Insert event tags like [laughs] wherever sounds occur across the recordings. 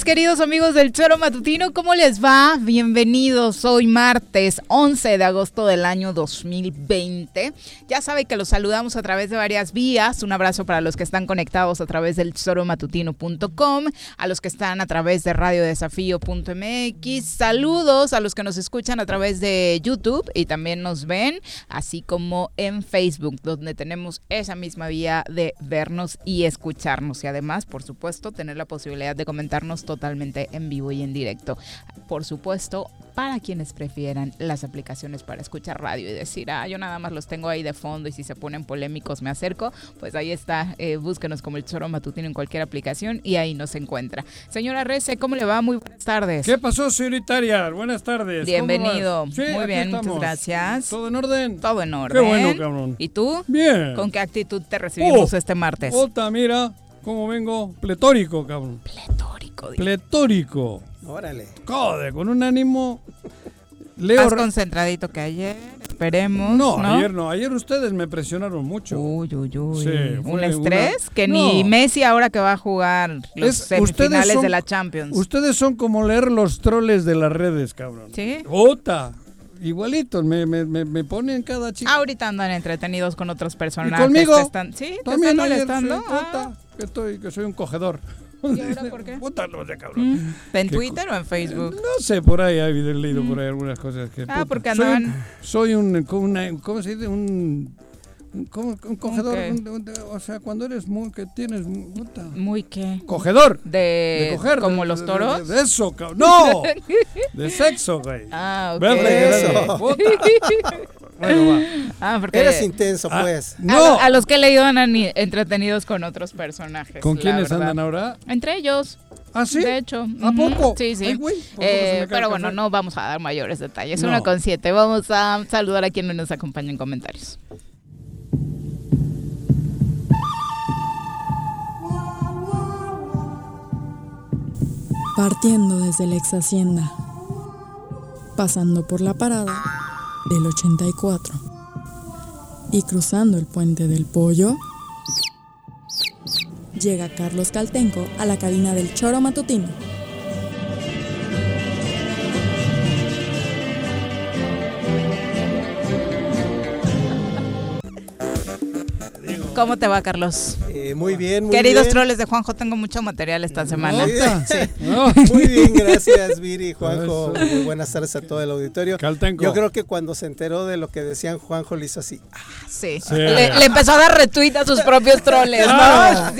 queridos amigos del Choro Matutino. ¿Cómo les va? Bienvenidos. Hoy martes 11 de agosto del año 2020. Ya sabe que los saludamos a través de varias vías. Un abrazo para los que están conectados a través del choromatutino.com, a los que están a través de radiodesafío.mx. Saludos a los que nos escuchan a través de YouTube y también nos ven, así como en Facebook, donde tenemos esa misma vía de vernos y escucharnos. Y además, por supuesto, tener la posibilidad de comentar totalmente en vivo y en directo. Por supuesto, para quienes prefieran las aplicaciones para escuchar radio y decir, ah, yo nada más los tengo ahí de fondo y si se ponen polémicos me acerco, pues ahí está, eh, búsquenos como el Choro Matutino en cualquier aplicación y ahí nos encuentra. Señora Rece, ¿cómo le va? Muy buenas tardes. ¿Qué pasó, señoritaria? Buenas tardes. Bienvenido. Muy bien, muchas gracias. ¿Todo en orden? Todo en orden. Qué bueno, cabrón. ¿Y tú? Bien. ¿Con qué actitud te recibimos oh, este martes? Ota, mira, cómo vengo. Pletórico, cabrón. Pletórico. Pletórico. Órale. Code, con un ánimo. Leo Más concentradito que ayer, esperemos. No, ayer no. Ayer ustedes me presionaron mucho. Uy, uy, uy. un estrés que ni Messi ahora que va a jugar los semifinales de la Champions. Ustedes son como leer los troles de las redes, cabrón. Sí. Ota. Igualitos, me, me, me, ponen cada chico. Ahorita andan entretenidos con otros personajes. ¿Y conmigo? Están, sí, te están molestando. Ah. que, estoy, que soy un cogedor. ¿Y ahora por [laughs] qué? Cabrón. Mm. ¿En Twitter o en Facebook? No sé, por ahí he leído por ahí algunas cosas que. Ah, porque andaban. Soy un, soy un ¿cómo se dice? Un ¿Cómo, un cogedor, o sea, cuando eres muy, que tienes... Puta. ¿Muy qué? Cogedor. De, coger. ¿Como los toros? De, eso, cabrón. ¡No! [laughs] de sexo, güey. Ah, ok. Verde. [laughs] Puta. Bueno, va. Ah, porque... Eres intenso, ah, pues. no. A, los que he leído andan entretenidos con otros personajes. ¿Con quiénes andan ahora? Entre ellos. ¿Ah, sí? De hecho. ¿A poco? Sí, sí. eh, pero bueno, no vamos a dar mayores detalles. Una con siete. Vamos a saludar a quienes nos acompañan en comentarios. Partiendo desde la ex hacienda, pasando por la parada del 84 y cruzando el puente del pollo, llega Carlos Caltenco a la cabina del choro matutino. ¿Cómo te va, Carlos? Eh, muy bien, muy Queridos troles de Juanjo, tengo mucho material esta semana. [laughs] Muy bien, gracias, Viri y Juanjo. Muy buenas tardes a todo el auditorio. Yo creo que cuando se enteró de lo que decían Juanjo le hizo así. Ah, sí. Le, empezó a dar retweet a sus propios troles, ¿no? Ah,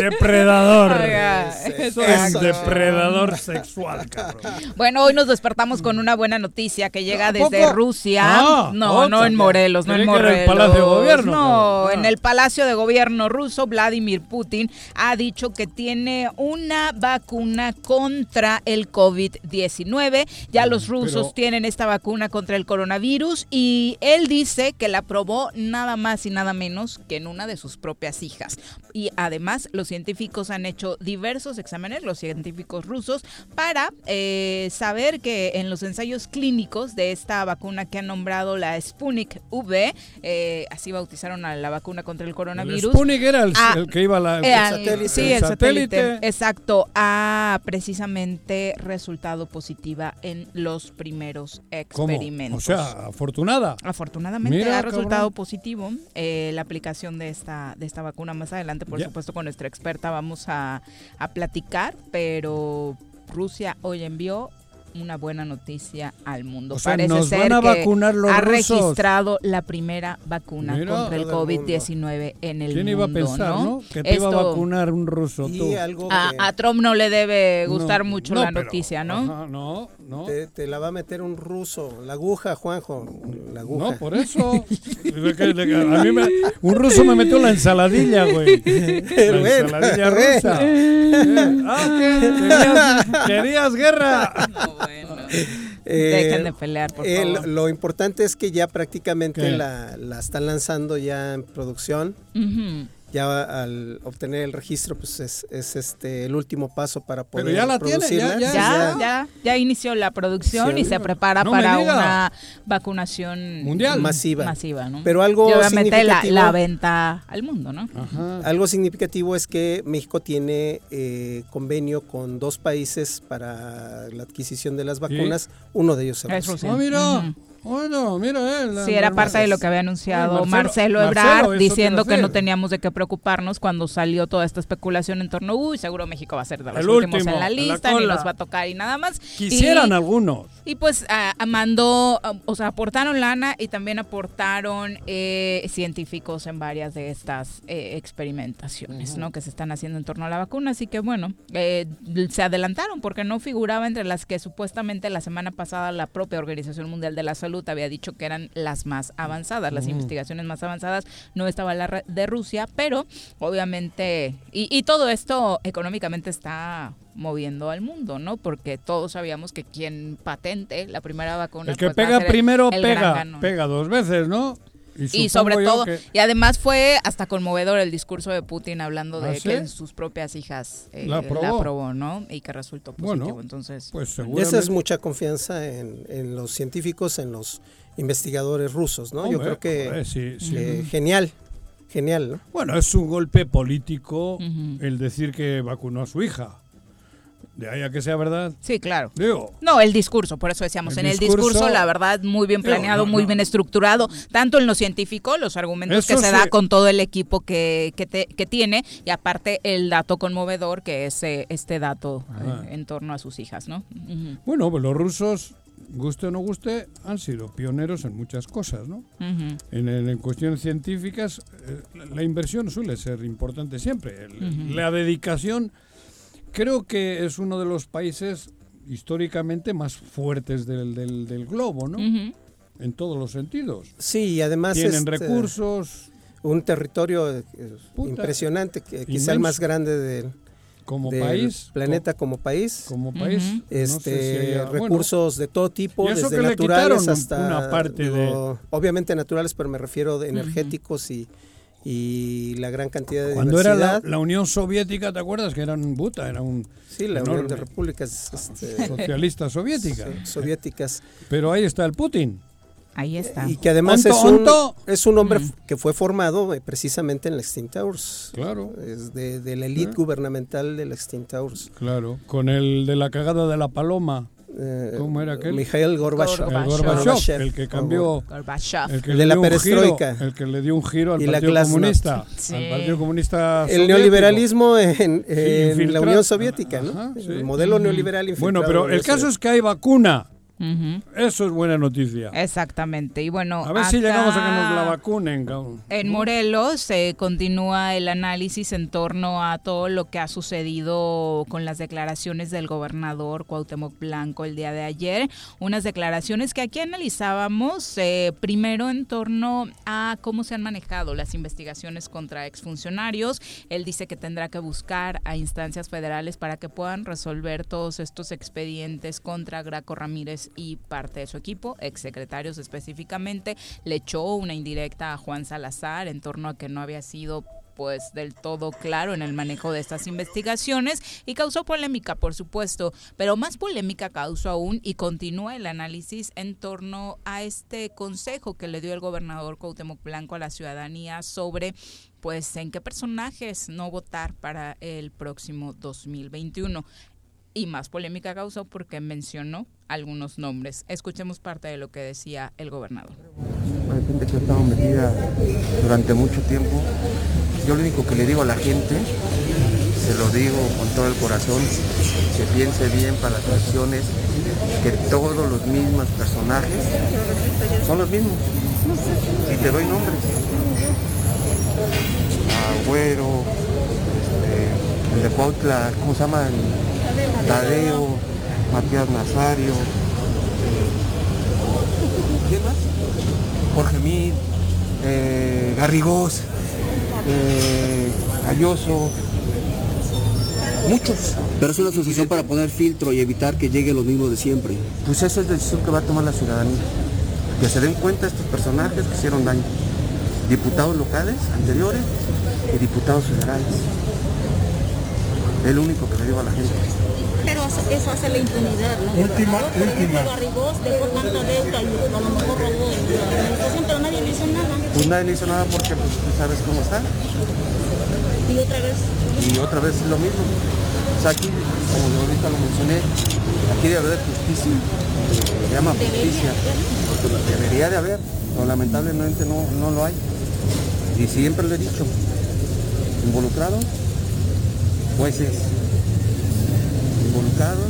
depredador. es depredador sexual, cabrón. Bueno, hoy nos despertamos con una buena noticia que llega desde Rusia. Ah, no, no en Morelos, no en Morelos. Palacio de Gobierno. No, En el Palacio de Gobierno ruso, Vladimir Putin ha dicho que tiene una vacuna contra el COVID-19. Ya los rusos tienen esta vacuna contra el coronavirus y él dice que la probó nada más y nada menos que en una de sus propias hijas. Y además los científicos han hecho diversos exámenes, los científicos rusos, para eh, saber que en los ensayos clínicos de esta vacuna que han nombrado la Sputnik V, eh, así bautizaron a la vacuna contra el coronavirus. El Sputnik era el, ah, que iba la, eh, satélite. Sí, el, satélite. Exacto, ha precisamente resultado positiva en los primeros experimentos. O sea, afortunada. Afortunadamente ha resultado positivo la aplicación de esta, de esta vacuna. Más adelante, por supuesto, con nuestra experta vamos a, a platicar, pero Rusia hoy envió una buena noticia al mundo. Parece ser que ha registrado la primera vacuna contra el COVID-19 en el mundo. ¿Quién iba a pensar, no? Que te iba a vacunar un ruso tú. a, Trump no le debe gustar mucho la noticia, ¿no? no, no. Te, la va a meter un ruso, la aguja, Juanjo, la aguja. No, por eso. a mí un ruso me metió la ensaladilla, güey. [laughs] La ensaladilla rusa. [laughs] ah, ¿qué? ¿Querías, guerra? Eh, [laughs] Dejen de pelear, por favor. Lo importante es que ya prácticamente la, la, están lanzando ya en producción ya al obtener el registro, pues es, es, este el último paso para poder Pero ya la tiene, ya, ya, ya, inició la producción y se prepara para una vacunación mundial masiva. masiva ¿no? Pero algo y obviamente la, la, venta al mundo, ¿no? Algo significativo es que México tiene eh, convenio con dos países para la adquisición de las vacunas, uno de ellos es Rusia. Ah, mira. Bueno, mira, él. Sí, era parte de lo que había anunciado Marcelo, Ebrard, diciendo que no teníamos de qué preocuparnos cuando salió toda esta especulación en torno, uy, seguro México va a ser de los últimos en la lista, ni nos va a tocar y nada más. Quisieran algunos. Y pues mandó, o sea, aportaron lana y también aportaron eh, científicos en varias de estas eh, experimentaciones, ¿no? Que se están haciendo en torno a la vacuna. Así que bueno, eh, se adelantaron porque no figuraba entre las que supuestamente la semana pasada la propia Organización Mundial de la Salud había dicho que eran las más avanzadas, las investigaciones más avanzadas, no estaba la de Rusia, pero obviamente, y, todo esto económicamente está moviendo al mundo, ¿no? Porque todos sabíamos que quien patente la primera vacuna... El que pues, pega primero pega, pega dos veces, ¿no? Y, sobre todo, y además fue hasta conmovedor el discurso de Putin hablando de ¿Ah, que sus propias hijas eh, la, aprobó. ¿no? Y que resultó positivo. Entonces, pues esa es mucha confianza en, los científicos, en los investigadores rusos, ¿no? Yo creo que genial. Genial, ¿no? Bueno, es un golpe político el decir que vacunó a su hija. De ahí a que sea verdad. Sí, claro. no, el discurso, por eso decíamos, en el discurso, la verdad, muy bien planeado, muy bien estructurado, tanto en lo científico, los argumentos que se da con todo el equipo que, que, tiene, y aparte el dato conmovedor, que es eh, este dato eh, en torno a sus hijas, ¿no? Bueno, pues los rusos guste o no guste, han sido pioneros en muchas cosas, ¿no? en, cuestiones científicas, eh, la inversión suele ser importante siempre. La dedicación creo que es uno de los países históricamente más fuertes del, del, globo, ¿no? En todos los sentidos. Sí, y además... Tienen este, recursos. Un territorio eh, impresionante, que quizá el más grande del, como país planeta como país. como país este recursos de todo tipo desde naturales hasta una parte de obviamente naturales pero me refiero de energéticos y y la gran cantidad de Cuando era la, Unión Soviética, ¿te acuerdas? Que eran buta, era un... Sí, la Unión de Repúblicas... Este, socialistas soviéticas. soviéticas. Pero ahí está el Putin. Ahí está. Y que además es, un, es un hombre que fue formado eh, precisamente en la Extinct Towers. Claro. Es de, de la élite gubernamental de la Extinct Towers. Claro, con el de la cagada de la paloma. Eh, ¿Cómo era aquel? Mikhail Gorbachev. El Gorbachev, el que cambió. El que de la perestroika. el que le dio un giro al Partido Comunista. Al Partido Comunista. El neoliberalismo en, la Unión Soviética, ¿no? el modelo neoliberal Bueno, pero el caso es que hay vacuna Eso es buena noticia. Exactamente. Y bueno, a ver si llegamos a que nos la vacunen. En Morelos se continúa el análisis en torno a todo lo que ha sucedido con las declaraciones del gobernador Cuauhtémoc Blanco el día de ayer. Unas declaraciones que aquí analizábamos eh, primero en torno a cómo se han manejado las investigaciones contra exfuncionarios. Él dice que tendrá que buscar a instancias federales para que puedan resolver todos estos expedientes contra Graco Ramírez y parte de su equipo, exsecretarios específicamente. Le echó una indirecta a Juan Salazar en torno a que no había sido pues del todo claro en el manejo de estas investigaciones y causó polémica, por supuesto, pero más polémica causó aún y continúa el análisis en torno a este consejo que le dio el gobernador Cuauhtémoc Blanco a la ciudadanía sobre pues en qué personajes no votar para el próximo 2021 y más polémica causó porque mencionó algunos nombres. Escuchemos parte de lo que decía el gobernador. Hay gente que ha estado metida durante mucho tiempo. Yo lo único que le digo a la gente, se lo digo con todo el corazón, que piense bien para las elecciones, que todos los mismos personajes son los mismos. Y te doy nombres. Agüero, este, el de Cuautla, ¿cómo se llama? Tadeo, Matías Nazario, ¿quién más? Jorge Mid, eh, Garrigós, eh, Galloso, muchos. Pero es una asociación para poner filtro y evitar que llegue lo mismo de siempre. Pues esa es la decisión que va a tomar la ciudadanía. Que se den cuenta estos personajes que hicieron daño. Diputados locales anteriores y diputados federales. Es lo único que le digo a la gente. Pero eso hace la impunidad, ¿no? Última, última. Garrigós dejó tanta deuda y a lo mejor robó la administración, pero nadie le hizo nada. Pues nadie le hizo nada porque pues, tú sabes cómo está. Y otra vez. Y otra vez es lo mismo. O sea, aquí, como ahorita lo mencioné, aquí debe haber justicia. Se llama justicia. Debería de haber, pero lamentablemente no, no lo hay. Y siempre lo he dicho, involucrados, jueces, involucrados.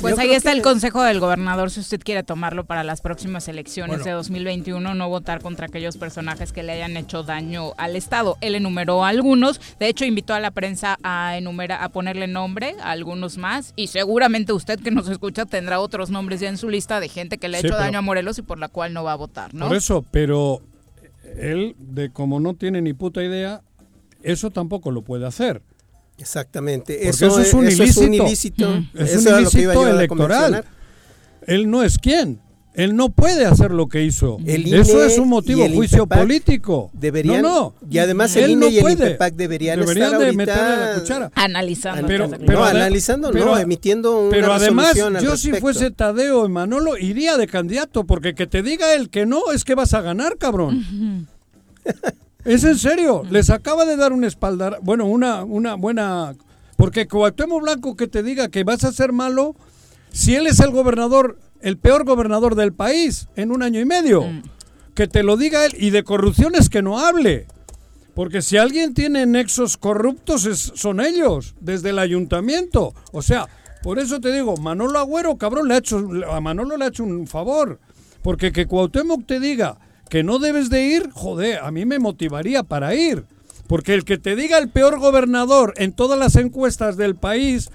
Pues Yo ahí está el consejo del gobernador si usted quiere tomarlo para las próximas elecciones de 2021, no votar contra aquellos personajes que le hayan hecho daño al Estado. Él enumeró a algunos, de hecho invitó a la prensa a enumera, a ponerle nombre a algunos más y seguramente usted que nos escucha tendrá otros nombres ya en su lista de gente que le ha Sí, hecho daño a Morelos y por la cual no va a votar, ¿no? Por eso, pero él, de como no tiene ni puta idea, eso tampoco lo puede hacer. Exactamente. Eso, eso es un eso es un ilícito. Mm. Es un ilícito electoral. Él no es quien. Él no puede hacer lo que hizo. El Eso es un motivo, el juicio INPEPAC político. Deberían, no, no. y además Él el INE no y el puede. INPEPAC deberían, Deberían estar de ahorita meterle la cuchara. Analizando. Pero- pero no, analizando, pero- no, emitiendo una Pero además, yo si fuese Tadeo y Manolo, iría de candidato, porque que te diga él que no, es que vas a ganar, cabrón. es en serio, les acaba de dar un espaldar, bueno, una, una buena... Porque Cuauhtémoc Blanco que te diga que vas a ser malo, si él es el gobernador, el peor gobernador del país en un año y medio, que te lo diga él, y de corrupción es que no hable. Porque si alguien tiene nexos corruptos es- son ellos, desde el ayuntamiento. O sea, por eso te digo, Manolo Agüero, cabrón, le ha hecho, a Manolo le ha hecho un favor. Porque que Cuauhtémoc te diga que no debes de ir, joder, a mí me motivaría para ir. Porque el que te diga el peor gobernador en todas las encuestas del país,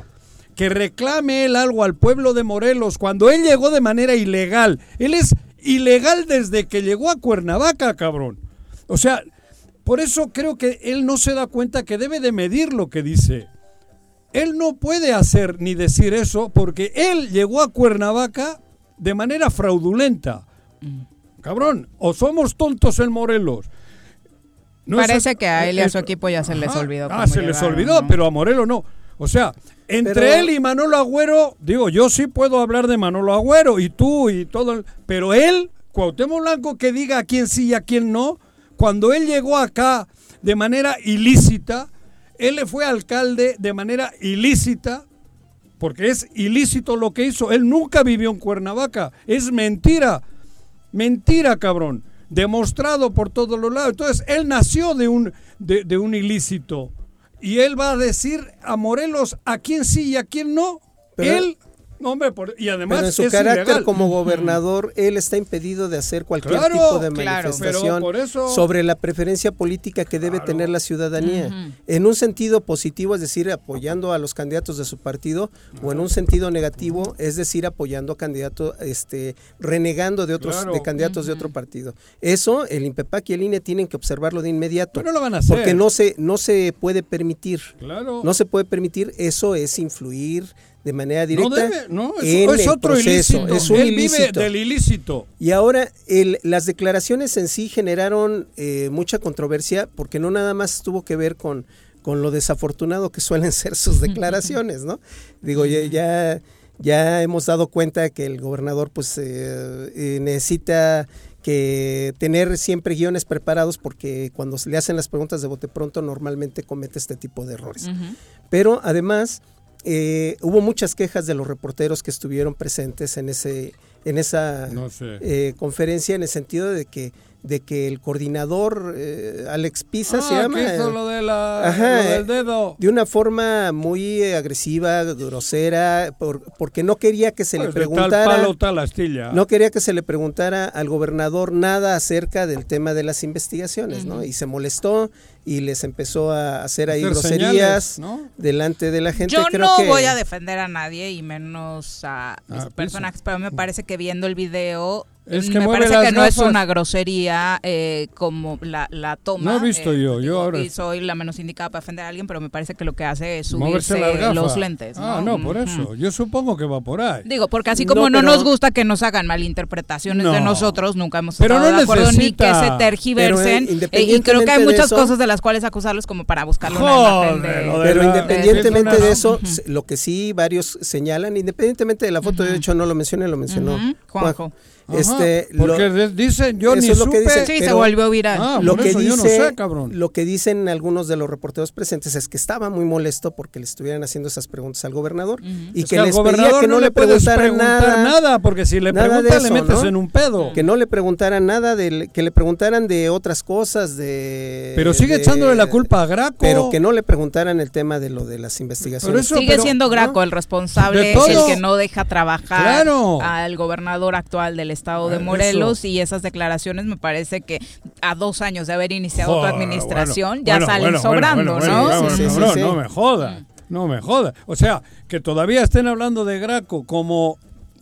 que reclame él algo al pueblo de Morelos cuando él llegó de manera ilegal. Él es ilegal desde que llegó a Cuernavaca, cabrón. O sea, por eso creo que él no se da cuenta que debe de medir lo que dice. Él no puede hacer ni decir eso porque él llegó a Cuernavaca de manera fraudulenta. Cabrón, o somos tontos en Morelos. No es- Parece que a él y a su equipo ya se les olvidó. Ah, se les olvidó, ¿no? pero a Morelos no. O sea, entre Pero- él y Manolo Agüero, digo, yo sí puedo hablar de Manolo Agüero y tú y todo, pero él, Cuauhtémoc Blanco, que diga a quién sí y a quién no, cuando él llegó acá de manera ilícita, él le fue alcalde de manera ilícita, porque es ilícito lo que hizo. Él nunca vivió en Cuernavaca. Es mentira. Mentira, cabrón. Demostrado por todos los lados. Entonces, él nació de un, de, de un ilícito. Y él va a decir a Morelos a quién sí y a quién no. Pero- él, no, hombre, por- y además Pero en su es carácter ilegal. como gobernador, él está impedido de hacer cualquier Claro, tipo de manifestación Pero por eso- sobre la preferencia política que debe Claro. tener la ciudadanía. En un sentido positivo, es decir, apoyando a los candidatos de su partido, o en un sentido negativo, es decir, apoyando a candidatos, este, renegando de otros, Claro. de candidatos de otro partido. Eso, el INPEPAC y el INE tienen que observarlo de inmediato. Pero no lo van a hacer. Porque no se, no se puede permitir. Claro. No se puede permitir, eso es influir de manera No directa debe, no, es, otro proceso. ilícito. Es un Él vive ilícito. del ilícito. Y ahora el- las declaraciones en sí generaron eh, mucha controversia porque no nada más tuvo que ver con, con lo desafortunado que suelen [laughs] ser sus declaraciones, ¿no? Digo, ya, ya, ya hemos dado cuenta que el gobernador pues eh, eh, necesita que tener siempre guiones preparados porque cuando se le hacen las preguntas de bote pronto normalmente comete este tipo de errores. Pero además eh, hubo muchas quejas de los reporteros que estuvieron presentes en ese en esa No sé. eh, conferencia en el sentido de que de que el coordinador eh, Alex Pisa se Ah, llama que hizo lo, de la, Ajá, lo del dedo. de una forma muy agresiva, grosera, por- porque no quería que se le Pues de tal preguntara palo, tal astilla. no quería que se le preguntara al gobernador nada acerca del tema de las investigaciones, ¿no? Y se molestó y les empezó a hacer ahí Hacer groserías señales, ¿no? delante de la gente. Yo Creo no que- voy a defender a nadie y menos a mis Ah, personajes, pero me parece que viendo el video Es que me mueve parece las que no es una grosería eh, como la, la toma. No he visto eh, yo, yo ahora- Y soy la menos indicada para defender a alguien, pero me parece que lo que hace es Moverse subirse los lentes. Ah, no, por Ujú. eso. Yo supongo que va por ahí. Digo, porque así No, como no, pero- nos gusta que nos hagan malinterpretaciones de No. nosotros, nunca hemos Pero estado no de acuerdo ni que necesita. se tergiversen. Pero, eh, eh, y creo que hay de muchas eso- cosas de las cuales acusarlos como para buscarle una imagen Joder, de- Pero independientemente de eso, se- lo que sí varios señalan, independientemente de la foto, de hecho no lo mencioné, lo mencionó Ujú, Juanjo. Ajá, Este, lo- porque de- dicen, yo ni es lo que supe. dicen. Sí, se volvió viral. Ah, lo que eso yo dice, no sé, cabrón. lo que dicen algunos de los reporteros presentes es que estaba muy molesto porque le estuvieran haciendo esas preguntas al gobernador y Es que, al les pedía gobernador que no, le puedes preguntaran preguntar nada, porque si le nada preguntas le metes ¿no? en un pedo. que no le preguntaran nada de que le preguntaran de otras cosas de Pero sigue de- echándole la culpa a Graco. pero que no le preguntaran el tema de lo de las investigaciones eso- Sigue pero- siendo Graco ¿no? el responsable, el que no deja trabajar Claro. al gobernador actual del estado de Ah, Morelos eso. y esas declaraciones me parece que a dos años de haber iniciado Joder, tu administración bueno, ya bueno, salen bueno, sobrando, ¿no? Sí, sí, sí. No me joda, no me joda. O sea, que todavía estén hablando de Graco como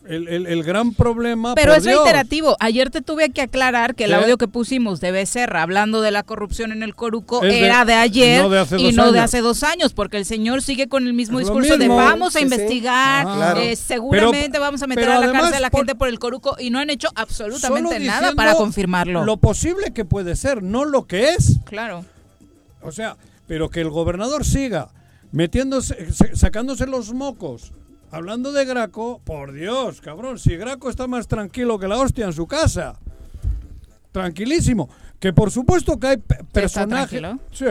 el, el- el gran problema. Pero es Dios. reiterativo. Ayer te tuve que aclarar que el ¿Qué? audio que pusimos de Becerra hablando de la corrupción en el Coruco Es de- era de ayer no de y no de años. hace dos años, porque el señor sigue con el mismo Es discurso mismo. de vamos a Sí, sí. investigar, Ah, claro. eh, seguramente Pero- vamos a meter a la además cárcel a la por- gente por el Coruco y no han hecho absolutamente nada para confirmarlo. Lo posible que puede ser, no lo que es. Claro. O sea, pero que el gobernador siga metiéndose, sa- sacándose los mocos, hablando de Graco, por Dios, cabrón, si Graco está más tranquilo que la hostia en su casa. Tranquilísimo. Que por supuesto que hay pe- personajes. Sí,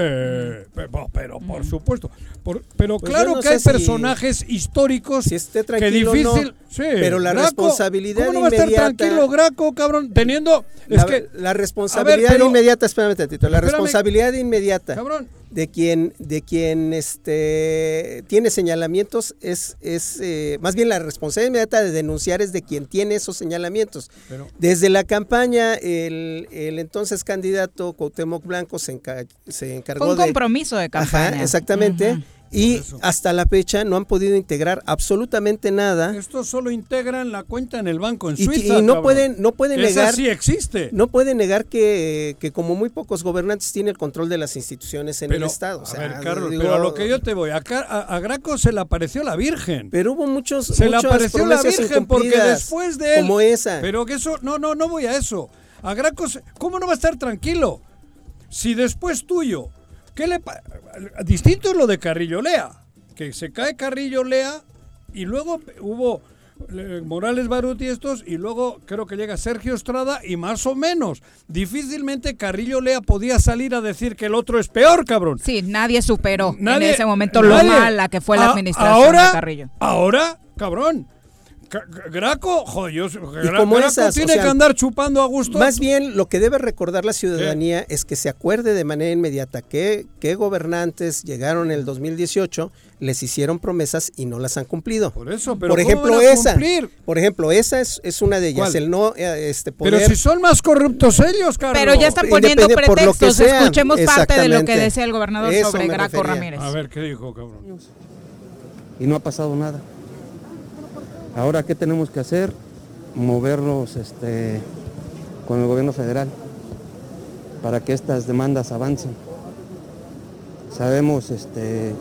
pero, pero por supuesto. Por- pero Pues claro no que hay si- personajes históricos si esté que tranquilo no, difícil. sí, pero la Graco, responsabilidad ¿Cómo no va a estar inmediata- tranquilo Graco, cabrón? Teniendo. Es la, que. la responsabilidad pero- inmediata, espérame tantito, la Espérame. responsabilidad inmediata Cabrón. De quien de quien este tiene señalamientos es es eh, más bien la responsabilidad inmediata de denunciar es de quien tiene esos señalamientos. Pero- Desde la campaña el, el entonces candidato Cuauhtémoc Blanco se, enca- se encargó Fue un de compromiso de campaña. Ajá, exactamente. Y hasta la fecha no han podido integrar absolutamente nada Estos solo integran la cuenta en el banco en y, Suiza. y no cabrón. pueden no pueden Esa negar sí existe. no pueden negar que, que como muy pocos gobernantes tiene el control de las instituciones en pero, el Estado. O a ver, Carlos, digo, pero a lo que yo te voy, a, a- a Graco se le apareció la Virgen. Pero hubo muchos se le apareció la Virgen porque después de él. como esa. Pero que eso, no, no, no voy a eso. A Graco, se- ¿cómo no va a estar tranquilo? Si después tuyo, ¿qué le Distinto es lo de Carrillo Lea, que se cae Carrillo Lea y luego hubo eh, Morales Baruti estos y luego creo que llega Sergio Estrada y más o menos. Difícilmente Carrillo Lea podía salir a decir que el otro es peor, cabrón. Sí, nadie superó Nadie- en ese momento lo mala que fue la A- administración ahora, de Carrillo. Ahora, cabrón, Ca- ca- Graco, joder, yo, Graco esas, o tiene sea, que andar chupando a gusto. Más bien, lo que debe recordar la ciudadanía es que se acuerde de manera inmediata que, que gobernantes llegaron en el 2018, les hicieron promesas y no las han cumplido. Por eso, pero por ¿cómo ejemplo, van a esa. Por ejemplo, esa es, es una de ellas. ¿Cuál? El no eh, este, Pero si son más corruptos ellos, Carlos. Pero ya están poniendo Independe- por lo que pretextos. sea, Escuchemos parte de lo que decía el gobernador Eso sobre Graco refería. Ramírez. A ver, ¿qué dijo, cabrón? y no ha pasado nada. Ahora, ¿qué tenemos que hacer? Movernos este, con el gobierno federal para que estas demandas avancen. Sabemos este,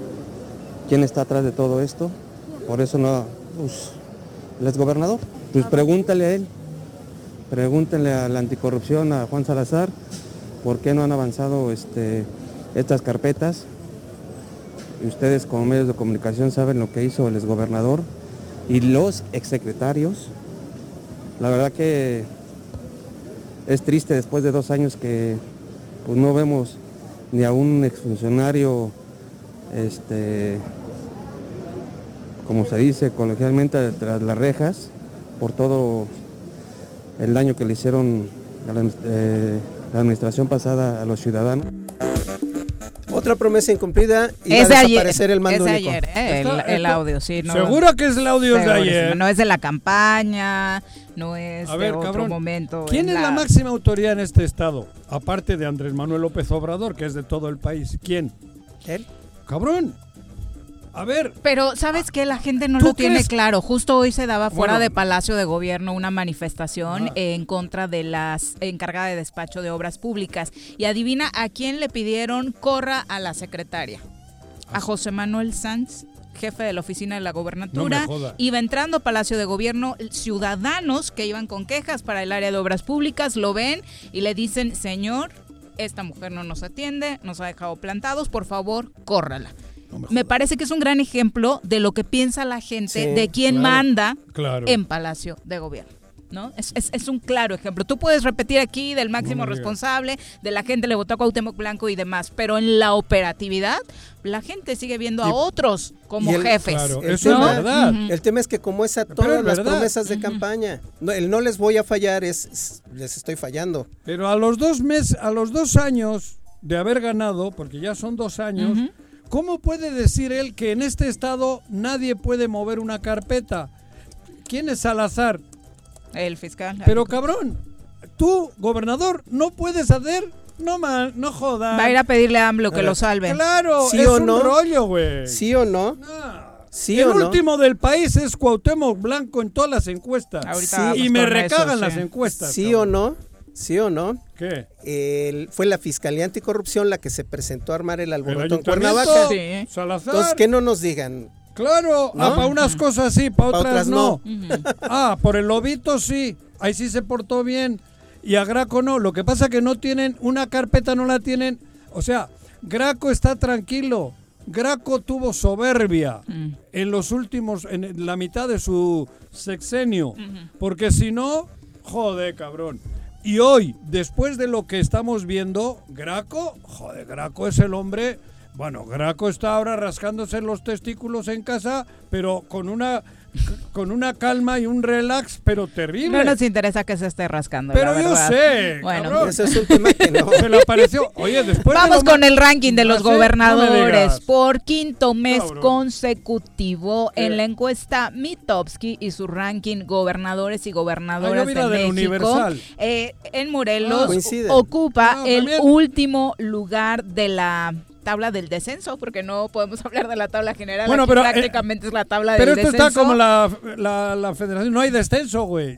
quién está atrás de todo esto, por eso no, pues, el exgobernador. Pues pregúntale a él, pregúntenle a la anticorrupción, a Juan Salazar, por qué no han avanzado este, estas carpetas y ustedes como medios de comunicación saben lo que hizo el exgobernador y los exsecretarios. La verdad que es triste después de dos años que pues, no vemos ni a un exfuncionario, este, como se dice coloquialmente, tras las rejas por todo el daño que le hicieron a la, eh, la administración pasada a los ciudadanos. Otra promesa incumplida y Es va de a ayer, desaparecer el mando es de único. ayer, ¿eh? el, el audio, sí. No, Seguro que es el audio de ayer. No es de la campaña, no es A de ver, otro cabrón, momento. ¿Quién es la máxima autoridad en este estado? Aparte de Andrés Manuel López Obrador, que es de todo el país. ¿Quién? Él. Cabrón. A ver, Pero ¿sabes qué? La gente no ¿Tú lo tiene claro. Justo hoy se daba fuera Bueno. de Palacio de Gobierno una manifestación Ah. en contra de las encargada de despacho de obras públicas. Y adivina a quién le pidieron corra a la secretaria. A José Manuel Sanz jefe de la oficina de la gobernatura, No iba entrando a Palacio de Gobierno, ciudadanos que iban con quejas para el área de obras públicas lo ven y le dicen, señor, esta mujer no nos atiende, nos ha dejado plantados, por favor, córrala. Me parece que es un gran ejemplo de lo que piensa la gente, Sí, de quién claro, manda claro. en Palacio de Gobierno. ¿No? Es, es- es un claro ejemplo. Tú puedes repetir aquí del máximo No responsable, de la gente le votó a Cuauhtémoc Blanco y demás, pero en la operatividad la gente sigue viendo a Y- otros como el- jefes. Claro, El eso tema- es verdad. El tema es que como es a todas es las verdad. promesas de campaña, no, el no les voy a fallar es, es- les estoy fallando. Pero a los dos meses, a los dos años de haber ganado, porque ya son dos años. ¿Cómo puede decir él que en este estado nadie puede mover una carpeta? ¿Quién es Salazar? El fiscal. Pero cabrón, tú, gobernador, no puedes hacer, no man, no jodas. Va a ir a pedirle a AMLO que lo salve. Claro, ¿Sí es o un no? rollo, güey. ¿Sí o no? No. ¿Sí el o no? último del país es Cuauhtémoc Blanco en todas las encuestas. Ahorita Sí. y me recagan eso, las sí. encuestas. ¿Sí cabrón. o no? ¿Sí o no? ¿Qué? El- fue la Fiscalía Anticorrupción la que se presentó a armar el ¿El alboroto en? Cuernavaca. Sí. Salazar. Entonces, que no nos digan. Claro, ¿No? ah, para unas cosas sí, para Pa' otras, no. no. [laughs] Ah, por el lobito sí, ahí sí se portó bien. Y a Graco no. Lo que pasa es que no tienen, una carpeta no la tienen. O sea, Graco está tranquilo. Graco tuvo soberbia Mm. en los últimos, en la mitad de su sexenio. Porque si no, joder, cabrón. Y hoy, después de lo que estamos viendo, Graco, joder, Graco es el hombre. Bueno, Graco está ahora rascándose los testículos en casa, pero con una con una calma y un relax, pero terrible. No nos interesa que se esté rascando. pero la yo sé, Bueno. cabrón. Ese es un tema que no. Se le apareció. Oye, después de Vamos con el ranking de los no gobernadores. Por quinto mes Cabrón. consecutivo ¿Qué? en la encuesta Mitowski y su ranking gobernadores y gobernadoras de México. Universal. eh, en Morelos Ah, ocupa el también. último lugar de la tabla del descenso, porque no podemos [laughs] hablar de la tabla general. Bueno, aquí pero, eh, prácticamente es la tabla Pero del esto descenso. está como la, la, la federación. No hay descenso, güey.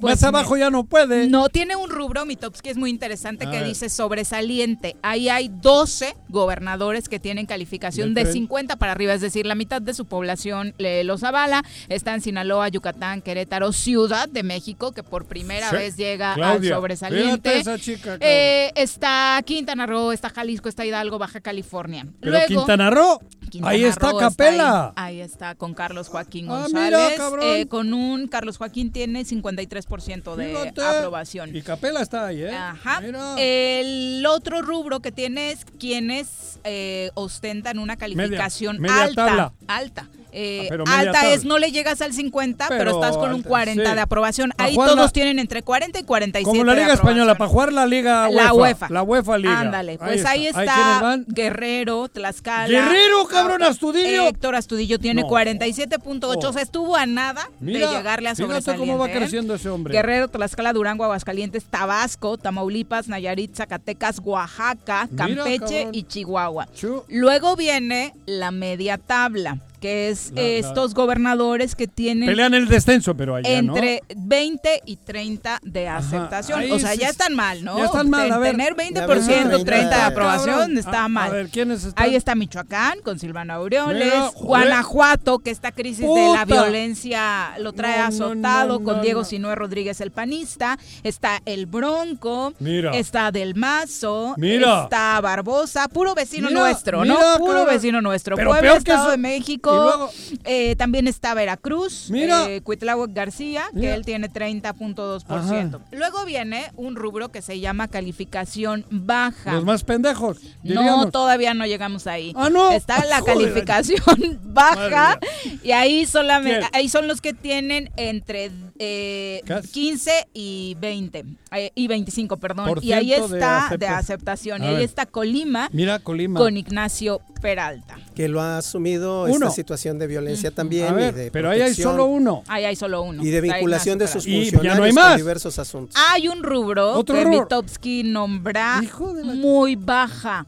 Pues Más abajo ya no puede. No, tiene un rubro, Mitowski, es muy interesante, A que ver. dice sobresaliente. Ahí hay 12 gobernadores que tienen calificación de tren. 50 para arriba, es decir, la mitad de su población le los avala. Están Sinaloa, Yucatán, Querétaro, Ciudad de México, que por primera Sí. vez llega Claudia, al sobresaliente. esa chica. Eh, está Quintana Roo, está Jalisco, está Hidalgo, Baja California. Pero Luego, Quintana Roo, Quintana ahí está Roo Capela. ahí. Ahí está con Carlos Joaquín Ah, González. mira, eh, con un Carlos Joaquín tiene 53% de aprobación. Y Capela está ahí, ¿eh? Ajá. Mira. El otro rubro que tiene es quienes eh, ostentan una calificación media alta. tabla. Alta. Eh, alta es no le llegas al 50, pero, Pero estás con un alta, 40 sí. de aprobación. Ahí todos la- tienen entre 40 y 47 Como la de Liga Española, aprobación. para jugar la Liga UEFA. La UEFA. La UEFA Liga. Ándale, pues ahí está, ¿quiénes van? Guerrero, Tlaxcala. Guerrero, cabrón, Astudillo. Héctor Astudillo tiene No. 47.8, o sea, estuvo a nada Mira, de llegarle a sobresaliente. cómo va ¿eh? creciendo ese hombre. Guerrero, Tlaxcala, Durango, Aguascalientes, Tabasco, Tamaulipas, Nayarit, Zacatecas, Oaxaca, Mira, Campeche cabrón. y Chihuahua. Chu. Luego viene la media tabla, que es La- eh, la- estos gobernadores que tienen Pelean el descenso, pero allá, entre 20 y 30 de aceptación. o sea, sí ya es- están mal, ¿no? ya están mal, a ver. Tener Ya ves, 20%, 30 de Cabrón. aprobación está A- mal. A ver, ¿quiénes están? Ahí está Michoacán con Silvana Aureoles, Mira. Guanajuato, que esta crisis de la violencia lo trae No, no, azotado no, con no, Diego no. Sinue Rodríguez el panista, está el Bronco, Mira. está Del Mazo, Mira. está Barbosa, puro vecino Mira, nuestro, mira, ¿no? Puro cabrón. vecino nuestro. Pero Puebla, peor que Estado eso- de México, luego- eh, también está Veracruz, Mira. eh, Cuitláhuac García, que él tiene 30.2%. Luego viene un rubro que se llama calificación baja. Los más pendejos, No, todavía no llegamos ahí. Ah, ¿no? Está [laughs] la Joder. calificación [laughs] baja Madre y ahí solamente ¿Quién? ahí son los que tienen entre eh, Casi. 15 y 20 eh, y 25, perdón. Por Y ahí de está acepta- de aceptación. Y ahí ver. está Colima Mira, Colima. con Ignacio Peralta. que lo ha asumido Uno. esta situación de violencia también A ver, y de pero ahí hay solo uno. Ahí hay solo uno. y de vinculación de sus Y ya funcionarios no hay con más. diversos asuntos. Hay un rubro Otro que rubro. Mitowski nombra muy baja.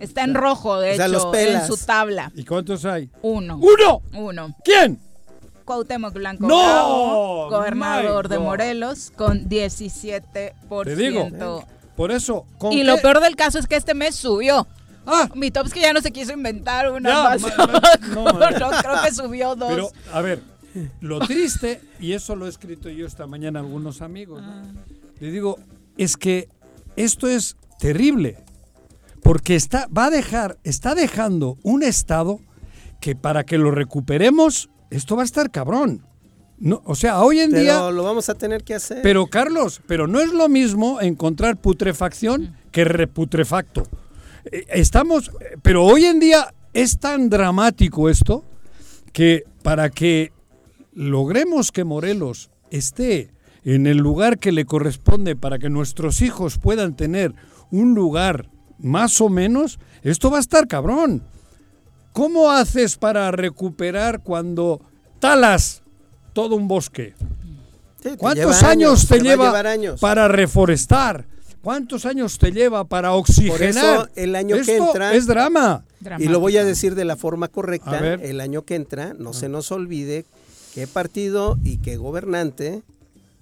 Está en rojo, de O sea, hecho, los en su tabla. ¿Y cuántos hay? Uno. ¡Uno! Uno. ¿Quién? Cuauhtémoc Blanco ¡No! Bravo, gobernador de. Morelos, con 17%. Te digo. Por eso. ¿con Y qué? lo peor del caso es que este mes subió. Ah, Mitowski ya no se quiso inventar una Ya, más. ma- ma- [laughs] no, No, creo que subió dos. pero, a ver, lo triste, y eso lo he escrito yo esta mañana a algunos amigos, ¿no? le digo, es que esto es terrible, porque está, va a dejar, está dejando un estado que para que lo recuperemos, esto va a estar cabrón. No, o sea, hoy en Pero día... lo vamos a tener que hacer. Pero Carlos, pero no es lo mismo encontrar putrefacción que reputrefacto. Eh, Estamos, pero hoy en día es tan dramático esto que para que logremos que Morelos esté en el lugar que le corresponde para que nuestros hijos puedan tener un lugar más o menos, esto va a estar cabrón. ¿Cómo haces para recuperar cuando talas todo un bosque? Sí, ¿Cuántos años, te lleva años. para reforestar? ¿Cuántos años te lleva para oxigenar? Por eso, el año que entra- es drama. Y lo voy a decir de la forma correcta. A ver. El año que entra, no se nos olvide qué partido y qué gobernante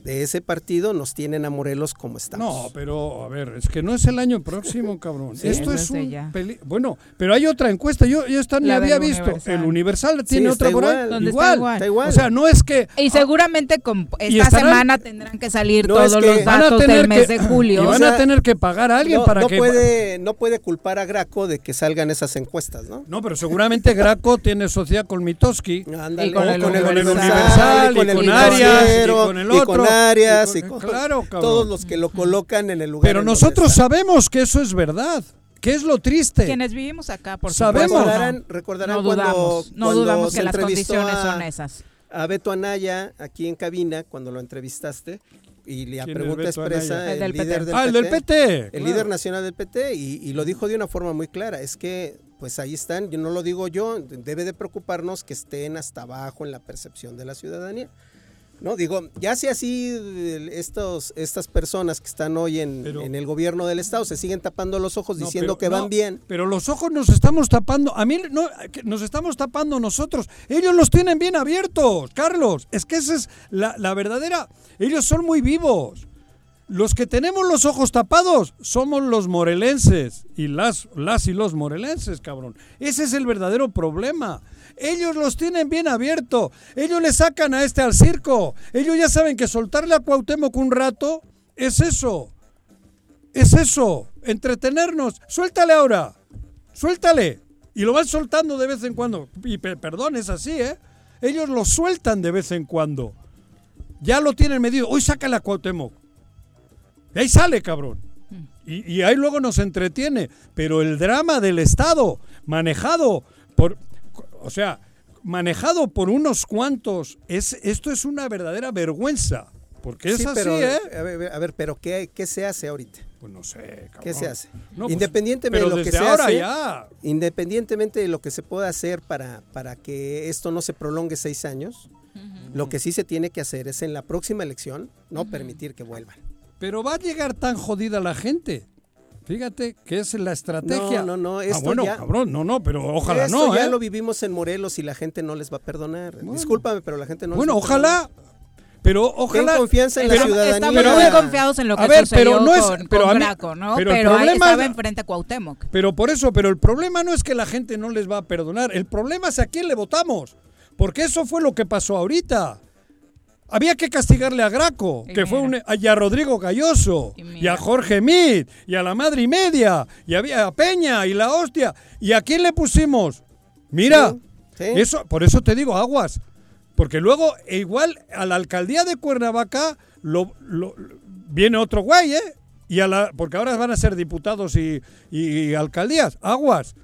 de ese partido nos tienen a Morelos como estamos. No, pero a ver, es que no es el año próximo, [laughs] cabrón. Sí, Esto es un peli- Bueno, pero hay otra encuesta. Yo, yo esta ni La había visto. Universal. El Universal tiene otra por ahí. igual. ¿Dónde está igual? Está igual. O sea, no es que Y seguramente con Y esta estarán- semana tendrán que salir No, todos es que los datos del mes que- de julio. y O van sea, a tener que pagar a alguien no, para no que puede, no puede culpar a Graco de que salgan esas encuestas, ¿no? No, pero seguramente Graco tiene sociedad con Mitoski. Y con el con el Universal, y con Arias, y con el y con otro, Arias, y y con- claro, todos los que lo colocan en el lugar. Pero nosotros sabemos que eso es verdad. ¿Qué es lo triste? Quienes vivimos acá, por Sabemos. supuesto. Recordarán, no. recordarán No cuando, dudamos, no cuando dudamos se que las entrevistó condiciones a- son esas. a Beto Anaya aquí en cabina cuando lo entrevistaste y la ¿Quién es pregunta expresa? El del líder PT. del ah, el del PT. el claro. líder nacional del PT y, y lo dijo de una forma muy clara, es que pues ahí están, yo no lo digo yo, debe de preocuparnos que estén hasta abajo en la percepción de la ciudadanía. No, digo, ya sea así estos, estas personas que están hoy en, Pero- en el gobierno del estado se siguen tapando los ojos No, diciendo pero- que van no, bien. Pero los ojos nos estamos tapando. A mí no, nos estamos tapando nosotros. Ellos los tienen bien abiertos, Carlos. Es que esa es la, la verdadera. Ellos son muy vivos. Los que tenemos los ojos tapados somos los morelenses y las, las y los morelenses, cabrón. Ese es el verdadero problema. Ellos los tienen bien abierto. Ellos le sacan a este al circo. Ellos ya saben que soltarle a Cuauhtémoc un rato es eso. Es eso, entretenernos. Suéltale ahora, suéltale. Y lo van soltando de vez en cuando. Y pe- perdón, es así, ¿eh? Ellos lo sueltan de vez en cuando. Ya lo tienen medido. Hoy sácale a Cuauhtémoc. Y ahí sale, cabrón. Y, y ahí luego nos entretiene. Pero el drama del Estado, manejado por... O sea, manejado por unos cuantos, es, esto es una verdadera vergüenza. Porque es Sí, así, pero, ¿eh? A ver, a ver, pero ¿qué, qué se hace ahorita? Pues no sé, cabrón. ¿Qué se hace? No, pues, Independientemente de lo que se ahora hace, ya. independientemente de lo que se pueda hacer para, para que esto no se prolongue seis años, lo que sí se tiene que hacer es en la próxima elección no permitir que vuelvan. Pero va a llegar tan jodida la gente. Fíjate que es la estrategia. No, no, no, ah, esto bueno, ya- cabrón, no, no, pero ojalá Esto no, ya ¿eh? lo vivimos en Morelos y la gente no les va a perdonar. Discúlpame, pero la gente no bueno, les va a perdonar. ojalá, pero ojalá. Ten confianza en la Pero ciudadanía. estamos Pero a muy confiados en lo a que ver, sucedió pero no es- con, pero con a mí- Graco, ¿no? pero Pero, el ahí problema estaba es- enfrente a Cuauhtémoc. Pero por eso, pero el problema no es que la gente no les va a perdonar. El problema es a quién le votamos. Porque eso fue lo que pasó ahorita. Había que castigarle a Graco, Y que fue un, y a Rodrigo Galloso, Y a Jorge Mit, y a la madre y media, y había a Peña, y la hostia. ¿Y a quién le pusimos? Mira, Sí, sí. eso, por eso te digo aguas. Porque luego, e igual, a la alcaldía de Cuernavaca lo, lo- viene otro güey, ¿eh? Y a la, porque ahora van a ser diputados y, y alcaldías. Aguas.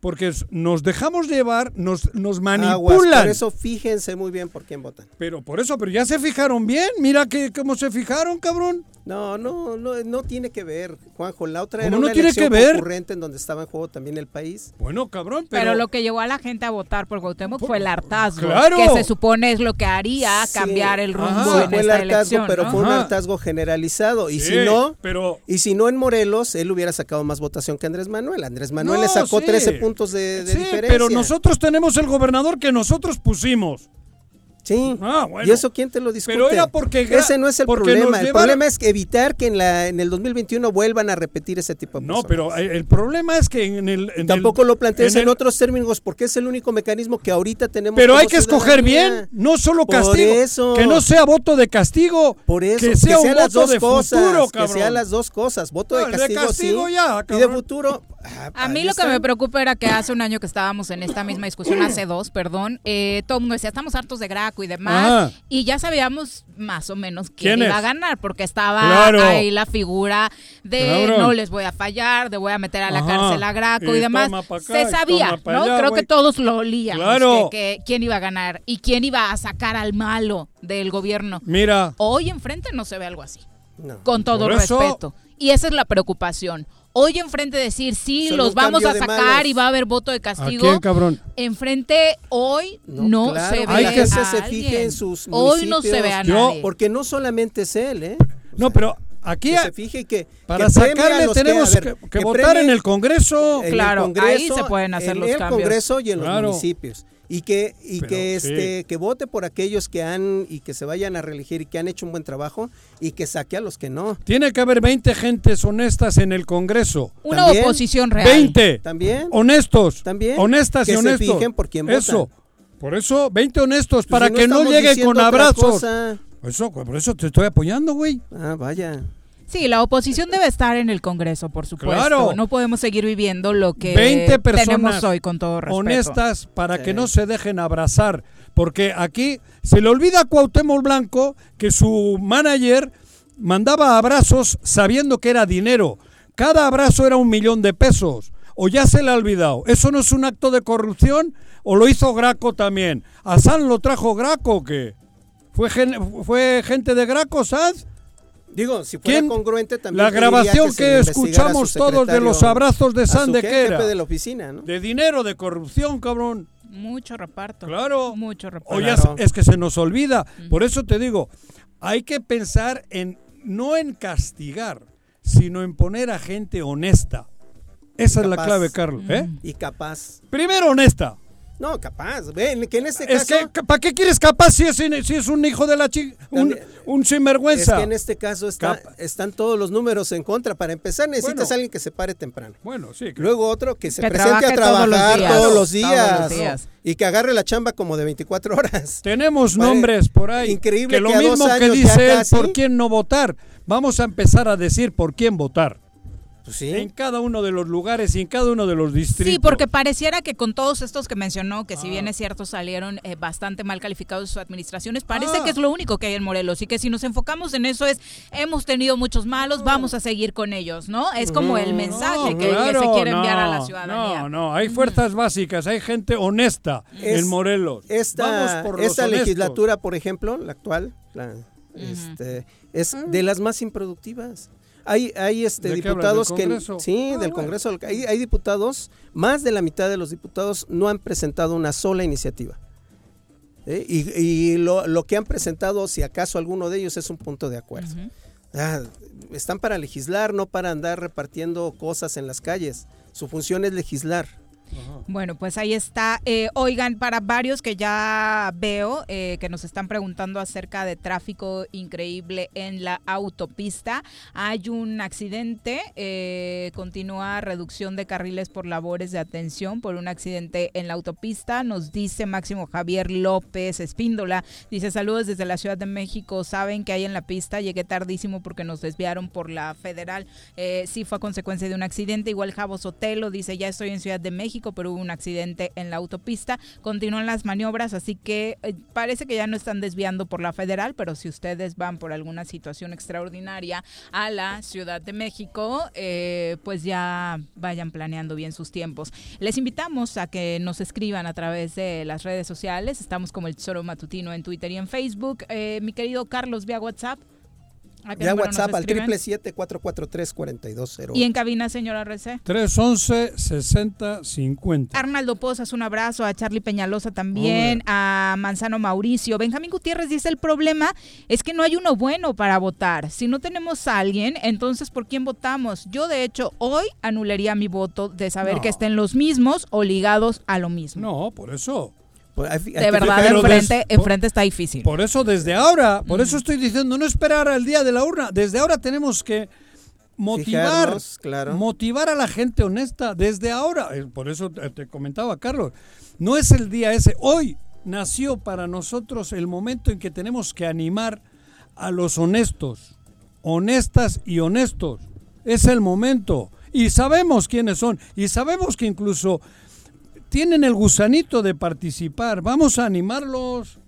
Porque nos dejamos llevar, nos, nos Aguas, manipulan. por eso fíjense muy bien por quién votan. Pero por eso, pero ya se fijaron bien. Mira que cómo se fijaron, cabrón. No, no, no, no tiene que ver, Juanjo. La otra ¿Cómo era no una tiene elección que ver? concurrente en donde estaba en juego también el país. Bueno, cabrón, pero. Pero, lo que llevó a la gente a votar por Cuauhtémoc fue el hartazgo, Claro. que se supone es lo que haría Sí. cambiar el rumbo Ajá. en fue el esta hartazgo, elección. pero ¿no? fue un hartazgo generalizado. Y si no, Pero. y si no en Morelos, él hubiera sacado más votación que Andrés Manuel. Andrés Manuel No, le sacó sí. 13 puntos de, de sí, diferencia. pero nosotros tenemos el gobernador que nosotros pusimos. Sí. Ah, bueno. ¿Y eso quién te lo discute? Pero era porque Ese no es el problema. El problema es evitar que en, la, en el 2021 vuelvan a repetir ese tipo de No, personas. pero el, el problema es que en el. en Tampoco el- lo plantees en, el- otros términos porque es el único mecanismo que ahorita tenemos. Pero hay que escoger bien, no solo Por castigo. eso. Que no sea voto de castigo. Por eso, que sea, un sean las voto dos de cosas, futuro, que cabrón. sean las dos cosas, voto No, de de castigo, castigo sí, ya, y de futuro. Ah, A mí lo que me preocupa era que hace un año que estábamos en esta misma discusión, hace dos, perdón, eh, todo el mundo decía, estamos hartos de Graco y demás, Ajá. y ya sabíamos más o menos quién, ¿Quién iba a ganar, porque estaba Claro. ahí la figura de Claro. no les voy a fallar, de voy a meter a la Ajá. cárcel a Graco y, Y demás. acá, Se sabía, ¿no? allá, Creo que todos lo olíamos, Claro. que, que quién iba a ganar y quién iba a sacar al malo del gobierno. Mira, Hoy enfrente no se ve algo así No. con todo Por eso- respeto. Y esa es la preocupación. Hoy enfrente decir, sí, Solo los vamos a sacar y va a haber voto de ¿a castigo. quién, cabrón? Enfrente hoy no, claro, se ve Hay que a se- fije en sus Hoy no se ve a Yo- nadie. Porque no solamente es él, ¿eh? No, pero aquí Que se fije que para que a sacarle los que- tenemos a ver, que, que que votar en el Congreso. en el Claro, ahí Congreso, se pueden hacer en los el cambios. Congreso y en los Claro. municipios y que y Pero, que sí. este que vote por aquellos que han y que se vayan a reelegir y que han hecho un buen trabajo y que saque a los que no. Tiene que haber 20 gentes honestas en el Congreso. Una también, oposición real. 20. También Honestos. También. Honestas Que y se honestos. fijen por quién votan. Eso. Por eso, 20 honestos, Pues para si que no lleguen con abrazos. Eso, por eso te estoy apoyando, güey. Ah, vaya. Sí, la oposición debe estar en el Congreso, por supuesto. Claro. No podemos seguir viviendo lo que 20 personas tenemos hoy, con todo respeto. honestas para Sí. que no se dejen abrazar. Porque aquí se le olvida a Cuauhtémoc Blanco que su manager mandaba abrazos sabiendo que era dinero. Cada abrazo era un millón de pesos. O ya se le ha olvidado. ¿Eso no es un acto de corrupción? ¿O lo hizo Graco también? ¿A San lo trajo Graco o qué? ¿Fue, gen- ¿Fue gente de Graco, Sanz? Digo, si fuera ¿Quién? congruente también La grabación que, escuchamos todos de los abrazos de a San su de jefe qué era. de la oficina, ¿no? De dinero, de corrupción, cabrón. Mucho reparto. Claro. Mucho reparto. O ya Claro. es que se nos olvida. Por eso te digo, hay que pensar en no en castigar, sino en poner a gente honesta. Esa es la clave, Carlos. ¿eh? Y capaz. Primero honesta. No, capaz. Ven, que en este Es caso que, ¿para qué quieres capaz si es, si es un hijo de la chica? Un, un Es sinvergüenza. que en este caso está- están todos los números en contra. Para empezar, necesitas Bueno. a alguien que se pare temprano. Bueno, sí. claro. Luego otro que se Que presente a trabaje todos los trabajar días. todos los Todos días. los días. Y que agarre la chamba como de 24 horas. Tenemos Vale, nombres por ahí. increíble que lo que a dos mismo que dice él casi- por quién no votar. Vamos a empezar a decir por quién votar. Pues sí. En cada uno de los lugares y en cada uno de los distritos. Sí, porque pareciera que con todos estos que mencionó, que si bien Ah. es cierto salieron eh, bastante mal calificados sus administraciones, parece Ah. que es lo único que hay en Morelos y que si nos enfocamos en eso es, hemos tenido muchos malos, vamos a seguir con ellos, ¿no? Es como el mensaje No, que, se quiere enviar a la no, ciudadanía. No, no, hay fuerzas básicas, hay gente honesta Es- en Morelos. Vamos Esta, por los esta legislatura, por ejemplo, la actual, la- este, es de las más improductivas. Hay, hay este, ¿De qué hablas, diputados del que... Congreso? Sí, Ah, del bueno. Congreso. Hay, hay diputados, más de la mitad de los diputados no han presentado una sola iniciativa. ¿Eh? Y, y lo, lo que han presentado, si acaso alguno de ellos es un punto de acuerdo. Ah, están para legislar, no para andar repartiendo cosas en las calles. Su función es legislar. Bueno, pues ahí está. Eh, oigan, para varios que ya veo eh, que nos están preguntando acerca de tráfico increíble en la autopista, hay un accidente, eh, continúa reducción de carriles por labores de atención por un accidente en la autopista, nos dice Máximo Javier López Espíndola, dice saludos desde la Ciudad de México, saben que hay en la pista, llegué tardísimo porque nos desviaron por la federal, eh, sí fue a consecuencia de un accidente, igual Javo Sotelo dice ya estoy en Ciudad de México, pero hubo un accidente en la autopista. Continúan las maniobras, así que eh, parece que ya no están desviando por la federal, pero si ustedes van por alguna situación extraordinaria a la Ciudad de México, eh, pues ya vayan planeando bien sus tiempos. Les invitamos a que nos escriban a través de las redes sociales. Estamos como el Tesoro Matutino en Twitter y en Facebook. Eh, mi querido Carlos, vía WhatsApp. ¿A qué Ya WhatsApp al escriben? 777-443-4208. Y en cabina, señora RC. 311 60 50. Arnaldo Pozas, un abrazo, a Charlie Peñalosa también, a Manzano Mauricio. Benjamín Gutiérrez dice, el problema es que no hay uno bueno para votar. Si no tenemos a alguien, entonces ¿por quién votamos? Yo de hecho hoy anularía mi voto de saber No. que estén los mismos o ligados a lo mismo. No, por eso. Pues, hay- hay De verdad, enfrente, des- enfrente está difícil. Por eso desde ahora, por eso estoy diciendo, no esperar al día de la urna. Desde ahora tenemos que motivar, Fijarnos, claro. motivar a la gente honesta. Desde ahora, Eh, por eso te comentaba, Carlos, no es el día ese. Hoy nació para nosotros el momento en que tenemos que animar a los honestos, honestas y honestos. Es el momento. Y sabemos quiénes son. Y sabemos que incluso tienen el gusanito de participar. Vamos a animarlos.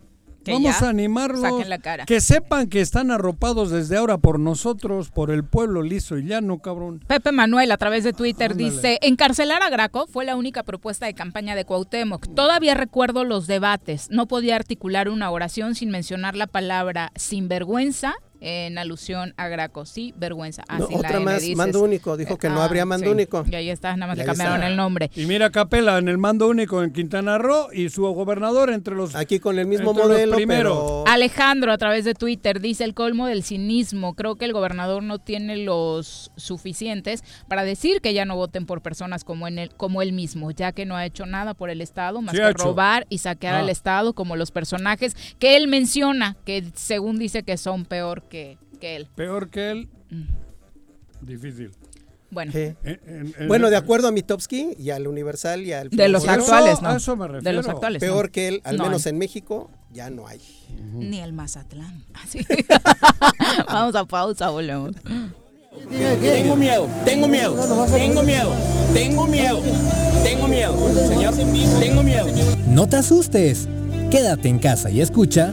Que Vamos a animarlos. saquen la cara. Que sepan que están arropados desde ahora por nosotros, por el pueblo liso y llano, cabrón. Pepe Manuel a través de Twitter Ándale. dice, encarcelar a Graco fue la única propuesta de campaña de Cuauhtémoc. Todavía recuerdo los debates. No podía articular una oración sin mencionar la palabra sinvergüenza en alusión a Graco. Sí, vergüenza. Así la otra M más, dices. mando único. Dijo que no Ah, habría mando sí. único. Y ahí está, nada más Y le cambiaron está. el nombre. Y mira Capela en el mando único en Quintana Roo y su gobernador entre los Aquí con el mismo modelo, primeros. pero Alejandro a través de Twitter dice el colmo del cinismo. Creo que el gobernador no tiene los suficientes para decir que ya no voten por personas como en él, como él mismo, ya que no ha hecho nada por el Estado más Sí que robar y saquear Ah. al Estado como los personajes que él menciona, que según dice que son peor que, que él. peor que él. Mm. Difícil. Bueno, Sí. En- en- en- Bueno, de acuerdo a Mitowski y al Universal y al de los actuales, ¿no? a eso me de los actuales. no. peor que él, al No menos hay. en México, ya no hay. Ni el Mazatlán. [laughs] Así. [laughs] Vamos a pausa, volvemos. Tengo miedo, tengo miedo, tengo miedo, tengo miedo, tengo miedo, señor, tengo miedo. No te asustes. Quédate en casa y escucha.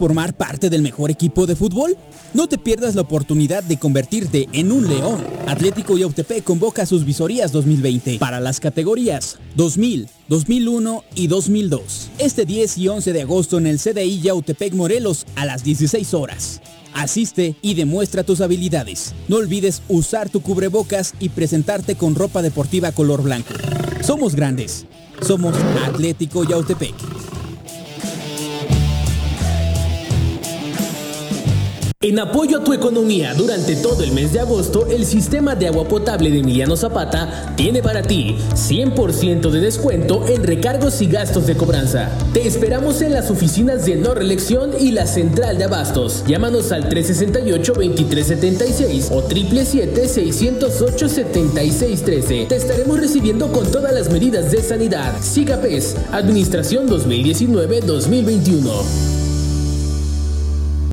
Formar parte del mejor equipo de fútbol? No te pierdas la oportunidad de convertirte en un león. Atlético Yautepec convoca sus visorías 2020 para las categorías 2000, 2001 y 2002. Este 10 y 11 de agosto en el CDI Yautepec Morelos a las 16 horas. Asiste y demuestra tus habilidades. No olvides usar tu cubrebocas y presentarte con ropa deportiva color blanco. Somos grandes. Somos Atlético Yautepec. En apoyo a tu economía durante todo el mes de agosto, el sistema de agua potable de Emiliano Zapata tiene para ti 100% de descuento en recargos y gastos de cobranza. Te esperamos en las oficinas de no reelección y la central de abastos. Llámanos al 368-2376 o 777-608-7613. Te estaremos recibiendo con todas las medidas de sanidad. SIGAPES, Administración 2019-2021.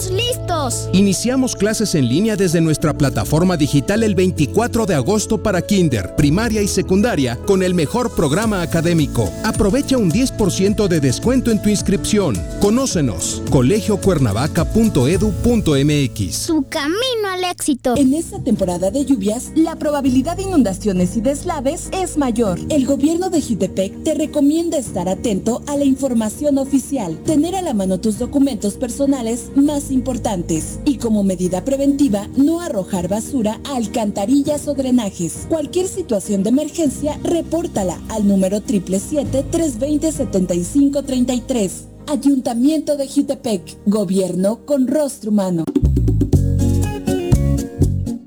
estamos listos. Iniciamos clases en línea desde nuestra plataforma digital el 24 de agosto para kinder, primaria y secundaria con el mejor programa académico. Aprovecha un 10% de descuento en tu inscripción. Conócenos. colegiocuernavaca.edu.mx. Su camino al éxito. En esta temporada de lluvias, la probabilidad de inundaciones y deslaves es mayor. El gobierno de Jutepec te recomienda estar atento a la información oficial, tener a la mano tus documentos personales más importantes y como medida preventiva no arrojar basura a alcantarillas o drenajes. Cualquier situación de emergencia, repórtala al número 777-320-7533. Ayuntamiento de Jutepec, gobierno con rostro humano.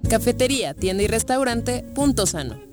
Cafetería, tienda y restaurante, punto sano.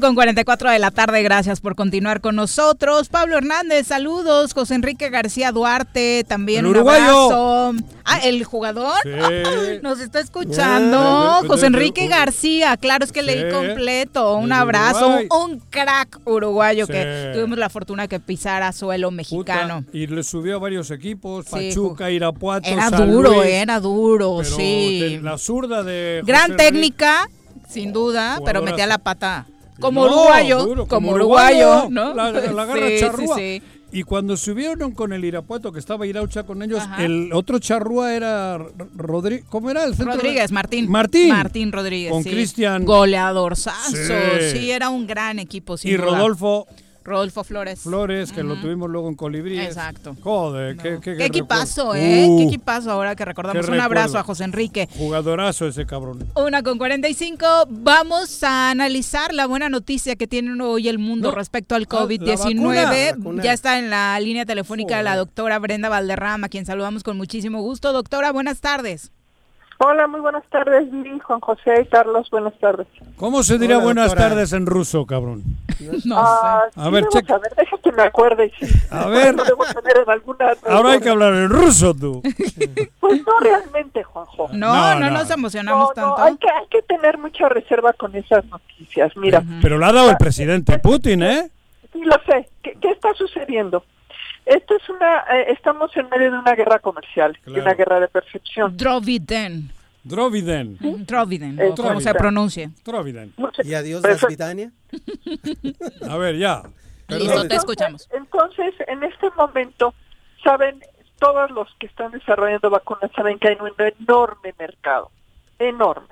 Con 44 de la tarde, gracias por continuar con nosotros. Pablo Hernández, saludos. José Enrique García Duarte, también El un abrazo. Ah, el jugador Sí. [laughs] nos está escuchando. Ah, José de- Enrique de- García, claro, es que leí completo. Un abrazo, un, Uruguay. un crack uruguayo Sí. que tuvimos la fortuna que pisara suelo mexicano. Y le subió a varios equipos, Pachuca, Irapuato, Era San duro, Luis, era duro, pero sí. de- La zurda de Gran José técnica, sin duda, pero metía la pata. Como No, uruguayo, como, uruguayo, ¿no? La, la garra [laughs] Sí, charrúa. sí. Y cuando subieron con el Irapuato, que estaba Iraucha con ellos, Ajá. el otro charrúa era Rodríguez. ¿Cómo era el centro? Rodríguez, Martín. Martín. Martín Rodríguez. Con. Cristian. Goleadorzazo. Sí. Sí. era un gran equipo, sin Y duda. Rodolfo Rodolfo Flores. Flores, que lo tuvimos luego en Colibrí. Exacto. Joder, qué, qué, Qué equipazo, ¿eh? recuerdo. Qué Uh, equipazo ahora que recordamos. Un abrazo a José Enrique. Jugadorazo ese cabrón. Una con 45. Vamos a analizar la buena noticia que tiene hoy el mundo No. respecto al Ah, la COVID-19. vacuna, la vacuna. ya está en la línea telefónica la doctora Brenda Valderrama, a quien saludamos con muchísimo gusto. Doctora, buenas tardes. Hola, muy buenas tardes, Viri, Juan José y Carlos, buenas tardes. ¿Cómo se diría Hola, buenas doctora. tardes en ruso, cabrón? No [laughs] Ah, A sí, ver, checa. a ver, deja que me acuerde. sí. A ver. Lo en alguna... Ahora hay que hablar en ruso, tú. [laughs] Pues no realmente, Juanjo. No, No, no, no. nos emocionamos No, no, tanto. hay que, hay que tener mucha reserva con esas noticias. Mira, Pero la ha dado el presidente Putin, ¿eh? sí lo sé. ¿Qué, qué está sucediendo? Esto es una... eh, estamos en medio de una guerra comercial, de Claro. una guerra de percepción. Droviden. Droviden. Droviden, Eh, o como se Droviden. pronuncie. Droviden. Y adiós, Pero Dasvidania. A ver, ya. Listo, te escuchamos. Entonces, en este momento, saben, todos los que están desarrollando vacunas saben que hay un enorme mercado, enorme.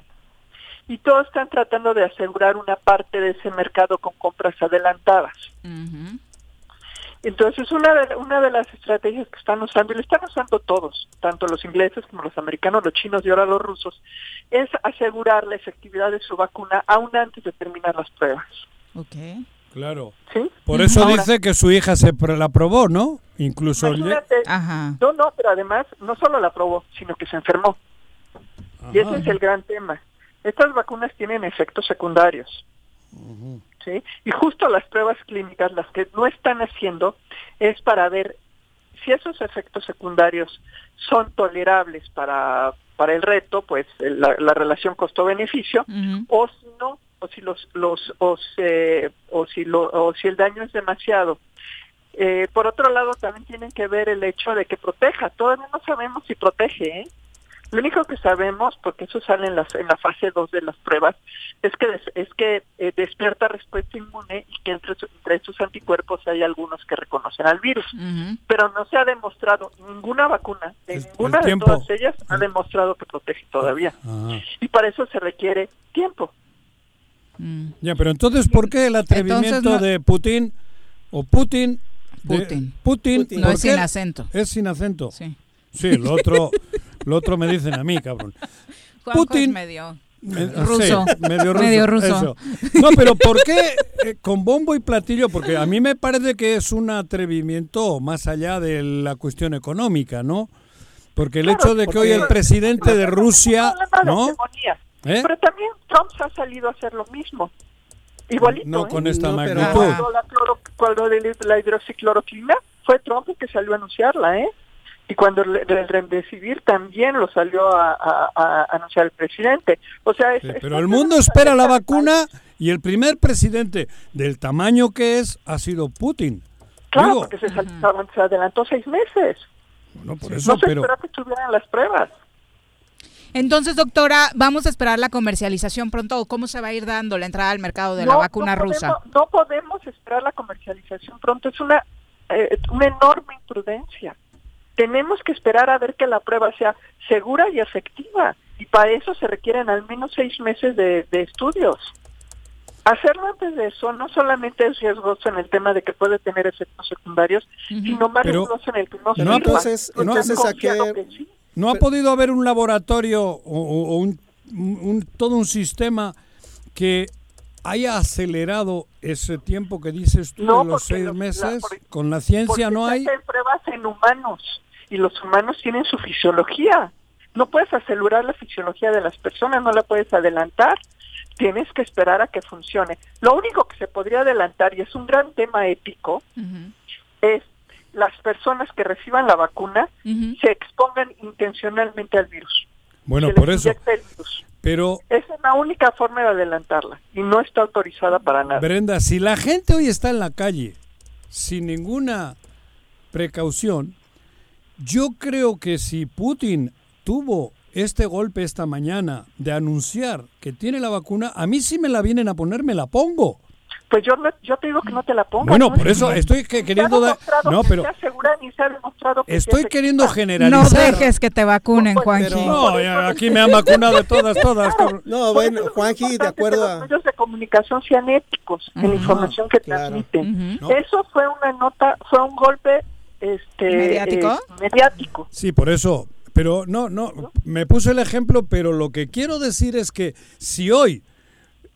Y todos están tratando de asegurar una parte de ese mercado con compras adelantadas. Ujú. Entonces, una de, una de las estrategias que están usando, y lo están usando todos, tanto los ingleses como los americanos, los chinos y ahora los rusos, es asegurar la efectividad de su vacuna aún antes de terminar las pruebas. Ok. Claro. ¿Sí? Por eso Ahora, dice que su hija se la probó, ¿no? Incluso... el- Imagínate, no, no, pero además no solo la probó, sino que se enfermó. Y ese es el gran tema. Estas vacunas tienen efectos secundarios. ¿Sí? Y justo las pruebas clínicas, las que no están haciendo, es para ver si esos efectos secundarios son tolerables para, para el reto, pues la relación costo-beneficio, o si no, o si los, los o, se- o si lo, o si el daño es demasiado. Eh, por otro lado, también tienen que ver el hecho de que proteja. Todavía no sabemos si protege. ¿eh? Lo único que sabemos, porque eso sale en la, en la fase 2 de las pruebas, es que des- es que eh, despierta respuesta inmune y que entre, su- entre sus anticuerpos hay algunos que reconocen al virus. Pero no se ha demostrado ninguna vacuna de ninguna de todas ellas ha demostrado que protege todavía. Ajá. Y para eso se requiere tiempo. Ya, pero entonces, ¿por qué el atrevimiento Entonces, no- de Putin o Putin? de- Putin. Putin, Putin. ¿por No es sin acento. Es sin acento. Sí. Sí, lo otro, [laughs] lo otro me dicen a mí, cabrón. [laughs] Juanjo es Putin- medio Eh, [laughs] ruso. sí, medio ruso. Medio ruso. eso. No, pero ¿por qué eh, con bombo y platillo? Porque a mí me parece que es un atrevimiento más allá de la cuestión económica, ¿no? Porque el hecho de que hoy el presidente de Rusia, ¿no? hegemonía. ¿Eh? Pero también Trump se ha salido a hacer lo mismo. Igualito. No ¿eh? con esta No, magnitud. Cuando la, cloro- cuando la hidroxicloroquina fue Trump el que salió a anunciarla, ¿eh? Y cuando el remdesivir también lo salió a, a- a anunciar el presidente. O sea, es, Sí, es- pero el mundo espera la vacuna y el primer presidente del tamaño que es ha sido Putin. claro, Digo, porque se, sal- se adelantó seis meses. no por eso, no se pero esperó que tuvieran las pruebas. Entonces, doctora, ¿vamos a esperar la comercialización pronto o cómo se va a ir dando la entrada al mercado de la vacuna no rusa? podemos- no podemos esperar la comercialización pronto. Es una, eh, una enorme imprudencia. Tenemos que esperar a ver que la prueba sea segura y efectiva. Y para eso se requieren al menos seis meses de, de estudios. Hacerlo antes de eso no solamente es riesgoso en el tema de que puede tener efectos secundarios, sino más Pero riesgoso en el que no se no ha- sirva. entonces- Porque entonces, han ¿a qué- confiado que sí. no ha podido haber un laboratorio o, o- o un, un- todo un sistema que haya acelerado ese tiempo que dices tú No, de los seis la- meses. por- Con la ciencia no hay. pruebas en humanos y los humanos tienen su fisiología. No puedes acelerar la fisiología de las personas, no la puedes adelantar. Tienes que esperar a que funcione. Lo único que se podría adelantar, y es un gran tema ético, es las personas que reciban la vacuna se expongan intencionalmente al virus. Bueno, por eso. inyecta el virus. Pero Esa es la única forma de adelantarla y no está autorizada para nada. Brenda, si la gente hoy está en la calle sin ninguna precaución, yo creo que si Putin tuvo este golpe esta mañana de anunciar que tiene la vacuna, a mí si me la vienen a poner, me la pongo. Pues yo, no- yo te digo que no te la pongas. Bueno, ¿no? por eso estoy que- queriendo Se dar... demostrado No, que pero se asegura ni se ha demostrado que estoy queriendo. No generalizar. dejes que te vacunen, Juanji. No, ya aquí me han vacunado de todas, todas. No, bueno, Juanji, de acuerdo a... los medios de comunicación sean éticos en la información que transmiten. No. Eso fue una nota, fue un golpe este ¿Mediático? eh, mediático. Sí, por eso. Pero no, no, me puse el ejemplo, pero lo que quiero decir es que si hoy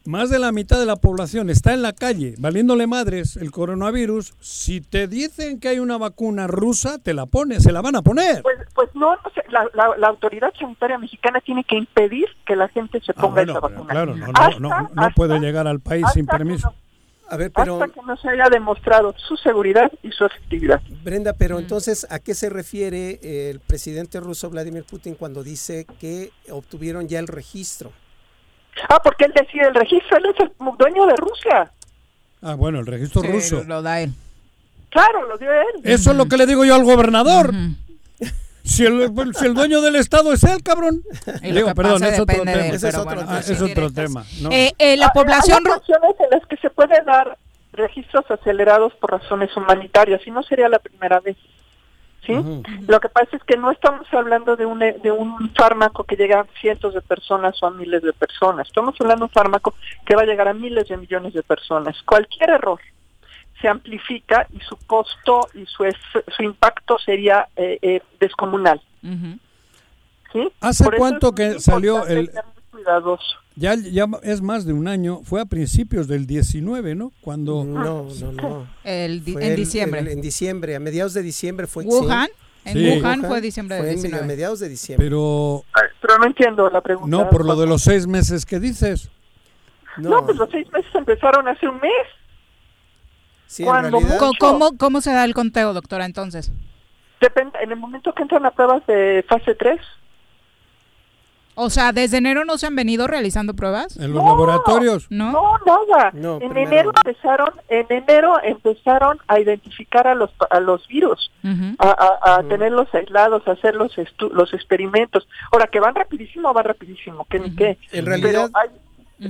más de la mitad de la población está en la calle valiéndole madres el coronavirus, si te dicen que hay una vacuna rusa, te la pones, se la van a poner. Pues, pues no, no sé, la, la- la autoridad sanitaria mexicana tiene que impedir que la gente se Ah, ponga bueno, esa vacuna. claro, no, no, Hasta- no, no puede llegar al país sin permiso. A ver, pero... Hasta que no se haya demostrado su seguridad y su efectividad. Brenda, pero entonces, ¿a qué se refiere el presidente ruso Vladimir Putin cuando dice que obtuvieron ya el registro? Ah, porque él decide el registro, él es el dueño de Rusia. Ah, bueno, el registro Sí, ruso. Lo da él. Claro, lo dio él. Eso es lo que le digo yo al gobernador. Si el, si el dueño del estado es él, cabrón. Y Digo, perdón, es otro tema. él, Ese es otro, bueno, ah, es otro tema. No. Eh, eh, la Ah, población... Hay ocasiones en las que se puede dar registros acelerados por razones humanitarias y no sería la primera vez. ¿sí? Lo que pasa es que no estamos hablando de un, de un fármaco que llega a cientos de personas o a miles de personas. Estamos hablando de un fármaco que va a llegar a miles de millones de personas. Cualquier error se amplifica y su costo y su, ef- su impacto sería eh, eh, descomunal. ¿sí? ¿Hace Por cuánto es que salió el- ya, ya es más de un año, fue a principios del 19, ¿no? Cuando... No, no, no. El en el- diciembre. el- en diciembre, a mediados de diciembre fue. Wuhan, en Sí. Wuhan fue diciembre del Fue en- 19. a mediados de diciembre. Pero... Pero no entiendo la pregunta. No, por lo de los seis meses que dices. No, pues los seis meses empezaron hace un mes. Sí, Cuando ¿Cómo, mucho. cómo, cómo se da el conteo, doctora, entonces? Depende, en el momento que entran a pruebas de fase 3, O sea, ¿desde enero no se han venido realizando pruebas? En los laboratorios. ¿No? No, nada. No, en primero enero empezaron, en enero empezaron a identificar a los a los virus, a, a- a tenerlos aislados, a hacer los estu- los experimentos. Ahora que van rapidísimo, van rapidísimo, que ni qué. En realidad- pero, hay-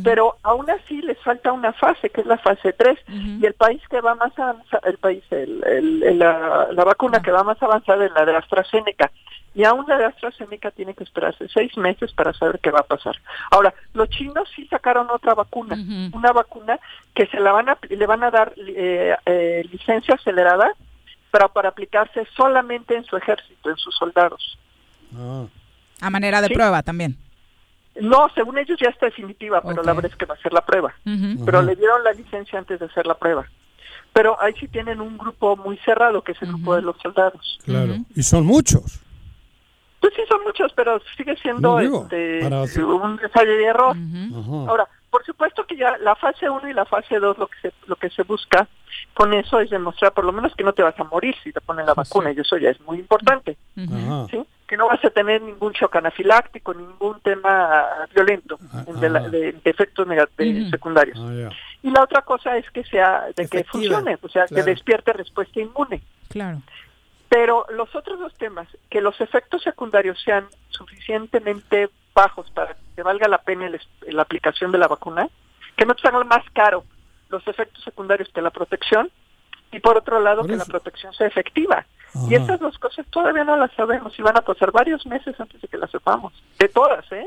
pero aún así les falta una fase, que es la fase 3, y el país que va más avanzado, el país, el, el- el- la, la vacuna que va más avanzada es la de AstraZeneca. Y aún la de AstraZeneca tiene que esperarse seis meses para saber qué va a pasar. Ahora, los chinos sí sacaron otra vacuna, una vacuna que se la van a, le van a dar eh, eh, licencia acelerada para, para aplicarse solamente en su ejército, en sus soldados. A manera de Sí. prueba también. No, según ellos ya está definitiva, pero la verdad es que va a ser la prueba. Pero le dieron la licencia antes de hacer la prueba. Pero ahí sí tienen un grupo muy cerrado, que es el grupo de los soldados. Claro. Y son muchos. Pues sí, son muchos, pero sigue siendo No digo, este, para un ensayo y error. Ahora, por supuesto que ya la fase 1 y la fase 2 lo que se lo que se busca con eso es demostrar por lo menos que no te vas a morir si te ponen la vacuna y eso ya es muy importante. ¿sí? Que no vas a tener ningún shock anafiláctico, ningún tema violento de, la- de- de efectos de secundarios. Ah. Y la otra cosa es que sea de que Efectiva, funcione, o sea, claro. que despierte respuesta inmune. Claro. Pero los otros dos temas, que los efectos secundarios sean suficientemente bajos para que valga la pena el la aplicación de la vacuna, que no te salga más caro los efectos secundarios que la protección, y por otro lado que la protección sea efectiva. Y esas dos cosas todavía no las sabemos y van a pasar varios meses antes de que las sepamos. De todas, ¿eh?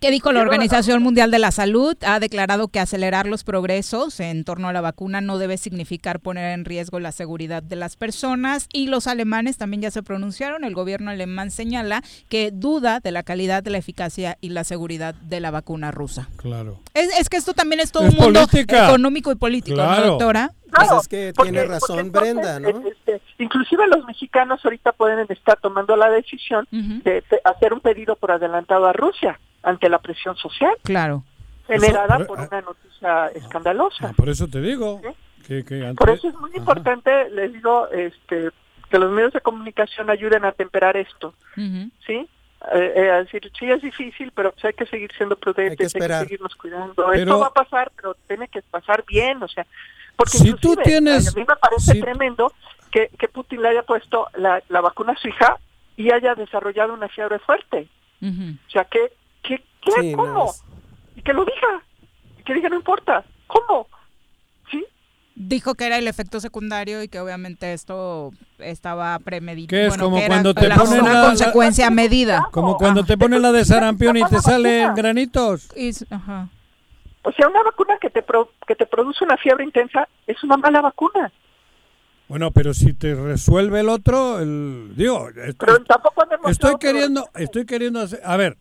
¿Qué dijo la Organización Mundial de la Salud? Ha declarado que acelerar los progresos en torno a la vacuna no debe significar poner en riesgo la seguridad de las personas y los alemanes también ya se pronunciaron. El gobierno alemán señala que duda de la calidad, de la eficacia y la seguridad de la vacuna rusa. Claro. Es, es que esto también es todo Es un mundo política. económico y político, ¿no, Claro. doctora? Pues es que porque- tiene razón Brenda, ¿no? este, inclusive los mexicanos ahorita pueden estar tomando la decisión de, de hacer un pedido por adelantado a Rusia ante la presión social Claro. generada Eso, por una noticia escandalosa. Por eso te digo. Que, que antes- Por eso es muy importante, les digo, este, que los medios de comunicación ayuden a temperar esto, ¿sí? Eh, eh, a decir, sí es difícil, pero pues hay que seguir siendo prudentes, hay que, esperar. seguirnos cuidando. Pero- Esto va a pasar, pero tiene que pasar bien, o sea, porque Si tú tienes- a mí me parece si- tremendo que, que Putin le haya puesto la, la vacuna a su hija y haya desarrollado una fiebre fuerte. O sea, Sí, no, ¿Cómo? es- Y que lo diga, y que diga, no importa, ¿cómo? Dijo que era el efecto secundario y que obviamente esto estaba premeditado. Que es bueno, como que era cuando te ponen una la- la- consecuencia medida. Como cuando te ponen la de sarampión y te salen granitos. Y s- ajá. O sea, una vacuna que te pro- que te produce una fiebre intensa es una mala vacuna. Bueno, pero si te resuelve el otro, el, digo, esto- Pero tampoco estoy que- queriendo, estoy queriendo hacer, a ver,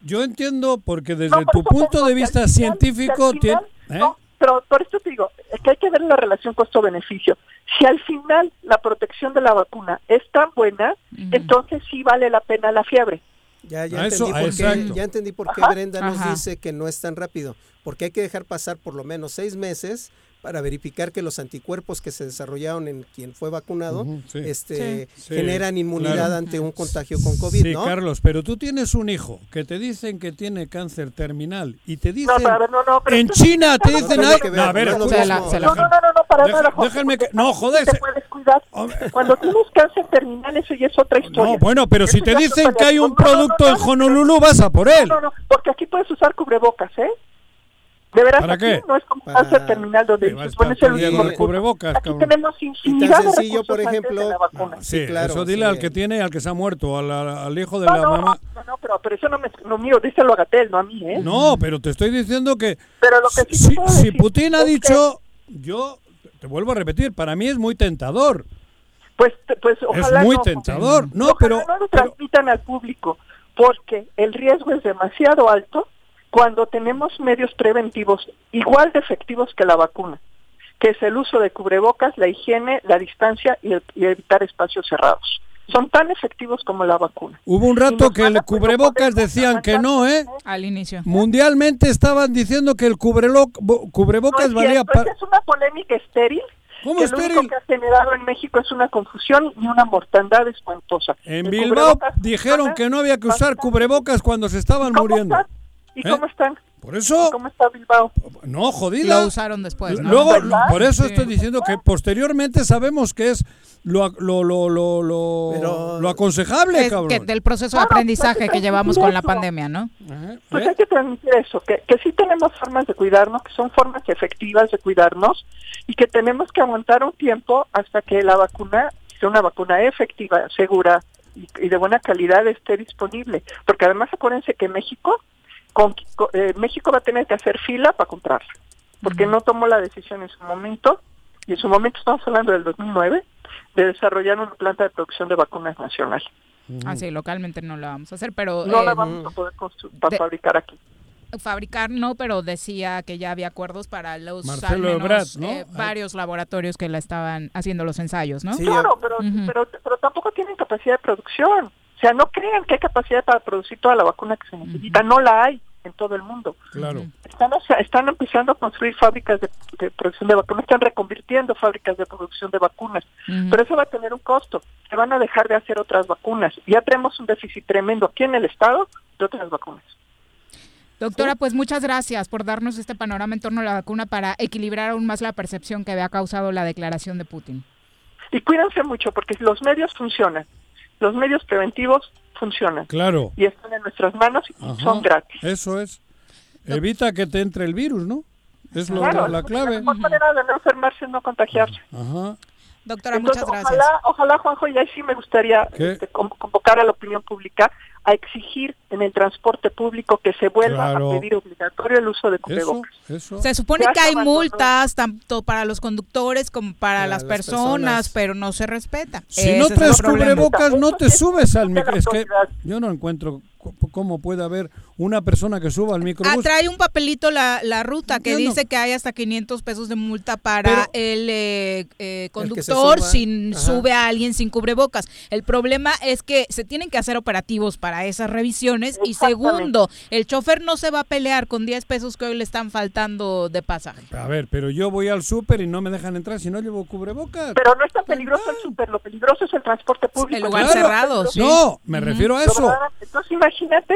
yo entiendo porque desde No, por tu eso punto de vista final- científico final- tiene, ¿eh? no, pero por eso te digo es que hay que ver la relación costo-beneficio. Si al final la protección de la vacuna es tan buena, entonces sí vale la pena la fiebre. Ya, ya, A entendí eso- por qué, ya entendí por qué Ajá. Brenda nos Ajá. dice que no es tan rápido. Porque hay que dejar pasar por lo menos seis meses para verificar que los anticuerpos que se desarrollaron en quien fue vacunado sí. este, Sí. generan inmunidad claro. ante un contagio con COVID, Sí, ¿no? Carlos, pero tú tienes un hijo que te dicen que tiene cáncer terminal y te dicen no, no, pero en China te no dicen no, a ver, ver, no la- No, no, no, no, no, para Deja- nada, déjame que- no, joder, Te se- puedes cuidar. Cuando tienes cáncer terminal, eso ya es otra historia. No, bueno, pero si te dicen que hay un. No, no, producto no, en no, Honolulu, vas a por él. No, no, porque aquí puedes usar cubrebocas, ¿eh? De veras, ¿Para qué? no es como Para- cáncer terminal donde dices, bueno, es el recurso. cubrebocas, Aquí tenemos infinidad de sencillo, por recursos antes de ejemplo, la vacuna. Sí, claro, eso dile sí. al que tiene, al que se ha muerto, al, al hijo de No, la no, mamá. no, no, pero, pero eso no me no mío, díselo a Gatel, no a mí, ¿eh? No, pero te estoy diciendo que Pero lo que sí si, puedo si decir Putin ha es que- dicho, yo te vuelvo a repetir, para mí es muy tentador. Pues, te- pues ojalá muy no, tentador. No, ojalá pero- no lo pero- transmitan al público, porque el riesgo es demasiado alto cuando tenemos medios preventivos igual de efectivos que la vacuna, que es el uso de cubrebocas, la higiene, la distancia y, el- y evitar espacios cerrados. Son tan efectivos como la vacuna. Hubo un rato que el cubrebocas decían que no, ¿eh? Al inicio. Mundialmente estaban diciendo que el cubrebocas No es valía para... es una polémica estéril. ¿Cómo que Lo estéril? único que ha generado en México es una confusión y una mortandad espantosa. En El Bilbao dijeron que no había que usar cubrebocas cuando se estaban muriendo. ¿Y ¿Eh? cómo están? Por eso... ¿Cómo está Bilbao? No, jodida. Lo usaron después, ¿no? Luego, ¿Verdad? por eso Sí. estoy diciendo que posteriormente sabemos que es lo, lo, lo, lo, lo, lo aconsejable, Es cabrón. que del proceso de aprendizaje que llevamos con la pandemia, ¿no? Pues ¿Eh? hay que transmitir eso, que, que sí tenemos formas de cuidarnos, que son formas efectivas de cuidarnos y que tenemos que aguantar un tiempo hasta que la vacuna sea una vacuna efectiva, segura y, y de buena calidad esté disponible. Porque además acuérdense que México, con, con- eh, México va a tener que hacer fila para comprarla, porque no tomó la decisión en su momento, y en su momento estamos hablando del 2009, de desarrollar una planta de producción de vacunas nacional. Así, localmente no la vamos a hacer, pero... No la eh, vamos a poder de- fabricar aquí. fabricar no, pero decía que ya había acuerdos para los al menos, eh, varios laboratorios que la estaban haciendo los ensayos, ¿no? claro, pero, pero, pero tampoco tienen capacidad de producción. O sea, no crean que hay capacidad para producir toda la vacuna que se necesita. No la hay en todo el mundo. Claro. Están, o sea, están empezando a construir fábricas de, de producción de vacunas, están reconvirtiendo fábricas de producción de vacunas. Pero eso va a tener un costo. Se van a dejar de hacer otras vacunas. Ya tenemos un déficit tremendo aquí en el Estado de otras vacunas. Doctora, pues muchas gracias por darnos este panorama en torno a la vacuna para equilibrar aún más la percepción que había causado la declaración de Putin. Y cuídense mucho porque los medios funcionan. Los medios preventivos funcionan. Claro. Y están en nuestras manos y Ajá. son gratis. Eso es. Evita que te entre el virus, ¿no? Es lo- Claro, la, la clave. La mejor manera de no enfermarse es no contagiarse. Ajá. Doctora, Entonces, muchas gracias. Ojalá, ojalá, Juanjo, y ahí sí me gustaría este, con- convocar a la opinión pública a exigir en el transporte público que se vuelva Claro. a pedir obligatorio el uso de cubrebocas. eso. Se supone Ya que hay abandonó. multas tanto para los conductores como para, Para las, las personas, personas. pero no se respeta. Si Ese no es el traes cubrebocas, no te subes al micro. Es que yo no encuentro cu- cómo puede haber una persona que suba al Ah, microbús. trae un papelito la, la ruta que dice que hay hasta 500 pesos de multa para Pero- el eh, eh, conductor suba. si Ajá. sube a alguien sin cubrebocas. El problema es que se tienen que hacer operativos para esas revisiones y segundo, el chofer no se va a pelear con 10 pesos que hoy le están faltando de pasaje. A ver, pero yo voy al súper y no me dejan entrar si no llevo cubrebocas. Pero no es tan peligroso el súper, lo peligroso es el transporte público. El lugar Claro. cerrado, sí. No, me refiero a eso. Entonces imagínate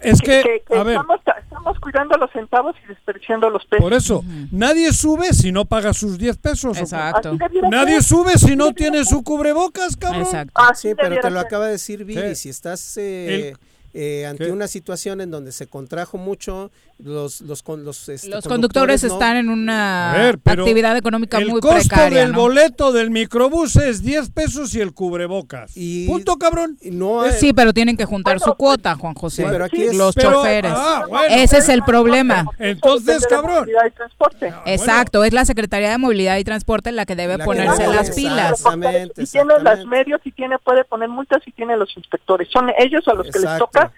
Es que, a ver, estamos, estamos cuidando los centavos y desperdiciando los pesos. por eso, nadie sube si no paga sus 10 pesos. Exacto. Nadie ser. sue si no tiene su cubrebocas, cabrón. Exacto. Así Sí, pero te lo ser. acaba de decir Viri, si estás eh, eh, ante ¿Qué? una situación en donde se contrajo mucho, los los con los, este, Los conductores no- están en una ver, actividad económica el muy costo precaria. del ¿no? boleto del microbús es 10 pesos y el cubrebocas. Y- Punto, cabrón. y no hay- Sí, pero tienen que juntar su cuota, Juan José. Sí, pero aquí es- los Pero- choferes. ah, bueno. Ese es el problema. Entonces, cabrón. transporte. Exacto, es la Secretaría de Movilidad y Transporte la que debe La que ponerse debe- las pilas. Exactamente, Y tiene los exactamente. medios y tiene puede poner multas y tiene los inspectores. Son ellos a los que les Exacto. toca.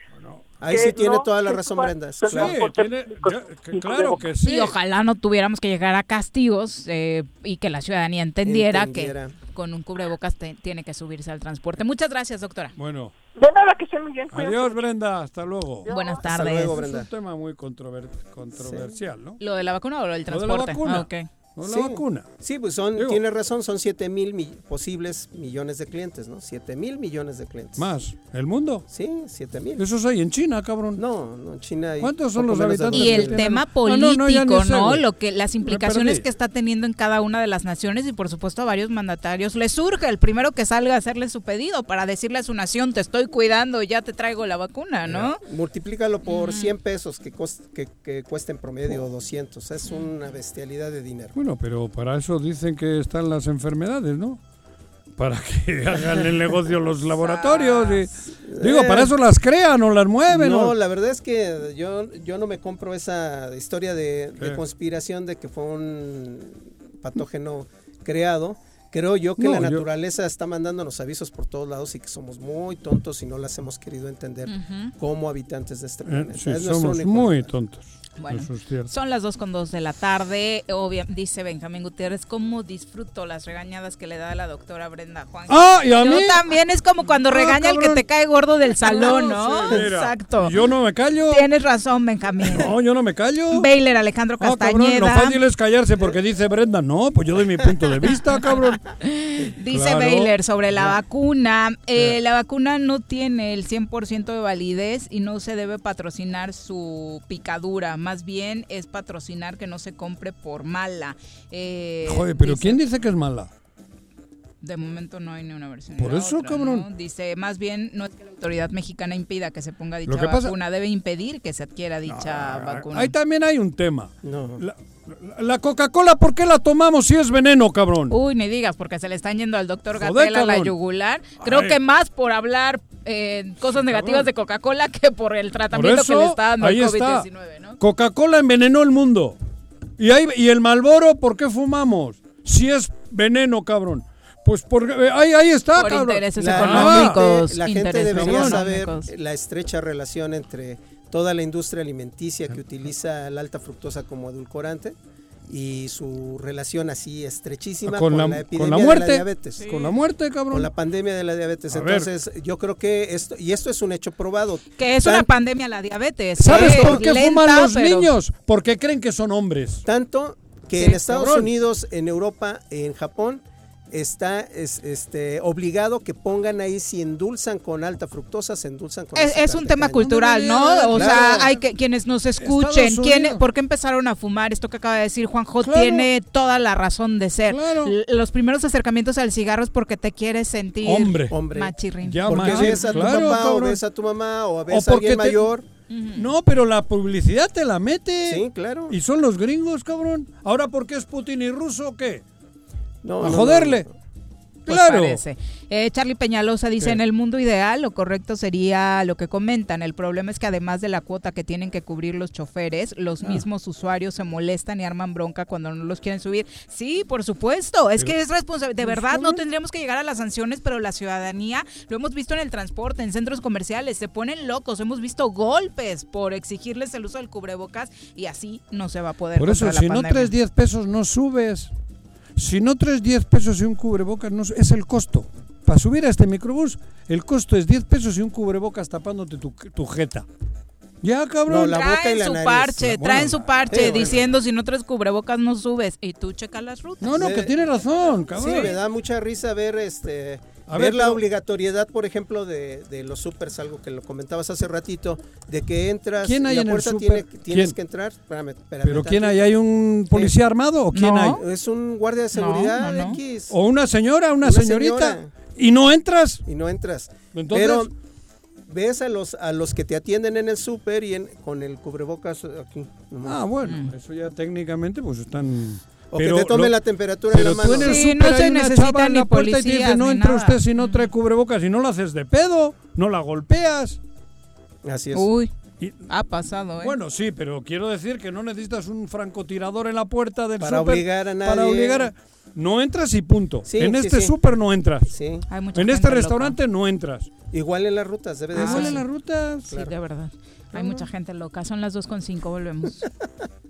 Ahí sí tiene no toda la razón, Brenda. Sí, tiene- claro que sí. Y ojalá no tuviéramos que llegar a castigos eh, y que la ciudadanía entendiera, Entendiera. que con un cubrebocas te- tiene que subirse al transporte. Muchas gracias, doctora. Bueno, De nada, que estén muy bien. cuídense. adiós Brenda, hasta luego. Buenas Hasta tardes. Es un tema muy controver- controversial, ¿no? ¿Lo de la vacuna o lo del Lo de la transporte? vacuna. Ah, ok. No la Sí. vacuna. Sí, pues son, Digo- tiene razón, son 7 mil mi- posibles millones de clientes, ¿no? 7 mil millones de clientes. Más. ¿El mundo? Sí, 7 mil. Esos hay en China, cabrón. No, no, en China hay ¿Cuántos son los habitantes Y el tema político, no, no, ya ¿no? ni sé, güey. Lo que las implicaciones que está teniendo en cada una de las naciones y por supuesto a varios mandatarios les surge el primero que salga a hacerle su pedido para decirle a su nación, te estoy cuidando, ya te traigo la vacuna, ¿no? Multiplícalo por 100 pesos que, que, que cuesta en promedio 200. Es una bestialidad de dinero. Bueno, pero para eso dicen que están las enfermedades, ¿no? Para que [laughs] hagan el negocio los laboratorios. y- digo, para eso las crean o las mueven. No, o- la verdad es que yo, yo no me compro esa historia de, de ¿Qué? conspiración de que fue un patógeno creado. creo yo que No, la yo- naturaleza está mandándonos avisos por todos lados y que somos muy tontos y no las hemos querido entender como habitantes de este Eh, planeta. sí, Es somos muy tontos. Bueno, es. Son las dos con dos de la tarde. Obvia, dice Benjamín Gutiérrez, ¿cómo disfruto las regañadas que le da la doctora Brenda Juan? Ah, ¿y a Yo mí? también es como cuando Ah, regaña el que cabrón. te cae gordo del [laughs] salón, ¿no? Sí, mira, Exacto. Yo no me callo. Tienes razón, Benjamín. No, yo no me callo. Baylor Alejandro Ah, cabrón, Castañeda. lo fácil es callarse porque dice Brenda. No, pues yo doy mi punto de vista, cabrón. [laughs] Dice Claro. Baylor sobre la vacuna. eh, la vacuna no tiene el 100% de validez y no se debe patrocinar su picadura. Más bien es patrocinar que no se compre por mala. Eh, Joder, pero dice- ¿quién dice que es mala? De momento no hay ni una versión. Por eso, otra, cabrón. ¿no? Dice, más bien no es que la autoridad mexicana impida que se ponga dicha que pasa- vacuna, debe impedir que se adquiera dicha vacuna. Ahí también hay un tema. No. La, la- la Coca-Cola, ¿por qué la tomamos si es veneno, cabrón? Uy, ni digas, porque se le están yendo al doctor Joder, Gatel a la yugular. Creo Ay. que más por hablar eh, cosas negativas de Coca-Cola que por el Por tratamiento que le está dando ahí el está. COVID-19, ¿no? Coca-Cola envenenó el mundo. Y, ahí, y el Malboro, ¿por qué fumamos? Si es veneno, cabrón. Pues porque eh, ahí, ahí está, Por cabrón. intereses La- económicos. La gente intereses debería saber la estrecha relación entre toda la industria alimenticia que utiliza la alta fructosa como edulcorante y su relación así estrechísima Con con, la- la, con epidemia la de muerte. la diabetes. Con la muerte, cabrón. Con la pandemia de la diabetes. A ver. Entonces, yo creo que esto, y esto es un hecho probado. Que es Tan- una pandemia la diabetes. ¿Sabes por qué lenta, fuman los pero- niños? Porque creen que son hombres. Tanto que Sí, en Estados cabrón. Unidos, en Europa, en Japón, está es- este, obligado que pongan ahí si endulzan con alta fructosa, se endulzan con Es, es un tema caña. cultural, ¿no? O Claro. sea, hay que quienes nos escuchen, ¿quién. ¿por qué empezaron a fumar? Esto que acaba de decir Juanjo Claro. tiene toda la razón de ser. Claro. Los primeros acercamientos al cigarro es porque te quieres sentir Hombre. Hombre. machirrín. Ya, Porque ves a tu claro, papá o ves a tu mamá o O ves a porque alguien te- mayor. No, pero la publicidad te la mete. Sí, claro. Y son los gringos, cabrón. Ahora, ¿por qué es Putin y ruso? ¿Qué? No, a no, joderle. no, no. Pues claro. parece. Eh, Charlie Peñalosa dice, ¿Qué? en el mundo ideal lo correcto sería lo que comentan. El problema es que además de la cuota que tienen que cubrir los choferes, los Ah. mismos usuarios se molestan y arman bronca cuando no los quieren subir. Sí, por supuesto. Es Pero- que es responsable. De verdad, no tendríamos que llegar a las sanciones, pero la ciudadanía, lo hemos visto en el transporte, en centros comerciales, se ponen locos. Hemos visto golpes por exigirles el uso del cubrebocas y así no se va a poder. Por eso, la si no traes 10 pesos, no subes. Si no traes 10 pesos y un cubrebocas, no, es el costo. Para subir a este microbús, el costo es 10 pesos y un cubrebocas tapándote tu, tu jeta. Ya, cabrón. No, la boca y traen la su nariz. parche, bueno, traen su parche sí, bueno. diciendo si no traes cubrebocas no subes y tú checa las rutas. No, no, Sí. que tiene razón, Sí, cabrón. me da mucha risa ver este A ver, ver, la pero- obligatoriedad, por ejemplo, de, de los supers, algo que lo comentabas hace ratito, de que entras ¿Quién hay la en el puerta súper? tiene, tienes ¿Quién? que entrar. Espérame, espérame ¿Pero quién hay? ¿Hay un policía armado o quién No. hay? Es un guardia de seguridad no, no. X. ¿O una señora, una, Una señorita? señora. ¿Y no entras? Y no entras. Entonces- Pero ves a los a los que te atienden en el súper y en, con el cubrebocas aquí. nomás. Ah, bueno, eso ya técnicamente pues están... o que te tomen lo- la temperatura en Pero la mano. tú en el Sí, no se en ni la puerta y te dice, policías no entra nada". usted si no trae cubrebocas y no lo haces de pedo, no la golpeas. Así es. Uy, Y- ha pasado, ¿eh? bueno, sí, pero quiero decir que no necesitas un francotirador en la puerta del Para súper obligar a Para nadie. obligar a... No entras y punto. Sí, en sí, este sí. súper no entras. Sí. Hay mucha En gente este loca. restaurante no entras. Igual en las rutas, debe de Ah, ser. Igual en las rutas. Sí, de verdad. Hay mucha gente loca. Son las 2.5, volvemos. [laughs]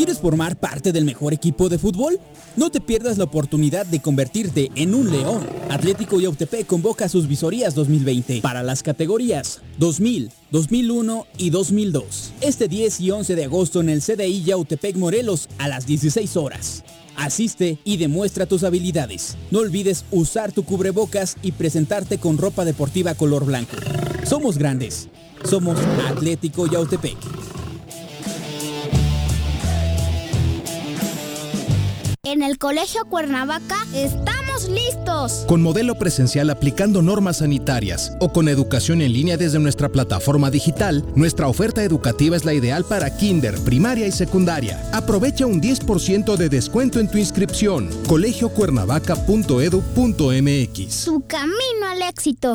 ¿Quieres formar parte del mejor equipo de fútbol? No te pierdas la oportunidad de convertirte en un león. Atlético Yautepec convoca sus visorías 2020 para las categorías 2000, 2001 y 2002. Este 10 y 11 de agosto en el CDI Yautepec Morelos a las 16 horas. Asiste y demuestra tus habilidades. No olvides usar tu cubrebocas y presentarte con ropa deportiva color blanco. Somos grandes. Somos Atlético Yautepec. En el Colegio Cuernavaca estamos ¡Estamos listos! Con modelo presencial aplicando normas sanitarias o con educación en línea desde nuestra plataforma digital, nuestra oferta educativa es la ideal para kinder, primaria y secundaria. Aprovecha un 10% de descuento en tu inscripción. colegiocuernavaca.edu.mx. Su camino al éxito.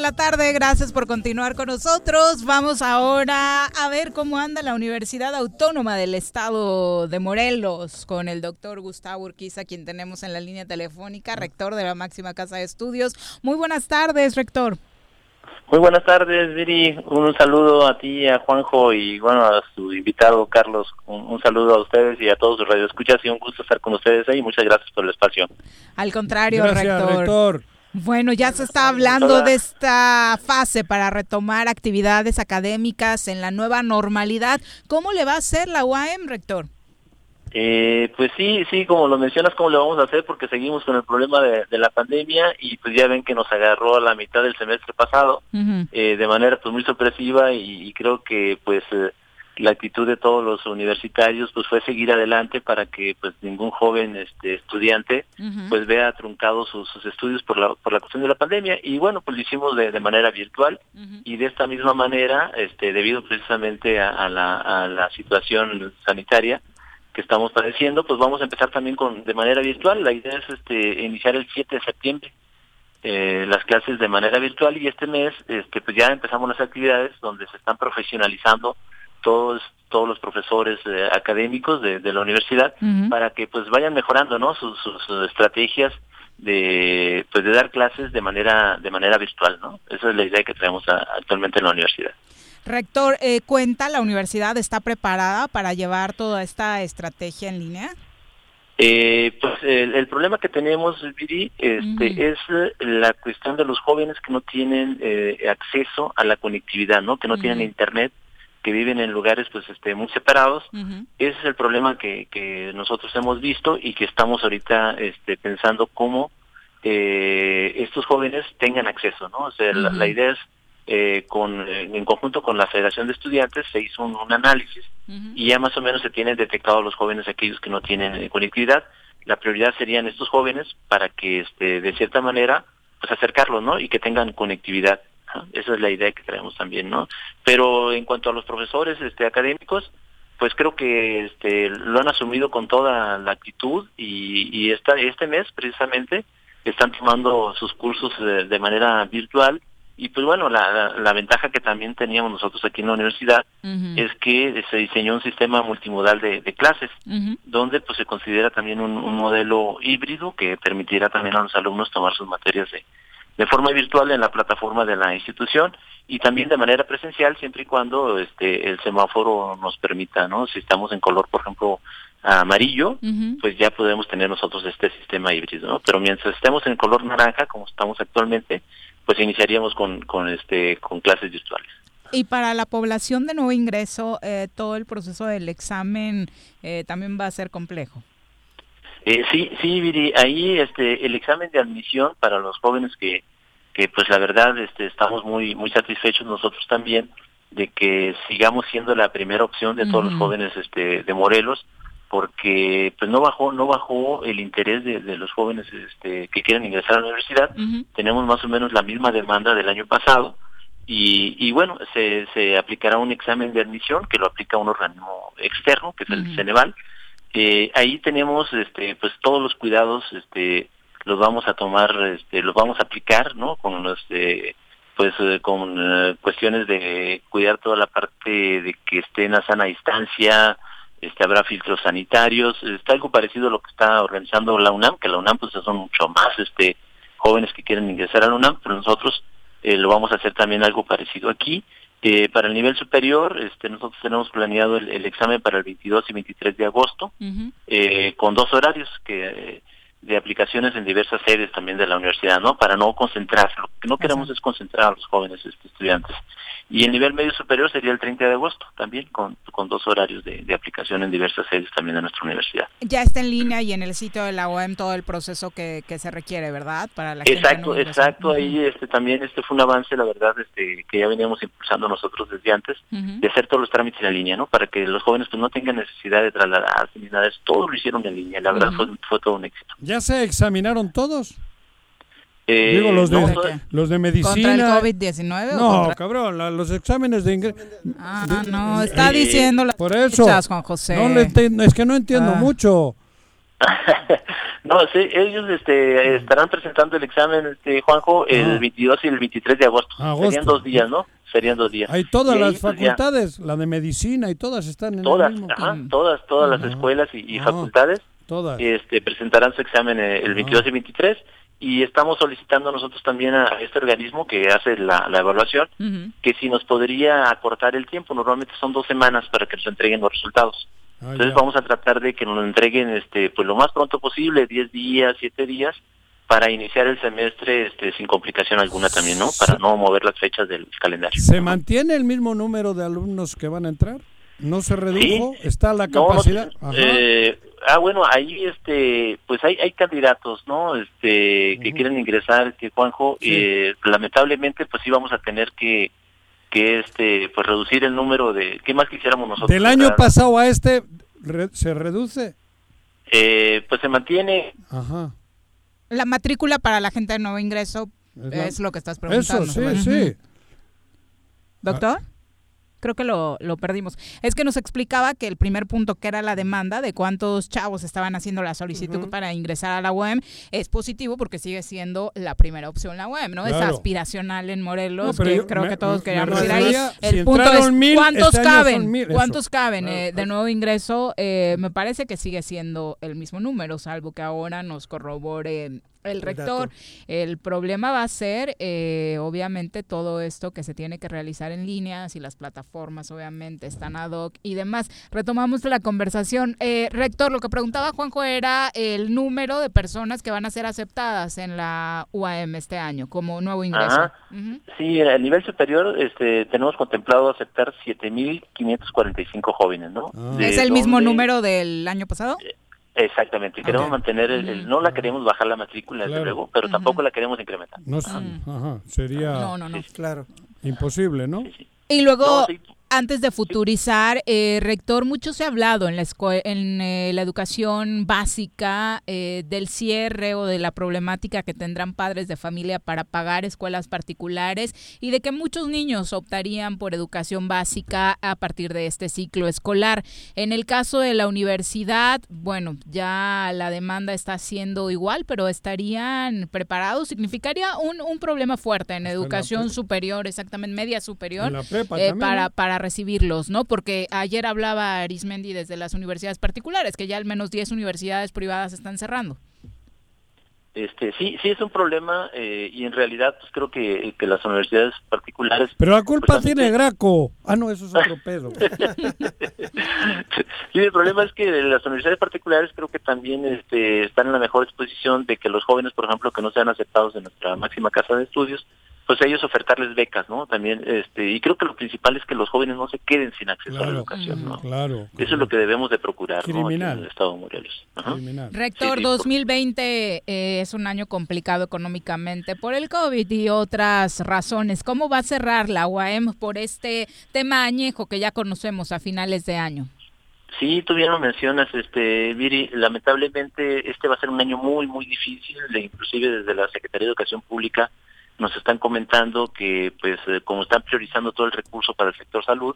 De la tarde, gracias por continuar con nosotros. Vamos ahora a ver cómo anda la Universidad Autónoma del Estado de Morelos con el doctor Gustavo Urquiza, quien tenemos en la línea telefónica, rector de la máxima casa de estudios. Muy buenas tardes, rector. Muy buenas tardes, Viri. Un saludo a ti, a Juanjo y bueno, a su invitado Carlos. Un, un saludo a ustedes y a todos sus radioescuchas y un gusto estar con ustedes ahí. Muchas gracias por el espacio. Al contrario, Gracias, rector. rector. Bueno, ya se está hablando de esta fase para retomar actividades académicas en la nueva normalidad. ¿Cómo le va a hacer la UAM, rector? Eh, pues sí, sí, como lo mencionas, ¿cómo le vamos a hacer? Porque seguimos con el problema de, de la pandemia y pues ya ven que nos agarró a la mitad del semestre pasado eh, de manera pues muy sorpresiva y, y creo que pues eh, la actitud de todos los universitarios pues fue seguir adelante para que pues ningún joven este estudiante pues vea truncados sus, sus estudios por la por la cuestión de la pandemia. Y bueno pues lo hicimos de, de manera virtual y de esta misma manera este debido precisamente a, a la, a la situación sanitaria que estamos padeciendo pues vamos a empezar también con de manera virtual. La idea es este iniciar el 7 de septiembre eh, las clases de manera virtual y este mes este pues ya empezamos las actividades donde se están profesionalizando todos todos los profesores eh, académicos de, de la universidad para que pues vayan mejorando no sus, sus estrategias de pues de dar clases de manera de manera virtual no esa es la idea que tenemos a- actualmente en la universidad. Rector, eh, ¿cuenta la universidad está preparada para llevar toda esta estrategia en línea? Eh, pues el, el problema que tenemos, Viri, este, es la cuestión de los jóvenes que no tienen eh, acceso a la conectividad, ¿no? Que no tienen internet, que viven en lugares, pues, este, muy separados. Ese es el problema que, que nosotros hemos visto y que estamos ahorita, este, pensando cómo eh, estos jóvenes tengan acceso, ¿no? O sea, la, la idea es eh, con, en conjunto con la Federación de Estudiantes se hizo un, un análisis y ya más o menos se tienen detectados los jóvenes aquellos que no tienen eh, conectividad. La prioridad serían estos jóvenes para que, este, de cierta manera, pues acercarlos, ¿no? Y que tengan conectividad. ¿No? Esa es la idea que traemos también, ¿no? Pero en cuanto a los profesores este, académicos, pues creo que este, lo han asumido con toda la actitud y, y esta, este mes precisamente están tomando sus cursos de, de manera virtual y pues bueno, la, la, la, ventaja que también teníamos nosotros aquí en la universidad uh -huh. es que se diseñó un sistema multimodal de, de clases, uh -huh. donde pues se considera también un, un, modelo híbrido que permitirá también a los alumnos tomar sus materias de, de forma virtual en la plataforma de la institución y también de manera presencial siempre y cuando este el semáforo nos permita, ¿no? Si estamos en color, por ejemplo, amarillo, uh -huh. pues ya podemos tener nosotros este sistema híbrido, ¿no? Pero mientras estemos en color naranja, como estamos actualmente, pues iniciaríamos con, con, este, con clases virtuales. Y para la población de nuevo ingreso, eh, todo el proceso del examen eh, también va a ser complejo. Eh, sí, sí, Viri, ahí este, el examen de admisión para los jóvenes que, que pues la verdad este, estamos muy, muy satisfechos nosotros también de que sigamos siendo la primera opción de todos uh -huh. los jóvenes este, de Morelos, porque pues no bajó no bajó el interés de, de los jóvenes este, que quieren ingresar a la universidad uh -huh. tenemos más o menos la misma demanda del año pasado y, y bueno se, se aplicará un examen de admisión que lo aplica un organismo externo que es el uh -huh. Ceneval eh, ahí tenemos este pues todos los cuidados este los vamos a tomar este los vamos a aplicar no con los este pues eh, con eh, cuestiones de cuidar toda la parte de que estén a sana distancia este habrá filtros sanitarios, está algo parecido a lo que está organizando la UNAM, que la UNAM pues son mucho más este jóvenes que quieren ingresar a la UNAM, pero nosotros eh, lo vamos a hacer también algo parecido aquí. Eh, para el nivel superior, este, nosotros tenemos planeado el, el, examen para el 22 y 23 de agosto, uh -huh. eh, con dos horarios que de aplicaciones en diversas sedes también de la universidad, ¿no? Para no concentrar, lo que no queremos es concentrar a los jóvenes este, estudiantes. Y el nivel medio superior sería el 30 de agosto, también con, con dos horarios de, de, aplicación en diversas sedes también de nuestra universidad. Ya está en línea y en el sitio de la OEM todo el proceso que, que se requiere, ¿verdad? Para la exacto, gente exacto. Uh -huh. Ahí este, también este fue un avance, la verdad, este, que ya veníamos impulsando nosotros desde antes, uh -huh. de hacer todos los trámites en línea, ¿no? Para que los jóvenes pues no tengan necesidad de trasladarse ni nada. Todo lo hicieron en línea, la verdad uh -huh. fue, fue todo un éxito. ¿Ya se examinaron todos? Eh, Digo, los de, no, los de medicina. ¿Contra el COVID-19? No, contra... cabrón, la, los exámenes de ingreso. Ah, no, está diciendo las Por eso. Fechas, Juan José. No le es que no entiendo ah. mucho. [laughs] no, sí, ellos este, estarán presentando el examen, este, Juanjo, el ah. 22 y el 23 de agosto. agosto. Serían dos días, ¿no? Serían dos días. Hay todas y las ahí, facultades, pues, la de medicina y todas están en todas, el mismo ajá, Todas, todas las escuelas y, y facultades todas. Este, presentarán su examen el 22 y 23 y estamos solicitando nosotros también a este organismo que hace la, la evaluación uh -huh. que si nos podría acortar el tiempo, normalmente son dos semanas para que nos entreguen los resultados. Ah, Entonces ya. vamos a tratar de que nos entreguen este pues lo más pronto posible, 10 días, 7 días, para iniciar el semestre este, sin complicación alguna también, ¿no? Para no mover las fechas del calendario. ¿Se mantiene el mismo número de alumnos que van a entrar? ¿No se redujo? ¿Sí? ¿Está la capacidad? No, no, eh, ah bueno ahí este pues hay hay candidatos no este uh -huh. que quieren ingresar que Juanjo sí. eh, lamentablemente pues sí vamos a tener que que este pues reducir el número de qué más quisiéramos nosotros del año pasado a este re, se reduce eh, pues se mantiene Ajá. la matrícula para la gente de nuevo ingreso es, la... es lo que estás preguntando eso sí -huh. sí doctor ah creo que lo, lo, perdimos. Es que nos explicaba que el primer punto, que era la demanda de cuántos chavos estaban haciendo la solicitud uh -huh. para ingresar a la UEM, es positivo porque sigue siendo la primera opción la UEM, ¿no? Claro. Es aspiracional en Morelos, no, que yo, creo me, que todos queríamos ir ahí. El si punto es mil, cuántos este caben, mil, cuántos caben eh, de nuevo ingreso. Eh, me parece que sigue siendo el mismo número, salvo que ahora nos corrobore el rector. El problema va a ser, eh, obviamente, todo esto que se tiene que realizar en línea, si las plataformas, obviamente, están ad hoc y demás. Retomamos la conversación. Eh, rector, lo que preguntaba Juanjo era el número de personas que van a ser aceptadas en la UAM este año como nuevo ingreso. Ajá. Uh -huh. Sí, a nivel superior este, tenemos contemplado aceptar 7.545 jóvenes, ¿no? Ah. ¿Es el mismo número del año pasado? Eh, Exactamente, queremos mantener, el, no la queremos bajar la matrícula, desde luego, pero tampoco la queremos incrementar. No, ajá, sería no, no, no. claro. imposible, ¿no? Y luego, antes de futurizar, eh, rector, mucho se ha hablado en la, en, eh, la educación básica eh, del cierre o de la problemática que tendrán padres de familia para pagar escuelas particulares y de que muchos niños optarían por educación básica a partir de este ciclo escolar. En el caso de la universidad, bueno, ya la demanda está siendo igual, pero estarían preparados. Significaría un, un problema fuerte en educación superior, exactamente media superior, para, para recibirlos, ¿no? Porque ayer hablaba Arismendi desde las universidades particulares, que ya al menos 10 universidades privadas están cerrando. Este, sí, sí es un problema eh, y en realidad pues creo que, que, las universidades particulares... Pero la culpa pues, tiene Graco. Ah, no, eso es otro pedo. [laughs] sí, el problema es que las universidades particulares creo que también este, están en la mejor disposición de que los jóvenes, por ejemplo, que no sean aceptados en nuestra máxima casa de estudios, pues a ellos ofertarles becas, ¿no? También, este, y creo que lo principal es que los jóvenes no se queden sin acceso a la educación, ¿no? Claro. Eso es lo que debemos de procurar, ¿no? En el Estado de Morelos. Rector, 2020 eh, es un año complicado económicamente por el COVID y otras razones. ¿Cómo va a cerrar la UAM por este tema añejo que ya conocemos a finales de año? Sí, tú bien lo mencionas, este, Viri, lamentablemente este va a ser un año muy, muy difícil, inclusive desde la Secretaría de Educación Pública nos están comentando que, pues, eh, como están priorizando todo el recurso para el sector salud,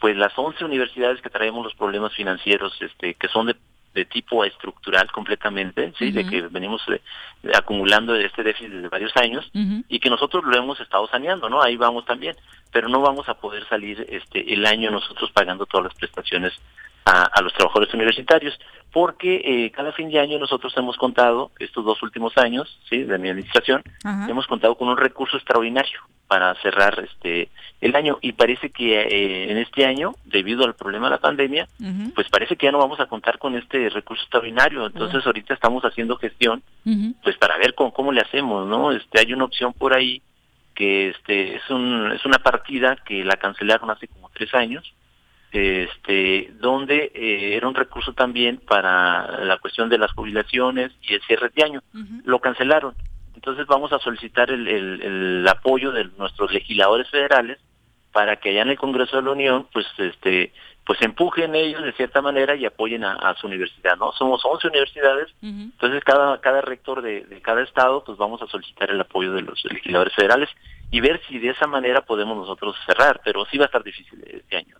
pues las 11 universidades que traemos los problemas financieros, este, que son de, tipo estructural completamente, sí, de que venimos eh, acumulando este déficit desde varios años y que nosotros lo hemos estado saneando, ¿no? Ahí vamos también, pero no vamos a poder salir este el año nosotros pagando todas las prestaciones a, los trabajadores universitarios, porque eh, cada fin de año nosotros hemos contado, estos dos últimos años, sí, de mi administración, hemos contado con un recurso extraordinario para cerrar este el año. Y parece que eh, en este año, debido al problema de la pandemia, pues parece que ya no vamos a contar con este recurso extraordinario. Entonces ahorita estamos haciendo gestión, pues para ver cómo, cómo le hacemos, ¿no? Este hay una opción por ahí que este es un es una partida que la cancelaron hace como tres años este, donde eh, era un recurso también para la cuestión de las jubilaciones y el cierre de año. Lo cancelaron. Entonces vamos a solicitar el, el, apoyo de nuestros legisladores federales para que allá en el Congreso de la Unión, pues, este, pues empujen ellos de cierta manera y apoyen a, su universidad, ¿no? Somos 11 universidades, entonces cada, cada rector de, de, cada estado, pues vamos a solicitar el apoyo de los legisladores federales y ver si de esa manera podemos nosotros cerrar, pero sí va a estar difícil este año.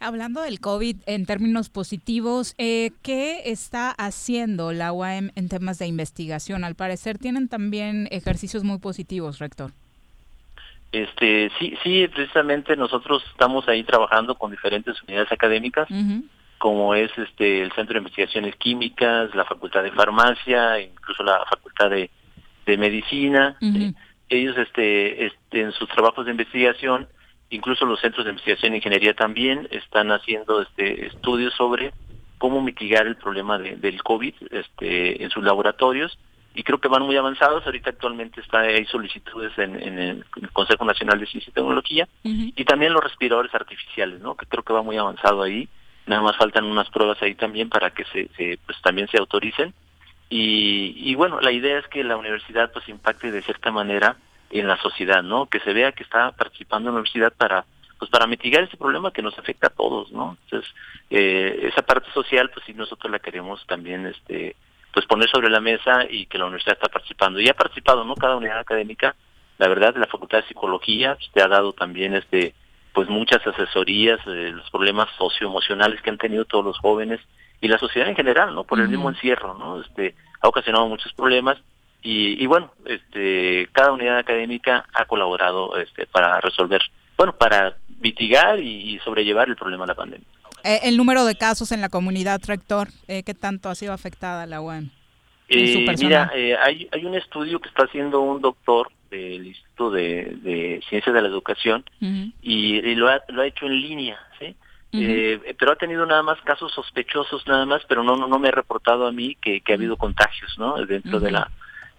Hablando del COVID en términos positivos, eh, ¿qué está haciendo la UAM en temas de investigación? Al parecer tienen también ejercicios muy positivos, rector. Este, sí, sí, precisamente nosotros estamos ahí trabajando con diferentes unidades académicas, como es este el Centro de Investigaciones Químicas, la Facultad de Farmacia, incluso la Facultad de, Medicina. Ellos, este, este, en sus trabajos de investigación incluso los centros de investigación e ingeniería también están haciendo este estudios sobre cómo mitigar el problema del COVID este, en sus laboratorios y creo que van muy avanzados. Ahorita actualmente está, hay solicitudes en, el Consejo Nacional de Ciencia y Tecnología y también los respiradores artificiales, ¿no? que creo que va muy avanzado ahí. Nada más faltan unas pruebas ahí también para que se, se pues también se autoricen. Y, y bueno, la idea es que la universidad pues impacte de cierta manera en la sociedad, ¿no? Que se vea que está participando en la universidad para pues para mitigar ese problema que nos afecta a todos, ¿no? Entonces, eh, esa parte social, pues sí nosotros la queremos también, este, pues poner sobre la mesa y que la universidad está participando. Y ha participado, ¿no? Cada unidad académica, la verdad, la Facultad de Psicología, pues, te ha dado también, este, pues muchas asesorías de los problemas socioemocionales que han tenido todos los jóvenes y la sociedad en general, ¿no? Por el mismo encierro, ¿no? Este, ha ocasionado muchos problemas y, bueno, este, cada unidad académica ha colaborado este, para resolver, bueno, para mitigar y, sobrellevar el problema de la pandemia. Eh, el número de casos en la comunidad, rector, eh, ¿qué tanto ha sido afectada la UAM? Eh, mira, eh, hay, hay un estudio que está haciendo un doctor del Instituto de, Ciencias de la Educación y, lo, ha, lo ha hecho en línea, ¿sí? pero ha tenido nada más casos sospechosos nada más, pero no no, no me ha reportado a mí que, que ha habido contagios, ¿no? Dentro de la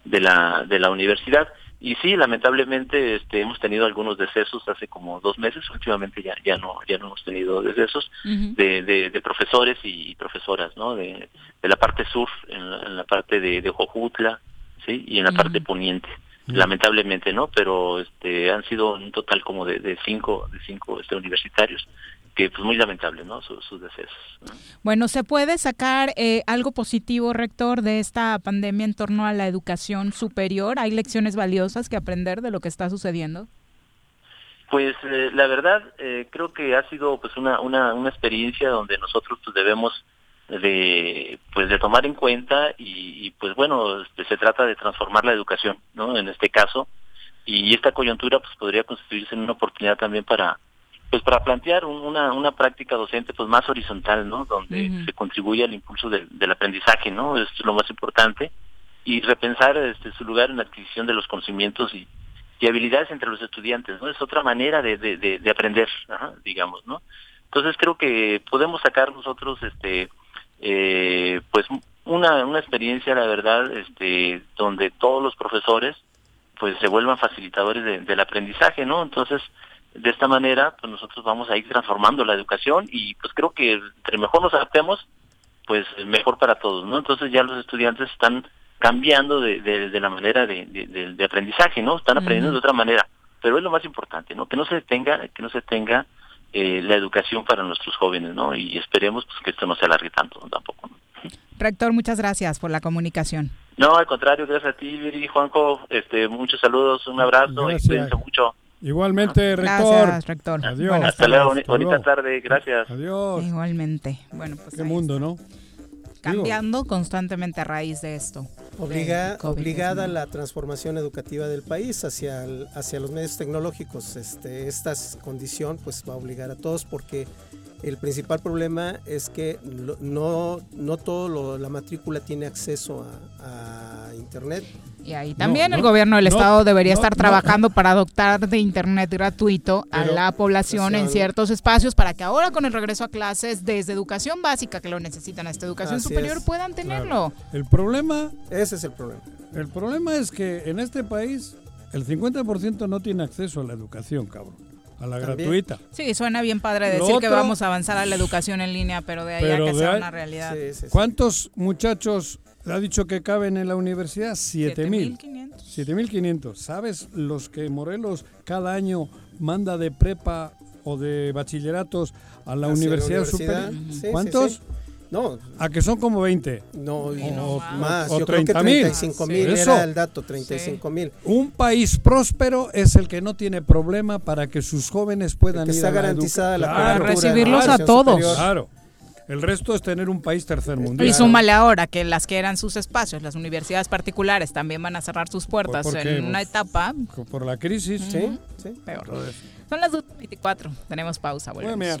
de la, de la universidad. y sí, lamentablemente este, hemos tenido algunos decesos hace como dos meses, últimamente ya, ya no ya no hemos tenido decesos de, de, profesores y profesoras, ¿no? De, de la parte sur, en la, parte de, de Jojutla, ¿sí? Y en la parte poniente lamentablemente no pero este han sido un total como de, de cinco de cinco este universitarios que pues muy lamentable no sus, sus decesos bueno se puede sacar eh, algo positivo rector de esta pandemia en torno a la educación superior hay lecciones valiosas que aprender de lo que está sucediendo pues eh, la verdad eh, creo que ha sido pues una, una, una experiencia donde nosotros pues debemos de pues de tomar en cuenta y, pues bueno este, se trata de transformar la educación no en este caso y esta coyuntura pues podría constituirse en una oportunidad también para pues para plantear una, una práctica docente pues más horizontal no donde se contribuye al impulso del aprendizaje no es lo más importante. Y repensar este su lugar en la adquisición de los conocimientos y, y habilidades entre los estudiantes no es otra manera de, de, de, aprender digamos no entonces creo que podemos sacar nosotros este eh, pues una, una experiencia, la verdad, este, donde todos los profesores pues se vuelvan facilitadores del aprendizaje, ¿no? Entonces, de esta manera, pues nosotros vamos a ir transformando la educación y pues creo que entre mejor nos adaptemos, pues mejor para todos, ¿no? Entonces ya los estudiantes están cambiando de, de, la manera de, de, aprendizaje, ¿no? Están aprendiendo de otra manera, pero es lo más importante, ¿no? Que no se detenga, que no se tenga eh, la educación para nuestros jóvenes, ¿no? Y esperemos pues, que esto no se alargue tanto tampoco. Rector, muchas gracias por la comunicación. No, al contrario, gracias a ti, Viri, Juanjo, este, muchos saludos, un abrazo y cuídense mucho. Igualmente, rector. Gracias, rector. Adiós. Hasta luego, bonita tarde, gracias. Adiós. Igualmente. Bueno, pues Qué mundo, ¿no? Cambiando constantemente a raíz de esto. Obliga, obligada la transformación educativa del país hacia, hacia los medios tecnológicos. Este, esta condición pues va a obligar a todos porque el principal problema es que no, no todo la matrícula tiene acceso a, Internet. Y ahí también el gobierno del estado debería estar trabajando para adoptar de Internet gratuito a la población en ciertos espacios para que ahora con el regreso a clases desde educación básica que lo necesitan hasta educación superior puedan tenerlo. El problema... Ese es el problema. El problema es que en este país el 50% no tiene acceso a la educación, cabrón a la gratuita. Sí, suena bien padre decir que vamos a avanzar a la educación en línea, pero de ahí a que sea una realidad. ¿Cuántos muchachos ha dicho que caben en la universidad? Siete mil. Siete mil quinientos. ¿Sabes los que Morelos cada año manda de prepa o de bachilleratos a la universidad, superior? ¿Cuántos? No. A que son como 20. No, más. Yo creo que 35 mil era el dato, 35 mil. Un país próspero es el que no tiene problema para que sus jóvenes puedan ir a garantizada la, claro, recibirlos a todos. Claro. El resto es tener un país tercer mundial. Y súmale ahora que las que eran sus espacios, las universidades particulares también van a cerrar sus puertas en una etapa. Por la crisis. Sí, sí. Peor. Son las 24. Tenemos pausa. Volvemos.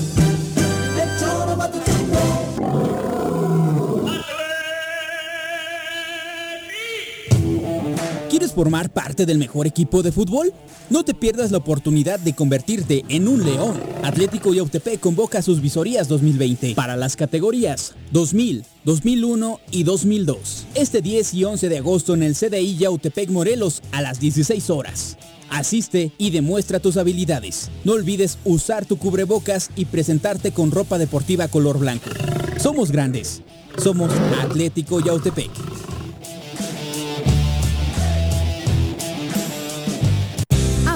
¿Quieres formar parte del mejor equipo de fútbol? No te pierdas la oportunidad de convertirte en un león. Atlético Yautepec convoca sus visorías 2020 para las categorías 2000, 2001 y 2002. Este 10 y 11 de agosto en el CDI Yautepec Morelos a las 16 horas. Asiste y demuestra tus habilidades. No olvides usar tu cubrebocas y presentarte con ropa deportiva color blanco. Somos grandes. Somos Atlético Yautepec.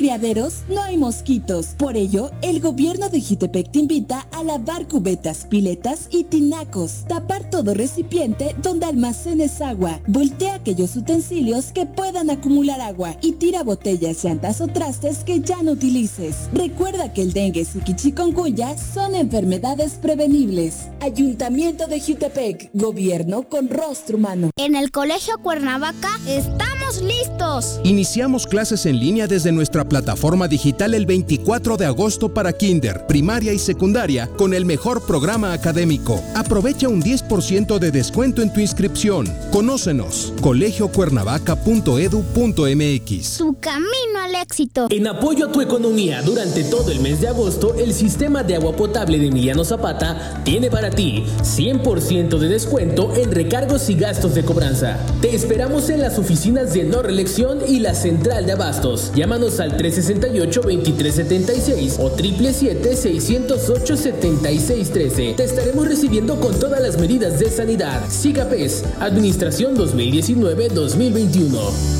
Criaderos no hay mosquitos. Por ello, el gobierno de Jitepec te invita a lavar cubetas, piletas y tinacos. Tapar todo recipiente donde almacenes agua. Voltea aquellos utensilios que puedan acumular agua y tira botellas, llantas o trastes que ya no utilices. Recuerda que el dengue y chikungunya son enfermedades prevenibles. Ayuntamiento de Jutepec, gobierno con rostro humano. En el Colegio Cuernavaca estamos listos. Iniciamos clases en línea desde nuestra plataforma digital el 24 de agosto para kinder, primaria y secundaria con el mejor programa académico. Aprovecha un 10% de descuento en tu inscripción. Conócenos, colegiocuernavaca.edu.mx. Tu camino al éxito. En apoyo a tu economía durante todo el mes de agosto, el sistema de agua potable de Emiliano Zapata tiene para ti 100% de descuento en recargos y gastos de cobranza. Te esperamos en las oficinas de no reelección y la central de abastos. Llámanos al 368-2376 o 777-608-7613. Te estaremos recibiendo con todas las medidas de sanidad. SIGAPES, Administración 2019-2021.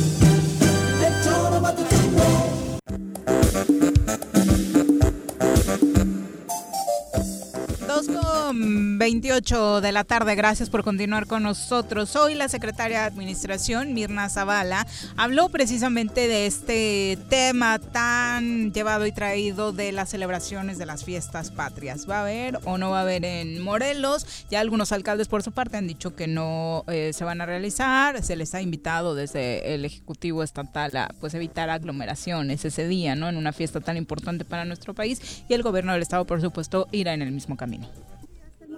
28 de la tarde, gracias por continuar con nosotros. Hoy la secretaria de Administración, Mirna Zavala, habló precisamente de este tema tan llevado y traído de las celebraciones de las fiestas patrias. ¿Va a haber o no va a haber en Morelos? Ya algunos alcaldes por su parte han dicho que no eh, se van a realizar. Se les ha invitado desde el Ejecutivo Estatal a pues evitar aglomeraciones ese día, ¿no? En una fiesta tan importante para nuestro país. Y el gobierno del Estado, por supuesto, irá en el mismo camino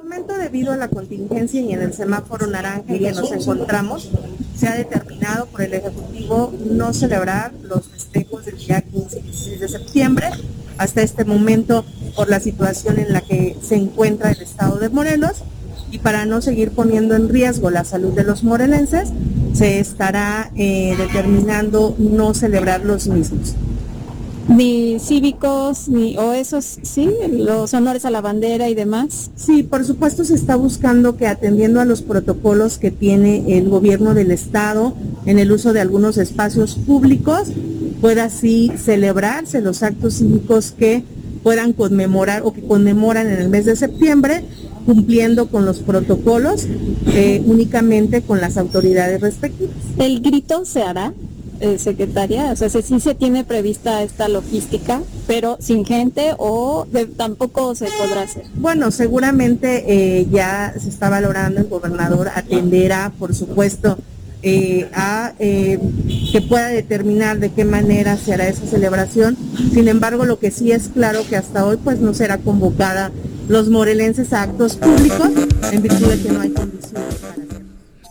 momento, debido a la contingencia y en el semáforo naranja en que nos encontramos, se ha determinado por el Ejecutivo no celebrar los festejos del día 15 y 16 de septiembre. Hasta este momento, por la situación en la que se encuentra el Estado de Morelos, y para no seguir poniendo en riesgo la salud de los morelenses, se estará eh, determinando no celebrar los mismos ni cívicos, ni, o esos, sí, los honores a la bandera y demás. Sí, por supuesto se está buscando que atendiendo a los protocolos que tiene el gobierno del estado en el uso de algunos espacios públicos, pueda así celebrarse los actos cívicos que puedan conmemorar o que conmemoran en el mes de septiembre, cumpliendo con los protocolos eh, únicamente con las autoridades respectivas. ¿El grito se hará? Eh, secretaria? O sea, si se tiene prevista esta logística, pero sin gente o tampoco se podrá hacer. Bueno, seguramente eh, ya se está valorando el gobernador atenderá, por supuesto, eh, a que pueda determinar de qué manera se hará esa celebración. Sin embargo, lo que sí es claro que hasta hoy pues no será convocada los morelenses a actos públicos en virtud de que no hay condiciones para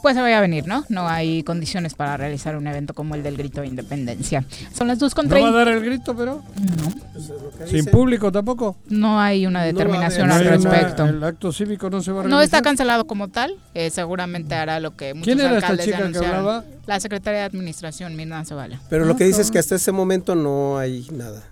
pues se vaya a venir, ¿no? No hay condiciones para realizar un evento como el del grito de independencia. Son las 2 con ¿No va a dar el grito, pero? No. ¿Sin público tampoco? No hay una determinación al respecto. el acto cívico no se va a realizar. No está cancelado como tal. Eh, seguramente hará lo que muchos ¿Quién era esta alcaldes chica que hablaba? La secretaria de Administración, Mirna Zavala. Pero lo que dice es que hasta ese momento no hay nada.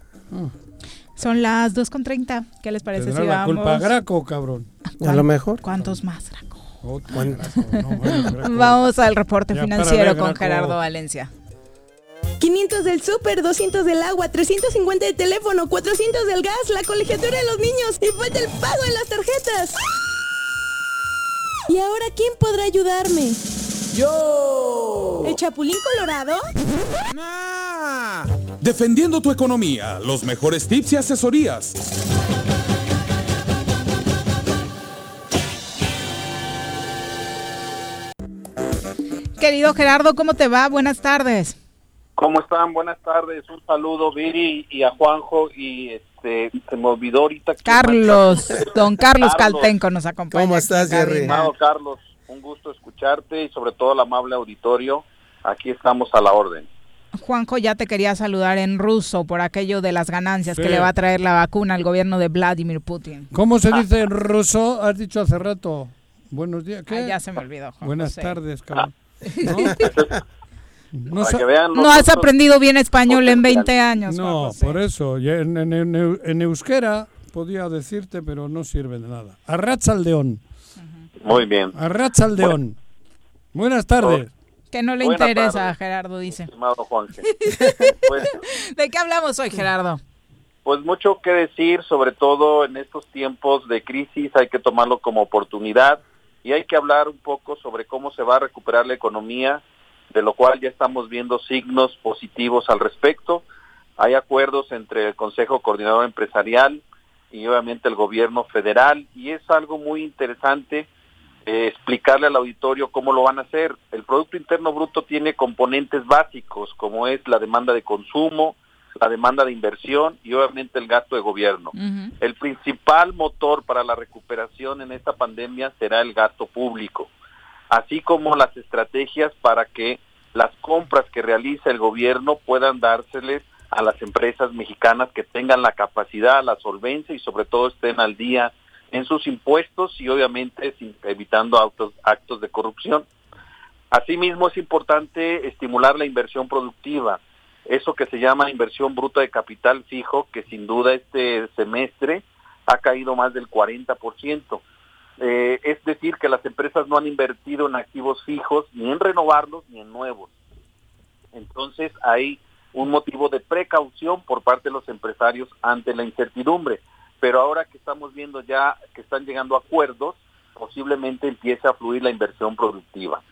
Son las 2 con 30. ¿Qué les parece Tendrá si la vamos? culpa Graco, cabrón. A lo mejor. ¿Cuántos más, Graco? ¿Cuántos? No, bueno. Vamos al reporte Ya, financiero ver, con. Gerardo Valencia. 500 del súper, 200 del agua, 350 de teléfono, 400 del gas, la colegiatura de los niños y falta el pago en las tarjetas. ¿Y ahora quién podrá ayudarme? ¡Yo! ¿El Chapulín Colorado? Defendiendo tu economía, los mejores tips y asesorías. Querido Gerardo, ¿cómo te va? Buenas tardes. ¿Cómo están? Buenas tardes. Un saludo, Viri, y a Juanjo. Y este, se me olvidó ahorita. que- Carlos, don Carlos Caltenco nos acompaña. ¿Cómo estás, Jerry? Carlos, un gusto escucharte y sobre todo el amable auditorio. Aquí estamos a la orden. Juanjo ya te quería saludar en ruso por aquello de las ganancias Sí. que le va a traer la vacuna al gobierno de Vladimir Putin. ¿Cómo se dice en ruso? Has dicho hace rato. Buenos días. ¿Qué? Ah, ya se me olvidó, Juan Buenas José. tardes, cabrón. ¿No? [laughs] No, Para que vean No has aprendido bien español en 20 años. Juan no, José. por eso. En, en, en, en euskera podía decirte, pero no sirve de nada. Arrachaldeón. Muy bien. Arrachaldeón. Buenas tardes. Que no le Buenas interesa, tardes. Gerardo dice. Pues, [laughs] ¿De qué hablamos hoy, Gerardo? pues mucho que decir, sobre todo en estos tiempos de crisis, hay que tomarlo como oportunidad y hay que hablar un poco sobre cómo se va a recuperar la economía, de lo cual ya estamos viendo signos positivos al respecto. Hay acuerdos entre el Consejo Coordinador Empresarial y obviamente el gobierno federal y es algo muy interesante eh, explicarle al auditorio cómo lo van a hacer. El Producto Interno Bruto tiene componentes básicos como es la demanda de consumo, la demanda de inversión y obviamente el gasto de gobierno. El principal motor para la recuperación en esta pandemia será el gasto público, así como las estrategias para que las compras que realiza el gobierno puedan dárseles a las empresas mexicanas que tengan la capacidad, la solvencia y sobre todo estén al día en sus impuestos y obviamente evitando autos- actos de corrupción. Asimismo es importante estimular la inversión productiva, eso que se llama inversión bruta de capital fijo, que sin duda este semestre ha caído más del 40%. Eh, es decir, que las empresas no han invertido en activos fijos, ni en renovarlos, ni en nuevos. Entonces hay un motivo de precaución por parte de los empresarios ante la incertidumbre. Pero ahora que estamos viendo ya que están llegando acuerdos, posiblemente empiece a fluir la inversión productiva,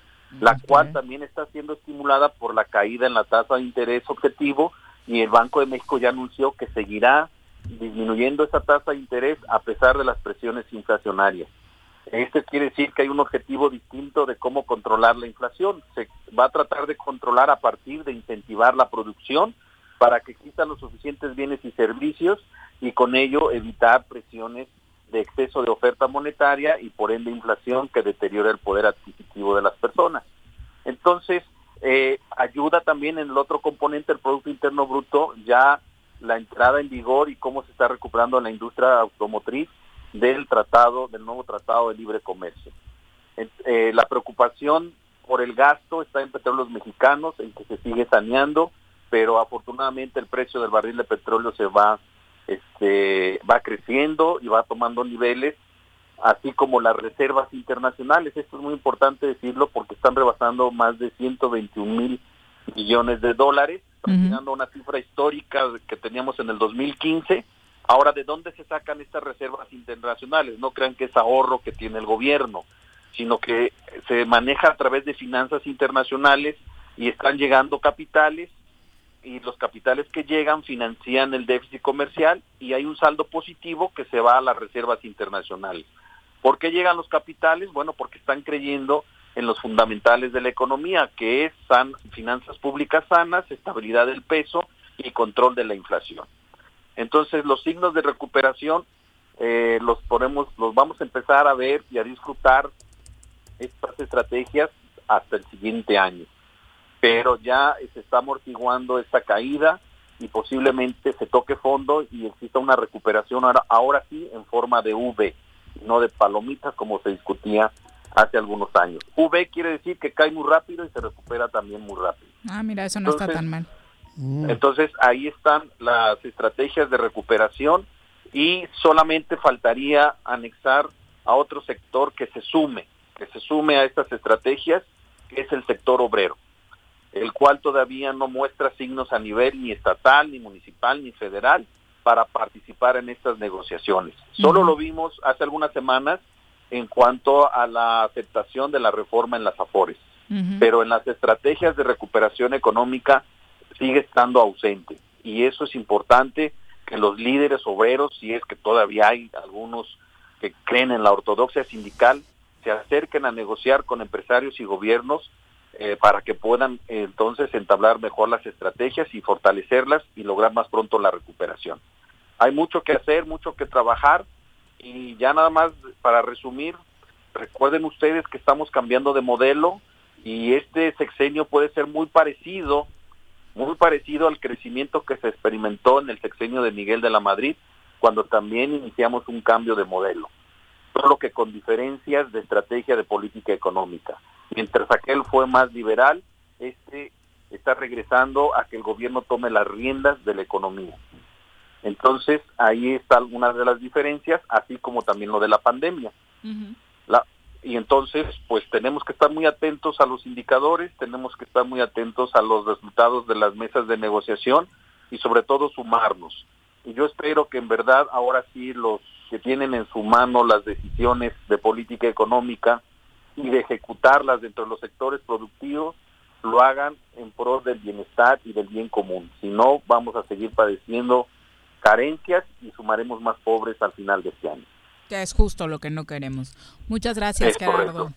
la cual también está siendo estimulada por la caída en la tasa de interés objetivo y el Banco de México ya anunció que seguirá disminuyendo esa tasa de interés a pesar de las presiones inflacionarias. Esto quiere decir que hay un objetivo distinto de cómo controlar la inflación. Se va a tratar de controlar a partir de incentivar la producción para que existan los suficientes bienes y servicios y con ello evitar presiones de exceso de oferta monetaria y por ende inflación que deteriora el poder adquisitivo de las personas. Entonces, eh, ayuda también en el otro componente del Producto Interno Bruto, ya la entrada en vigor y cómo se está recuperando la industria automotriz del tratado, del nuevo tratado de libre comercio. Eh, la preocupación por el gasto está en petróleos mexicanos, en que se sigue saneando, pero afortunadamente el precio del barril de petróleo se va, este, va creciendo y va tomando niveles, así como las reservas internacionales. Esto es muy importante decirlo porque están rebasando más de 121 mil millones de dólares, llegando a una cifra histórica que teníamos en el 2015. Ahora, ¿de dónde se sacan estas reservas internacionales? No crean que es ahorro que tiene el gobierno, sino que se maneja a través de finanzas internacionales y están llegando capitales y los capitales que llegan financian el déficit comercial y hay un saldo positivo que se va a las reservas internacionales. ¿Por qué llegan los capitales? Bueno, porque están creyendo en los fundamentales de la economía, que es san- finanzas públicas sanas, estabilidad del peso y control de la inflación. Entonces, los signos de recuperación eh, los ponemos, los vamos a empezar a ver y a disfrutar estas estrategias hasta el siguiente año. Pero ya se está amortiguando esta caída y posiblemente se toque fondo y exista una recuperación ahora, ahora sí en forma de V, no de palomitas como se discutía hace algunos años. V quiere decir que cae muy rápido y se recupera también muy rápido. Ah, mira, eso no está tan mal. Entonces ahí están las estrategias de recuperación y solamente faltaría anexar a otro sector que se sume, que se sume a estas estrategias, que es el sector obrero, el cual todavía no muestra signos a nivel ni estatal, ni municipal, ni federal para participar en estas negociaciones. Solo lo vimos hace algunas semanas en cuanto a la aceptación de la reforma en las AFORES pero en las estrategias de recuperación económica sigue estando ausente. Y eso es importante que los líderes obreros, si es que todavía hay algunos que creen en la ortodoxia sindical, se acerquen a negociar con empresarios y gobiernos eh, para que puedan eh, entonces entablar mejor las estrategias y fortalecerlas y lograr más pronto la recuperación. Hay mucho que hacer, mucho que trabajar y ya nada más para resumir, recuerden ustedes que estamos cambiando de modelo y este sexenio puede ser muy parecido, muy parecido al crecimiento que se experimentó en el sexenio de Miguel de la Madrid, cuando también iniciamos un cambio de modelo, solo que con diferencias de estrategia de política económica. Mientras aquel fue más liberal, este está regresando a que el gobierno tome las riendas de la economía. Entonces, ahí está alguna de las diferencias, así como también lo de la pandemia. la, y entonces, pues tenemos que estar muy atentos a los indicadores, tenemos que estar muy atentos a los resultados de las mesas de negociación y sobre todo sumarnos. Y yo espero que en verdad ahora sí los que tienen en su mano las decisiones de política económica y de ejecutarlas dentro de los sectores productivos lo hagan en pro del bienestar y del bien común. Si no, vamos a seguir padeciendo carencias y sumaremos más pobres al final de este año. Que es justo lo que no queremos. Muchas gracias, Es Gerardo. correcto.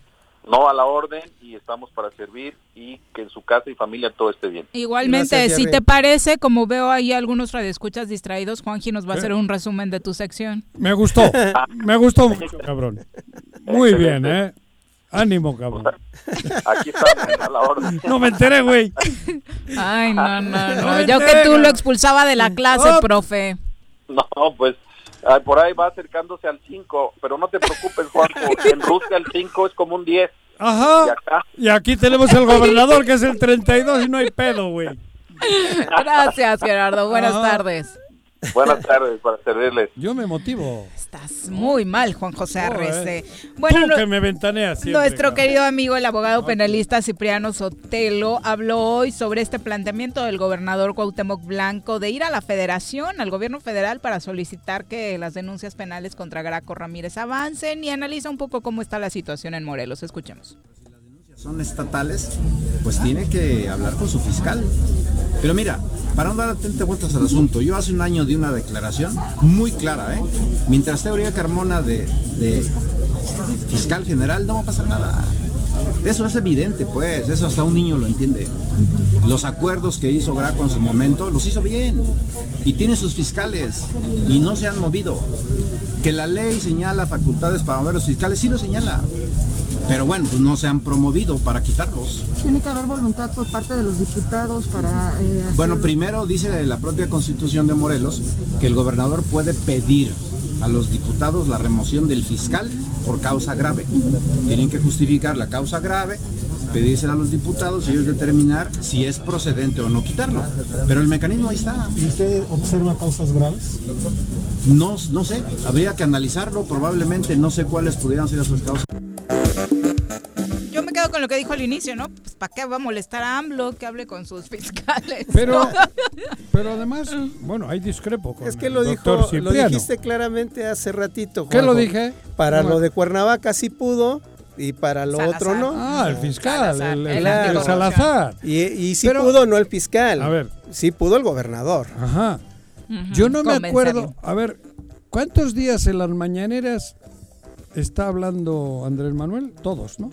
No a la orden y estamos para servir y que en su casa y familia todo esté bien. Igualmente, Gracias, si te parece, como veo ahí algunos radioescuchas distraídos, Juanji nos va a hacer un resumen de tu sección. Me gustó, [laughs] me gustó mucho, cabrón. Muy bien, ¿eh? Ánimo, cabrón. [laughs] Aquí estamos a la orden. No me enteré, güey. Ay, no, no, no. Yo que tú lo expulsaba de la clase, Oh. profe. No, pues por ahí va acercándose al 5, pero no te preocupes, Juanjo. [laughs] En Rusia el 5 es como un 10. Y Ajá. acá, Y aquí tenemos el gobernador que es el 32 y no hay pedo, güey. Gracias, Gerardo. Buenas Ajá. tardes. [laughs] buenas tardes para servirles. Yo me motivo. Estás muy mal, Juan José Arrece. eh. Bueno, Tú no- que me ventaneas siempre, Nuestro cabrón. querido amigo, el abogado penalista Cipriano Sotelo, habló hoy sobre este planteamiento del gobernador Cuauhtémoc Blanco de ir a la federación, al gobierno federal, para solicitar que las denuncias penales contra Graco Ramírez avancen y analiza un poco cómo está la situación en Morelos. Escuchemos. Son estatales, pues tiene que hablar con su fiscal. Pero mira, para no dar 30 vueltas al asunto, yo hace un año di una declaración muy clara, ¿eh? Mientras Uriel Carmona de, de fiscal general, no va a pasar nada. Eso es evidente, pues, eso hasta un niño lo entiende. Los acuerdos que hizo Graco en su momento, los hizo bien. Y tiene sus fiscales y no se han movido. Que la ley señala facultades para mover los fiscales, sí lo señala. Pero bueno, pues no se han promovido para quitarlos. Tiene que haber voluntad por parte de los diputados para... eh, hacer- Bueno, primero dice la propia constitución de Morelos que el gobernador puede pedir a los diputados la remoción del fiscal por causa grave. Tienen que justificar la causa grave, pedírsela a los diputados y ellos determinar si es procedente o no quitarlo. Pero el mecanismo ahí está. ¿Y usted observa causas graves? No, no sé, habría que analizarlo, probablemente no sé cuáles pudieran ser esas causas. Yo me quedo con lo que dijo al inicio, ¿no? Pues ¿para qué va a molestar a AMLO que hable con sus fiscales? [laughs] Pero, pero además, bueno, ahí discrepo con Es que el lo dijo, lo dijiste claramente hace ratito. ¿Qué lo dije? Para lo de Cuernavaca sí pudo y para lo Salazar. otro no. Ah, el fiscal, Salazar, el- el- Claro. el Salazar. Y, y sí Pero- pudo, no el fiscal. A ver. Sí pudo el gobernador. Ajá. Yo no me acuerdo. A ver, ¿cuántos días en las mañaneras está hablando Andrés Manuel? Todos, ¿no?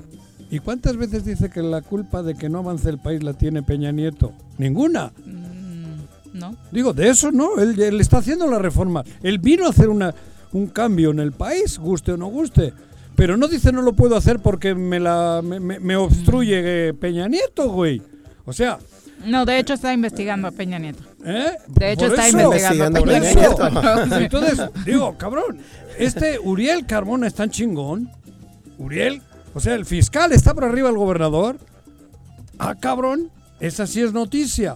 ¿Y cuántas veces dice que la culpa de que no avance el país la tiene Peña Nieto? Ninguna. ¿No? Digo, de eso no, él, él está haciendo la reforma. Él vino a hacer una, un cambio en el país, guste o no guste. Pero no dice no lo puedo hacer porque me, la, me, obstruye eh, Peña Nieto, güey. O sea, No, de hecho está investigando a Peña Nieto. ¿Eh? De hecho está eso. investigando a Peña. Nieto. [laughs] Entonces, digo, cabrón, este Uriel Carmona es tan chingón. Uriel, o sea, el fiscal está por arriba del gobernador. Ah, cabrón, esa sí es noticia.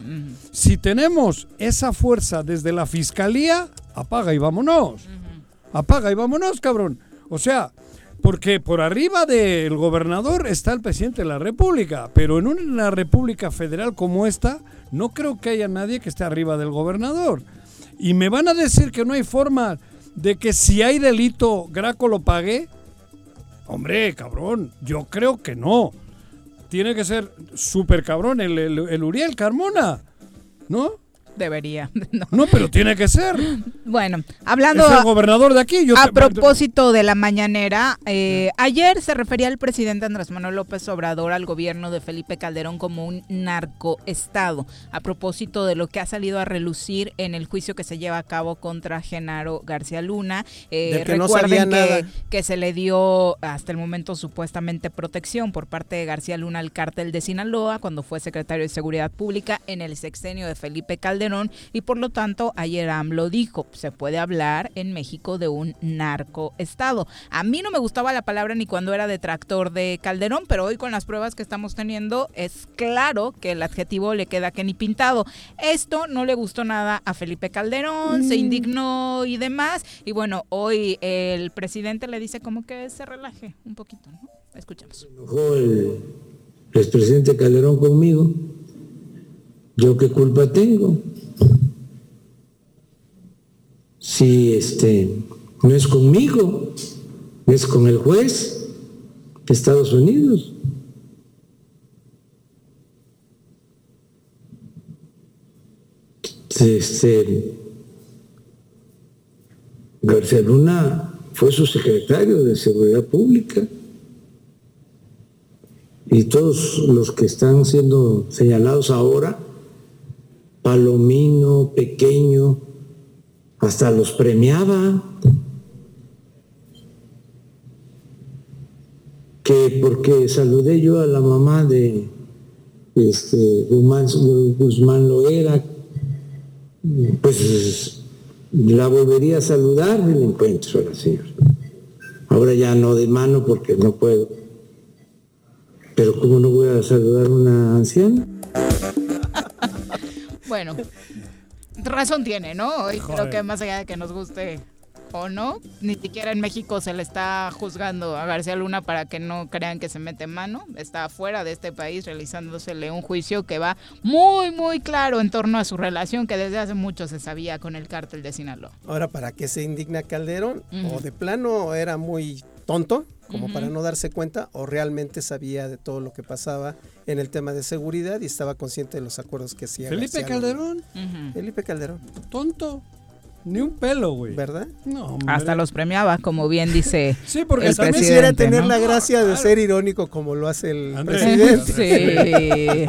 Si tenemos esa fuerza desde la fiscalía, apaga y vámonos. Apaga y vámonos, cabrón. O sea, porque por arriba del gobernador está el presidente de la República, pero en una república federal como esta, no creo que haya nadie que esté arriba del gobernador. Y me van a decir que no hay forma de que si hay delito, Graco lo pague. Hombre, cabrón, yo creo que no. Tiene que ser súper cabrón el, el- el Uriel Carmona, ¿no? Debería. [laughs] No. No, pero tiene que ser. Bueno, hablando Es el gobernador de aquí. Yo a te- propósito de la mañanera, eh, ayer se refería el presidente Andrés Manuel López Obrador al gobierno de Felipe Calderón como un narcoestado, a propósito de lo que ha salido a relucir en el juicio que se lleva a cabo contra Genaro García Luna. Eh, Del que no recuerden sabía que, nada. que se le dio hasta el momento supuestamente protección por parte de García Luna al cártel de Sinaloa cuando fue secretario de Seguridad Pública en el sexenio de Felipe Calderón y por lo tanto ayer AMLO dijo, se puede hablar en México de un narcoestado. A mí no me gustaba la palabra ni cuando era detractor de Calderón, pero hoy con las pruebas que estamos teniendo es claro que el adjetivo le queda que ni pintado. Esto no le gustó nada a Felipe Calderón, se Mm. indignó y demás. Y bueno, hoy el presidente le dice como que se relaje un poquito, ¿no? Escuchamos. enojó el expresidente Calderón conmigo. ¿Yo qué culpa tengo? Si este no es conmigo, es con el juez de Estados Unidos. Este, García Luna fue su secretario de Seguridad Pública y todos los que están siendo señalados ahora, Palomino, Pequeño, hasta los premiaba, que porque saludé yo a la mamá de este, Guzmán, Guzmán Loera, pues la volvería a saludar en el encuentro a la señora. Ahora ya no de mano porque no puedo. Pero ¿cómo no voy a saludar a una anciana? Bueno, [laughs] razón tiene, ¿no? Hoy creo que más allá de que nos guste o no, ni siquiera en México se le está juzgando a García Luna para que no crean que se mete mano. Está fuera de este país realizándosele un juicio que va muy, muy claro en torno a su relación que desde hace mucho se sabía con el cártel de Sinaloa. Ahora, ¿para qué se indigna Calderón? O de plano era muy tonto, como para no darse cuenta, o realmente sabía de todo lo que pasaba en el tema de seguridad y estaba consciente de los acuerdos que hacía. Felipe García. Calderón. Felipe Calderón. Tonto. Ni un pelo, güey. ¿Verdad? No, Hasta los premiaba, como bien dice [laughs] Sí, porque el también quisiera tener ¿no? la gracia de ser irónico como lo hace el presidente. Sí.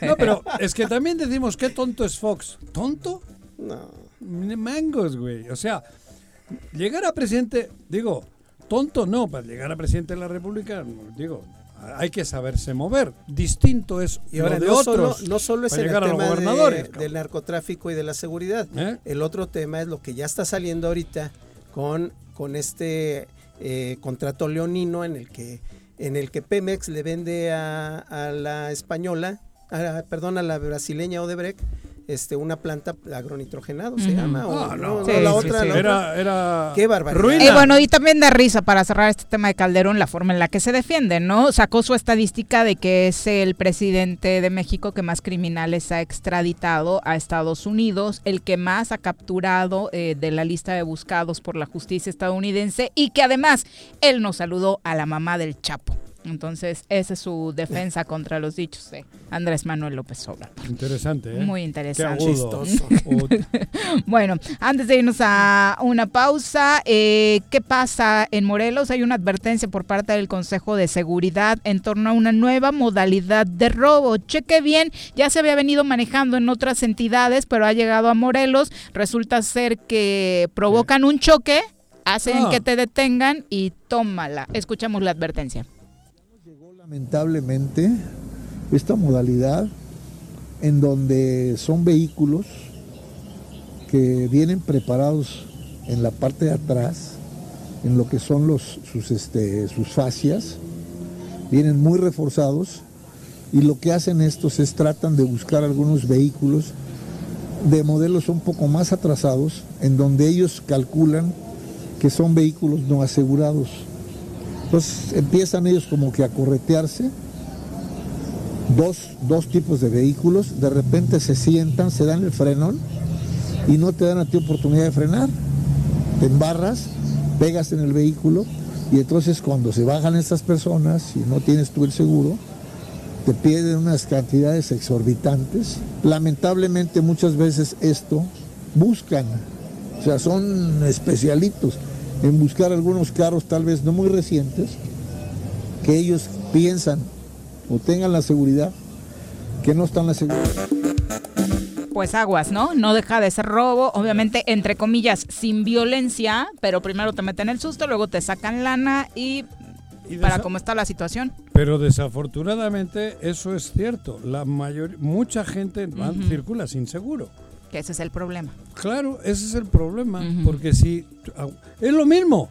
[laughs] No, pero es que también decimos qué tonto es Fox. ¿Tonto? No. Ni Mangos, güey. O sea, llegar a presidente, digo, tonto no, para llegar a presidente de la República, digo, hay que saberse mover. Distinto es Y ahora lo de no, otros. solo, no solo es el tema de- del narcotráfico y de la seguridad. ¿Eh? El otro tema es lo que ya está saliendo ahorita con, con este eh, contrato leonino en el que en el que Pemex le vende a, a la española, a- perdón, a la brasileña Odebrecht, este, una planta agronitrogenado se llama. o- Ah, no. no, Sí, no, la sí, otra, sí. la otra. Era, era Qué barbaridad. Y bueno, y también da risa para cerrar este tema de Calderón la forma en la que se defiende, ¿no? Sacó su estadística de que es el presidente de México que más criminales ha extraditado a Estados Unidos, el que más ha capturado eh, de la lista de buscados por la justicia estadounidense y que además él nos saludó a la mamá del Chapo. Entonces, esa es su defensa [laughs] contra los dichos de Andrés Manuel López Obrador. Interesante, ¿eh? Muy Qué interesante. agudo. [laughs] [laughs] bueno, antes de irnos a una pausa, eh, ¿qué pasa en Morelos? Hay una advertencia por parte del Consejo de Seguridad en torno a una nueva modalidad de robo. Cheque bien, ya se había venido manejando en otras entidades, pero ha llegado a Morelos. Resulta ser que provocan un choque, hacen Ah. que te detengan y tómala. Escuchamos la advertencia. Lamentablemente esta modalidad en donde son vehículos que vienen preparados en la parte de atrás, en lo que son los, sus, este, sus fascias, vienen muy reforzados y lo que hacen estos es tratan de buscar algunos vehículos de modelos un poco más atrasados, en donde ellos calculan que son vehículos no asegurados. Entonces empiezan ellos como que a corretearse, dos, dos tipos de vehículos, de repente se sientan, se dan el frenón y no te dan a ti oportunidad de frenar. Te embarras, pegas en el vehículo y entonces cuando se bajan estas personas y no tienes tú el seguro, te piden unas cantidades exorbitantes. Lamentablemente muchas veces esto buscan, o sea, son especialitos en buscar algunos carros tal vez no muy recientes, que ellos piensan o tengan la seguridad que no están la seguridad. Pues aguas, ¿no? No deja de ser robo, obviamente, entre comillas, sin violencia, pero primero te meten el susto, luego te sacan lana y, para cómo está la situación. Pero desafortunadamente eso es cierto. La mayor, mucha gente circula sin seguro. Que ese es el problema. Claro, ese es el problema, porque si es lo mismo.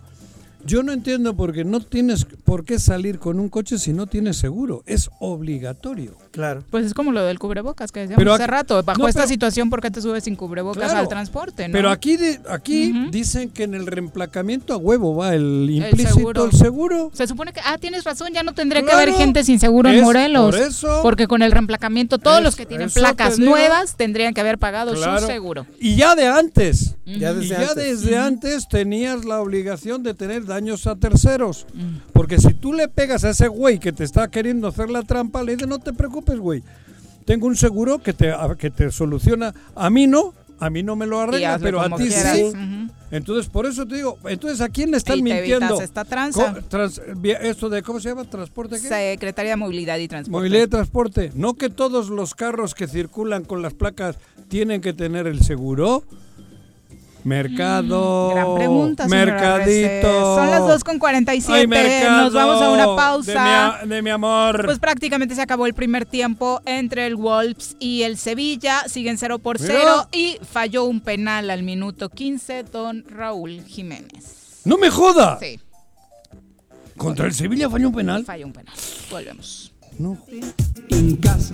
Yo no entiendo por qué no tienes por qué salir con un coche si no tienes seguro. Es obligatorio. Claro. Pues es como lo del cubrebocas que decíamos Pero hace aquí- rato. Bajo no, esta pero- situación, ¿por qué te subes sin cubrebocas Claro. al transporte? ¿no? Pero aquí de- aquí dicen que en el reemplacamiento a huevo va el El implícito, seguro. el seguro. Se supone que, ah, tienes razón, ya no tendría que haber gente sin seguro en Morelos. por eso. Porque con el reemplacamiento, todos Es- los que tienen placas te nuevas tendrían que haber pagado Claro. su seguro. Y ya de antes. Ya y desde ya antes. desde antes tenías la obligación de tener daños a terceros. Porque si tú le pegas a ese güey que te está queriendo hacer la trampa, le dices, no te preocupes, güey. Tengo un seguro que te, a- que te soluciona. A mí no, a mí no me lo arregla, pero a ti quieras. sí. Entonces, por eso te digo, entonces, ¿a quién le están Y te mintiendo? esta tranza. Trans- esto de, ¿cómo se llama? ¿Transporte qué? Secretaría de Movilidad y Transporte. Movilidad de transporte. No que todos los carros que circulan con las placas tienen que tener el seguro. Mercado. Gran pregunta, Mercadito. Son las 2 con 47. Ay, mercado Nos vamos a una De mi, pausa. a- de mi amor. Pues prácticamente se acabó el primer tiempo entre el Wolves y el Sevilla. Siguen 0 por Mira. 0 y falló un penal al minuto 15 don Raúl Jiménez. ¡No me joda! Sí, Contra el Sevilla falló un penal. falló un penal. Volvemos. No. en casa.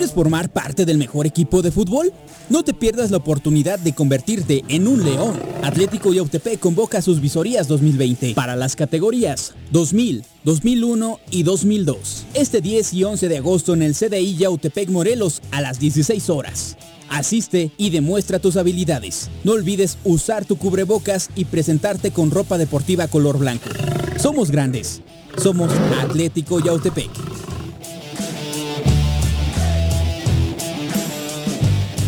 ¿Quieres formar parte del mejor equipo de fútbol? No te pierdas la oportunidad de convertirte en un león. Atlético Yautepec convoca sus visorías 2020 para las categorías 2000, 2001 y 2002. Este 10 y 11 de agosto en el CDI Yautepec Morelos a las 16 horas. Asiste y demuestra tus habilidades. No olvides usar tu cubrebocas y presentarte con ropa deportiva color blanco. Somos grandes. Somos Atlético Yautepec.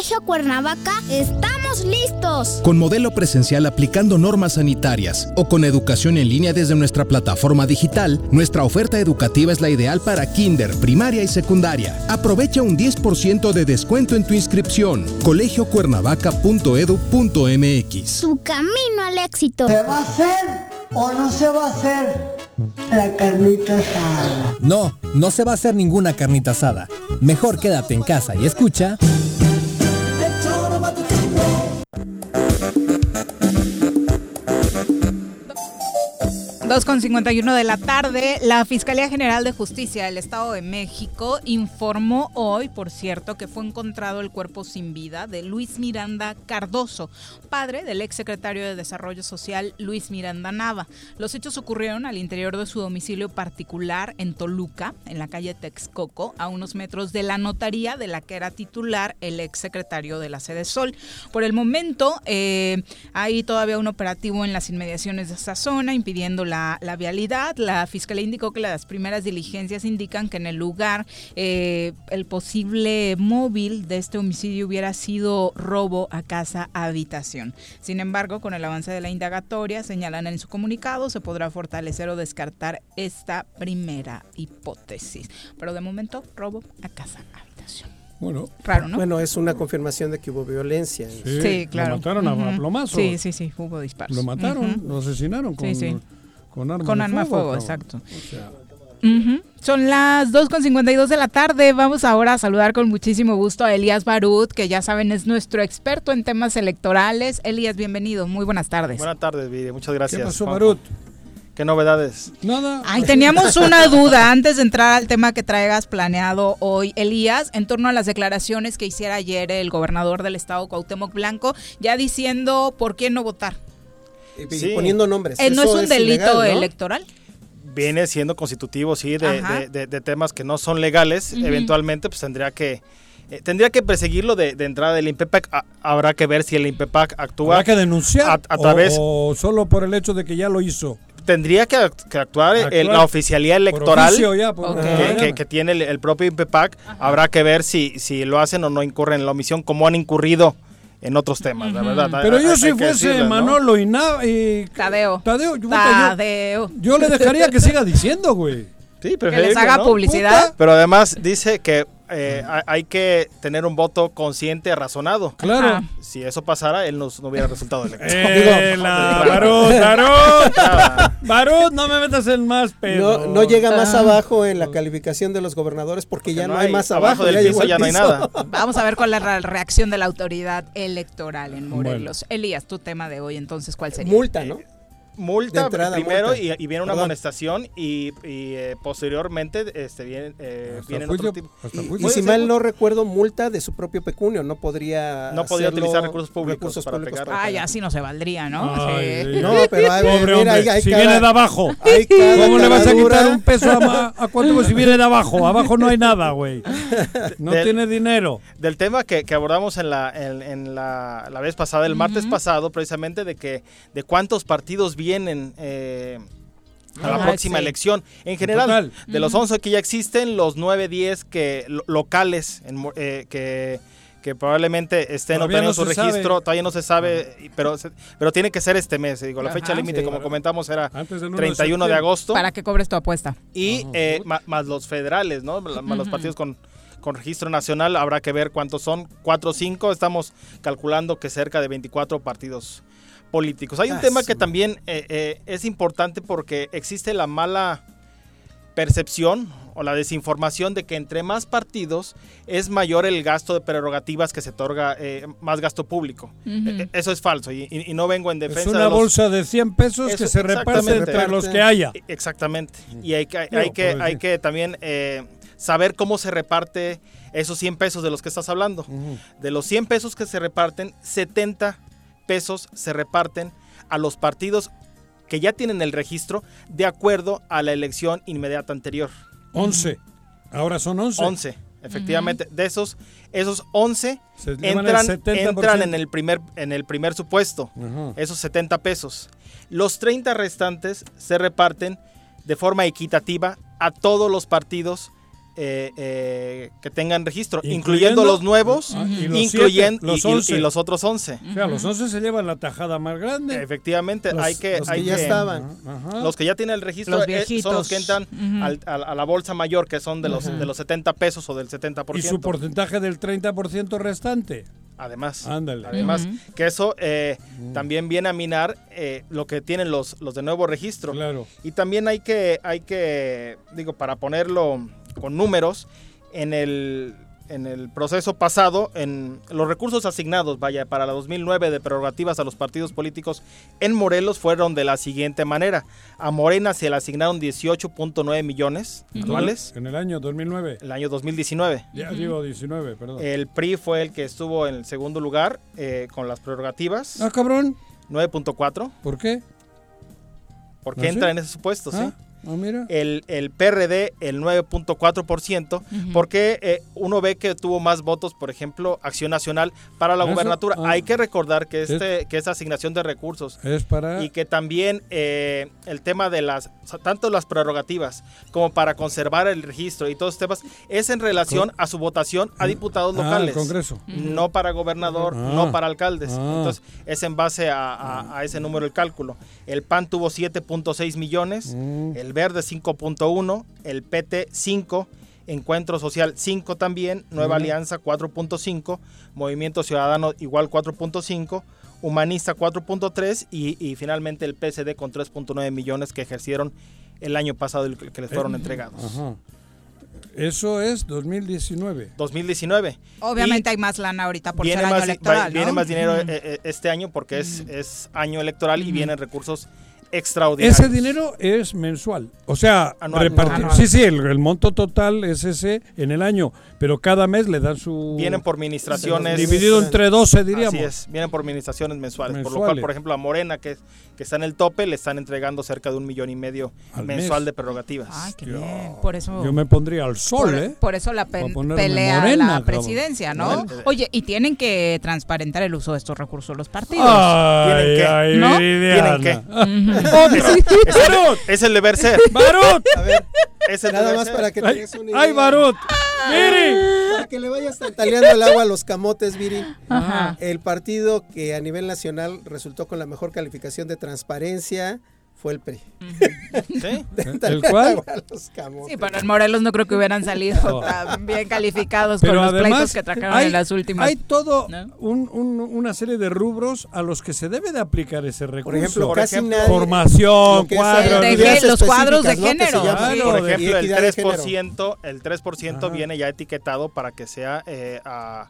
Colegio Cuernavaca, estamos listos. Con modelo presencial aplicando normas sanitarias o con educación en línea desde nuestra plataforma digital, nuestra oferta educativa es la ideal para kinder, primaria y secundaria. Aprovecha un 10% de descuento en tu inscripción. colegiocuernavaca.edu.mx. Su camino al éxito. ¿Se va a hacer o no se va a hacer la carnita asada? No, no se va a hacer ninguna carnita asada. Mejor quédate en casa y escucha. 2.51 de la tarde, la Fiscalía General de Justicia del Estado de México informó hoy, por cierto, que fue encontrado el cuerpo sin vida de Luis Miranda Cardoso, padre del exsecretario de Desarrollo Social Luis Miranda Nava. Los hechos ocurrieron al interior de su domicilio particular en Toluca, en la calle Texcoco, a unos metros de la notaría de la que era titular el exsecretario de la sede Sol. Por el momento, eh, hay todavía un operativo en las inmediaciones de esa zona, impidiendo la la, vialidad. La fiscalía indicó que las primeras diligencias indican que en el lugar eh, el posible móvil de este homicidio hubiera sido robo a casa habitación. Sin embargo, con el avance de la indagatoria, señalan en su comunicado, se podrá fortalecer o descartar esta primera hipótesis. Pero de momento, robo a casa habitación. Bueno, Raro, ¿no? Bueno, es una confirmación de que hubo violencia. Sí, claro. Lo mataron a Ujú. plomazos. Sí, sí, sí, hubo disparos. Lo mataron, lo asesinaron con, Sí, sí. Con arma Con de arma fuego, cabrón. exacto. O sea, Ujú. Son las 2.52 de la tarde. Vamos ahora a saludar con muchísimo gusto a Elías Barut, que ya saben es nuestro experto en temas electorales. Elías, bienvenido. Muy buenas tardes. Buenas tardes, Viri. Muchas gracias. ¿Qué pasó, Juanjo. Barut? ¿Qué novedades? Nada. Ay, teníamos una duda antes de entrar al tema que traigas planeado hoy, Elías, en torno a las declaraciones que hiciera ayer el gobernador del estado, Cuauhtémoc Blanco, ya diciendo por qué no votar. Sí. poniendo nombres. Eh, ¿No es un delito ilegal, ¿no? electoral? Viene siendo constitutivo, sí, de, Ajá. de- de- de temas que no son legales. Eventualmente, pues tendría que eh, tendría que perseguirlo de, de entrada del INPEPAC. A- habrá que ver si el INPEPAC actúa ¿Habrá que denunciar? a, a través. O, o solo por el hecho de que ya lo hizo? Tendría que, act- que actuar, el- Actuar la oficialía electoral oficio ya, por- que, Ajá. que- que tiene el, el propio INPEPAC. Habrá que ver si, si lo hacen o no incurren en la omisión, como han incurrido en otros temas, la verdad. Pero Hay- yo si fuese. Manolo y, Na- y Tadeo. Tadeo, yo, Tadeo. yo le dejaría que siga diciendo, güey. Sí, Que les haga publicidad. Pero además dice que eh, hay- hay que tener un voto consciente, razonado. Claro. Ajá. Si eso pasara, él no, no hubiera resultado electo. Eh, [laughs] la- [laughs] Barut, Barut. Barut, no me metas en más. No, no llega más Ah. abajo en la calificación de los gobernadores porque, ya no hay, más abajo. del ya piso ya no hay nada. [laughs] Vamos a ver cuál es la reacción de la autoridad electoral en Morelos. Elías, tu tema de hoy, entonces, ¿cuál sería? Multa, ¿no? Multa entrada, primero multa. Y, y viene una Perdón. amonestación y, y, eh, posteriormente este, viene, eh, juicio- otro tipo. Y, y si mal no recuerdo, multa de su propio pecunio, no podría No podría utilizar recursos públicos recursos para públicos pegar. para Ah, ya sí no se valdría, ¿no? Ay, Sí. No, pero hay, Pobre mira, hombre, hay- hay si cada- viene de abajo. ¿Cómo le vas a quitar un [laughs] peso a, a Cuauhtémoc si viene de abajo? Abajo no hay nada, güey. No Del- tiene dinero. Del tema que, que abordamos en la, en, en la, la vez pasada, el martes Ujú. pasado, precisamente de que de cuántos partidos vienen eh, a la Ah, próxima sí. elección. En En general, total. de los Ujú. 11 que ya existen, los 9, 10 que, lo- locales en eh, que, que probablemente estén Todavía obteniendo no su sabe. registro, todavía no se sabe, pero, se- pero tiene que ser este mes. Digo, la fecha límite, Sí. como comentamos, era Antes del uno de 31 de septiembre. agosto. Para que cobres tu apuesta. Y eh, ma- más los federales, ¿no? Más los partidos con, con registro nacional, habrá que ver cuántos son, 4 o 5, estamos calculando que cerca de 24 partidos políticos. Hay un Ah, tema sí. que también eh, eh, es importante porque existe la mala percepción o la desinformación de que entre más partidos es mayor el gasto de prerrogativas que se otorga, eh, más gasto público. Eh, eso es falso y, y- y no vengo en defensa Es una de los- bolsa de 100 pesos que se reparte entre los que haya. E- Exactamente. Y hay que, hay que, hay que también eh, saber cómo se reparte esos 100 pesos de los que estás hablando. De los 100 pesos que se reparten, 70 pesos se reparten a los partidos que ya tienen el registro de acuerdo a la elección inmediata anterior. 11. Ahora son 11. 11, efectivamente. De esos, esos 11 Se llevan el entran, 70%. entran en, el primer, en el primer supuesto, esos 70 pesos. Los 30 restantes se reparten de forma equitativa a todos los partidos eh, eh, que tengan registro, incluyendo, Incluyendo- los nuevos, Ah, y los incluyendo siete, los y- y- once. y los otros 11. O sea, los 11 se llevan la tajada más grande. Efectivamente, Los- hay que, los que hay ya que- estaban. Ajá. Los que ya tienen el registro Los eh, son los que entran al- a, a la bolsa mayor, que son de los, de los 70 pesos o del 70%. Y su porcentaje del 30% restante. Además, Ándale. además que eso eh, también viene a minar eh, lo que tienen los, los de nuevo registro. Claro. Y también hay que, hay que, digo, para ponerlo con números, en el, en el proceso pasado, en los recursos asignados, vaya, para la 2009 de prerrogativas a los partidos políticos en Morelos fueron de la siguiente manera. A Morena se le asignaron 18.9 millones anuales En el año 2009. el año 2019. Ya digo 19, perdón. El PRI fue el que estuvo en el segundo lugar eh, con las prerrogativas. Ah, cabrón. 9.4. ¿Por qué? Porque ¿Ah, sí? entra en ese supuesto, Ah, sí. Ah, mira. El, el PRD, el 9.4%, Ujú. porque eh, uno ve que tuvo más votos, por ejemplo, Acción Nacional para la gubernatura. ah. Hay que recordar que, Es- este, que esa asignación de recursos Es para... y que también eh, el tema de las, o sea, tanto las prerrogativas como para conservar el registro y todos estos temas, es en relación Con- a su votación a diputados Ah, al locales. Congreso. No para gobernador, Ah. no para alcaldes. Entonces, es en base a, a- a ese número el cálculo. El PAN tuvo 7.6 millones, Mm. El Verde 5.1, el PT 5, Encuentro Social 5 también, Nueva. Alianza 4.5, Movimiento Ciudadano igual 4.5, Humanista 4.3 y, y finalmente el PSD con 3.9 millones que ejercieron el año pasado y que les fueron Eh, entregados. Ajá. Eso es 2019. 2019. Obviamente hay más lana ahorita por viene ser año más, di- electoral, va- ¿no? viene más dinero eh, eh, este año porque es, es año electoral y vienen recursos extraordinarios. Ese dinero es mensual. O sea, Anual. Sí, sí, el, el monto total es ese en el año, pero cada mes le dan su... Vienen por administraciones. Dividido entre 12, diríamos. Así es, vienen por administraciones mensuales, Por lo cual, Mensuales. por ejemplo, a Morena, que, que está en el tope, le están entregando cerca de un millón y medio Al mensual mes. de prerrogativas. Ay, qué bien. Por eso. Yo me pondría al sol, por, ¿eh? por eso la pe- pelea morena, la presidencia, ¿no? Oye, y tienen que transparentar el uso de estos recursos los partidos. Ay, ¿Tienen qué? ay, ¿No? Viridiana. ¿Tienen qué? Otro. [laughs] Es el, es el deber ser. ¡Barut! A ver, Es el nada deber más ser. para que ¡Ay, tengas una idea. ay, Barut! ¡Miri! Para que le vayas tantaleando el agua a los camotes, Viri. Ajá. El partido que a nivel nacional resultó con la mejor calificación de transparencia fue el PRI. [laughs] ¿Sí? ¿El camotes. Sí, pero en Morelos no creo que hubieran salido No. [laughs] tan bien calificados Pero con los además pleitos que trajeron hay, en las últimas. hay todo ¿no? un- un- una serie de rubros a los que se debe de aplicar ese recurso. Por ejemplo, Por casi ejemplo, nadie- formación, cuadros, de los cuadros de género. Por ejemplo, el equidad de género. 3%, el 3% Ajá. viene ya etiquetado para que sea eh, a,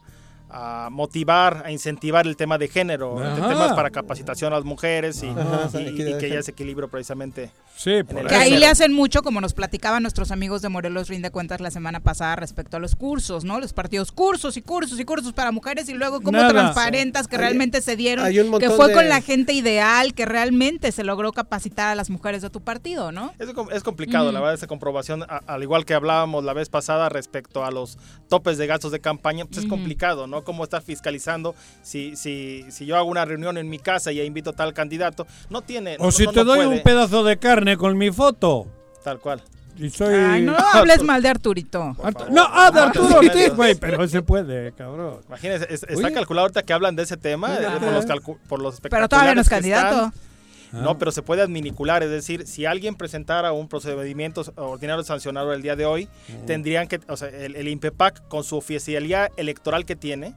a motivar, a incentivar el tema de género, Ajá. temas para capacitación a las mujeres y, de que haya ese equilibrio precisamente. Sí, por Que ahí le hacen mucho, como nos platicaban nuestros amigos de Morelos Rinde Cuentas la semana pasada respecto a los cursos, ¿no? Los partidos cursos y cursos y cursos para mujeres y luego cómo Nada. transparentas que Hay- realmente se dieron, que fue de- con la gente ideal, que realmente se logró capacitar a las mujeres de tu partido, ¿no? Es, es complicado, la verdad, esa comprobación, a- al igual que hablábamos la vez pasada respecto a los topes de gastos de campaña, pues es complicado, ¿no? Cómo estar fiscalizando si, si, si yo hago una reunión en mi casa y invito a tal candidato, no tiene... O no- si no- te no doy puede, un pedazo de carne con mi foto. Tal cual. Y soy... Ay, no hables mal de Arturito. Artu- no, ah, de Arturo güey, pero se puede, cabrón. Imagínense, es- está calculado ahorita que hablan de ese tema, eh, por los, calcu- por los Pero todavía no es espectaculares candidato. están. No, pero se puede adminicular, es decir, si alguien presentara un procedimiento ordinario sancionado el día de hoy, tendrían que, o sea, el, el INPEPAC con su oficialidad electoral que tiene,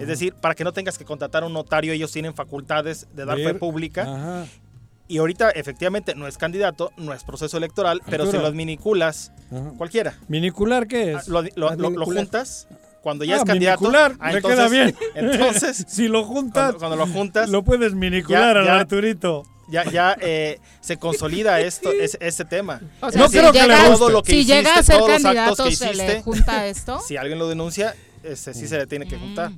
es decir, para que no tengas que contratar a un notario, ellos tienen facultades de dar fe pública. Ajá. Y ahorita, efectivamente, no es candidato, no es proceso electoral, pero si lo adminiculas, Ajá. cualquiera, ¿Minicular qué ah, es? lo, lo- lo- lo Adminicular. juntas, cuando ya Ah, es candidato, minicular, ah, me queda bien. [laughs] entonces [laughs] si lo juntas, cuando, cuando lo juntas, lo puedes minicular Ya- al ya- Arturito. ya, ya eh, se consolida esto, es, este tema. O sea, No si creo que le llega, guste. Todo lo que si hiciste, llega a ser todos los actos que se le hiciste. junta esto. [laughs] Si alguien lo denuncia, este, sí se le tiene que juntar.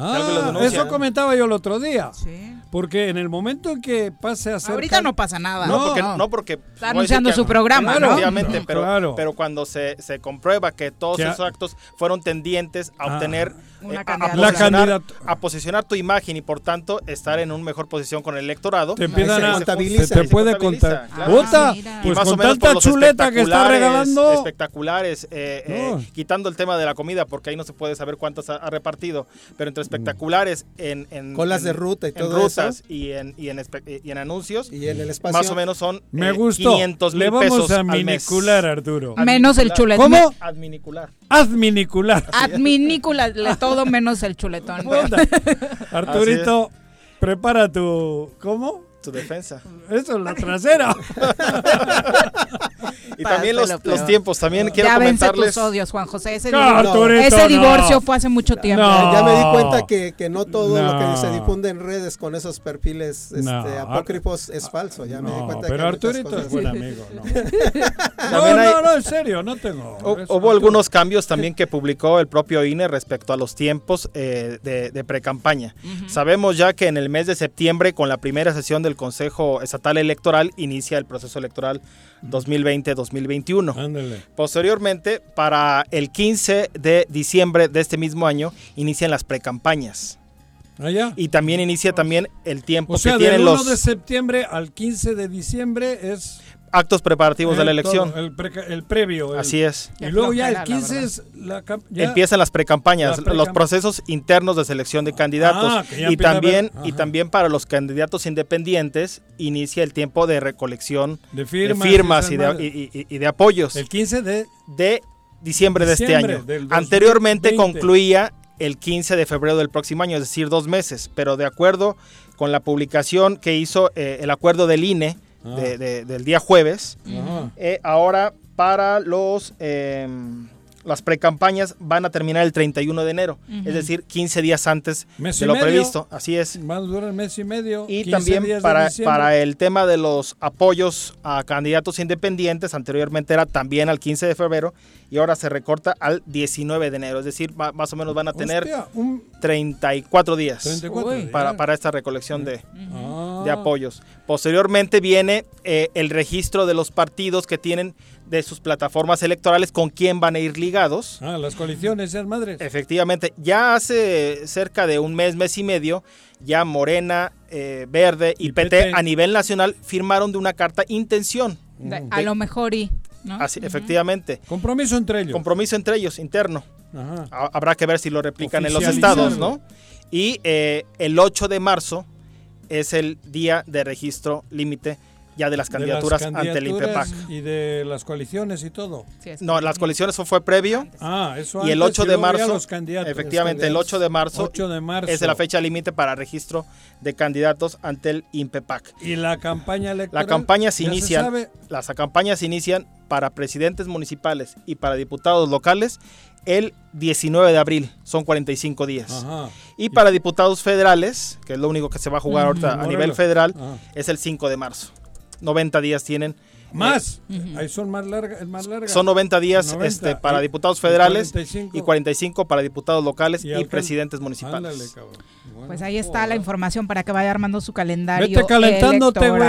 Ah, eso comentaba yo el otro día. Sí. Porque en el momento en que pase a ser... Ahorita no pasa nada. No, porque, no porque Está a decir anunciando que- su programa, Claro. ¿no? Obviamente, No, [laughs] pero, claro. pero cuando se, se comprueba que todos esos actos fueron tendientes a Ah. obtener Una a- a. La posicionar, a posicionar tu imagen y por tanto estar en una mejor posición con el electorado. Te empiezan a. se- contabiliza. Se te puede contar. claro. Puta, Ah, pues más con o menos tanta por chuleta que está regalando. Espectaculares, eh, eh, No. quitando el tema de la comida, porque ahí no se puede saber cuántas ha, ha repartido, pero entre espectaculares en, en Colas en- de ruta y en todo rutas eso. y en, y, en y en anuncios, Y en el espacio. más o menos son Me eh, gustó. 500 Le mil vamos pesos a minicular, Arturo. Menos el chuletón. ¿Cómo? Adminicular. Haz minicular. [laughs] Todo menos el chuletón. [laughs] Arturito, prepara tu. ¿Cómo? Tu defensa. Eso es la trasera. [laughs] Y también los, los tiempos, también quiero ya vence comentarles. tus odios, Juan José. Ese, No, divorcio, ese fue hace mucho tiempo. No. Ya me di cuenta que, que no todo lo que se difunde en redes con esos perfiles este, No. apócrifos es falso. Ya me di No, cuenta pero que Arturito es buen amigo. No, [laughs] hay- no, no, en serio, no tengo. Hubo no algunos cambios también que publicó el propio INE respecto a los tiempos eh, de, de precampaña. Sabemos ya que en el mes de septiembre, con la primera sesión del Consejo Estatal Electoral, inicia el proceso electoral 2020-2021. tengo. Ándale. Posteriormente, para el 15 de diciembre de este mismo año, inician las precampañas. Allá. Y también inicia también el tiempo O sea, que del tienen 1 los de septiembre al 15 de diciembre es. Actos preparativos de la el elección. todo, el, preca- el previo. el- Así es. Y luego ya el flojera, la 15 verdad. es la. ya- Empiezan las precampañas, precam- los procesos internos de selección de candidatos Ah, y también y también para los candidatos independientes inicia el tiempo de recolección De de firmas. y de, y- y- y de apoyos El 15 de. de diciembre de este año. del Anteriormente 2020. concluía el 15 de febrero del próximo año, es decir, dos meses, pero de acuerdo con la publicación que hizo eh, el acuerdo del INE Ah. de- de- del día jueves, eh, ahora para los eh, las precampañas van a terminar el 31 de enero, es decir, 15 días antes Mes de lo medio. previsto. Así es. Va a durar mes y medio. Y 15 también para, para el tema de los apoyos a candidatos independientes, anteriormente era también al 15 de febrero y ahora se recorta al 19 de enero, es decir, más o menos van a tener Hostia, un 34 días 34 Uy. días. para, para esta recolección de, de apoyos. Posteriormente viene eh, el registro de los partidos que tienen de sus plataformas electorales con quién van a ir ligados. Ah, las coaliciones, esas madres. Efectivamente, ya hace cerca de un mes, mes y medio, ya Morena, eh, Verde y, Y PT, PT. a nivel nacional firmaron de una carta intención. De- a lo mejor y. ¿no? Así, Efectivamente, Compromiso entre ellos. compromiso entre ellos, interno. Ajá. Ha- Habrá que ver si lo replican en los estados, ¿no? Y eh, el 8 de marzo es el día de registro límite ya de las De las candidaturas ante el INPEPAC. Y de las coaliciones y todo. Sí, es- No, las coaliciones fue, fue previo. Ah, eso Y el antes 8 de marzo, efectivamente, el 8 de marzo, 8 de marzo. es la fecha límite para registro de candidatos ante el INPEPAC. Y la campaña electoral. La campaña se ya inicia, sabe. las campañas se inician para presidentes municipales y para diputados locales el 19 de abril, son 45 días. Ajá. Y para diputados federales, que es lo único que se va a jugar ahorita a nivel federal, Ajá. es el 5 de marzo. 90 días tienen. Más. Ahí son más largas. Más largas. Son 90 días 90. este, para Y- diputados y federales 45. y 45 para diputados locales Y y, presidentes municipales. Ándale. Bueno. Pues ahí está la información para que vaya armando su calendario. Vete calentándote, güey.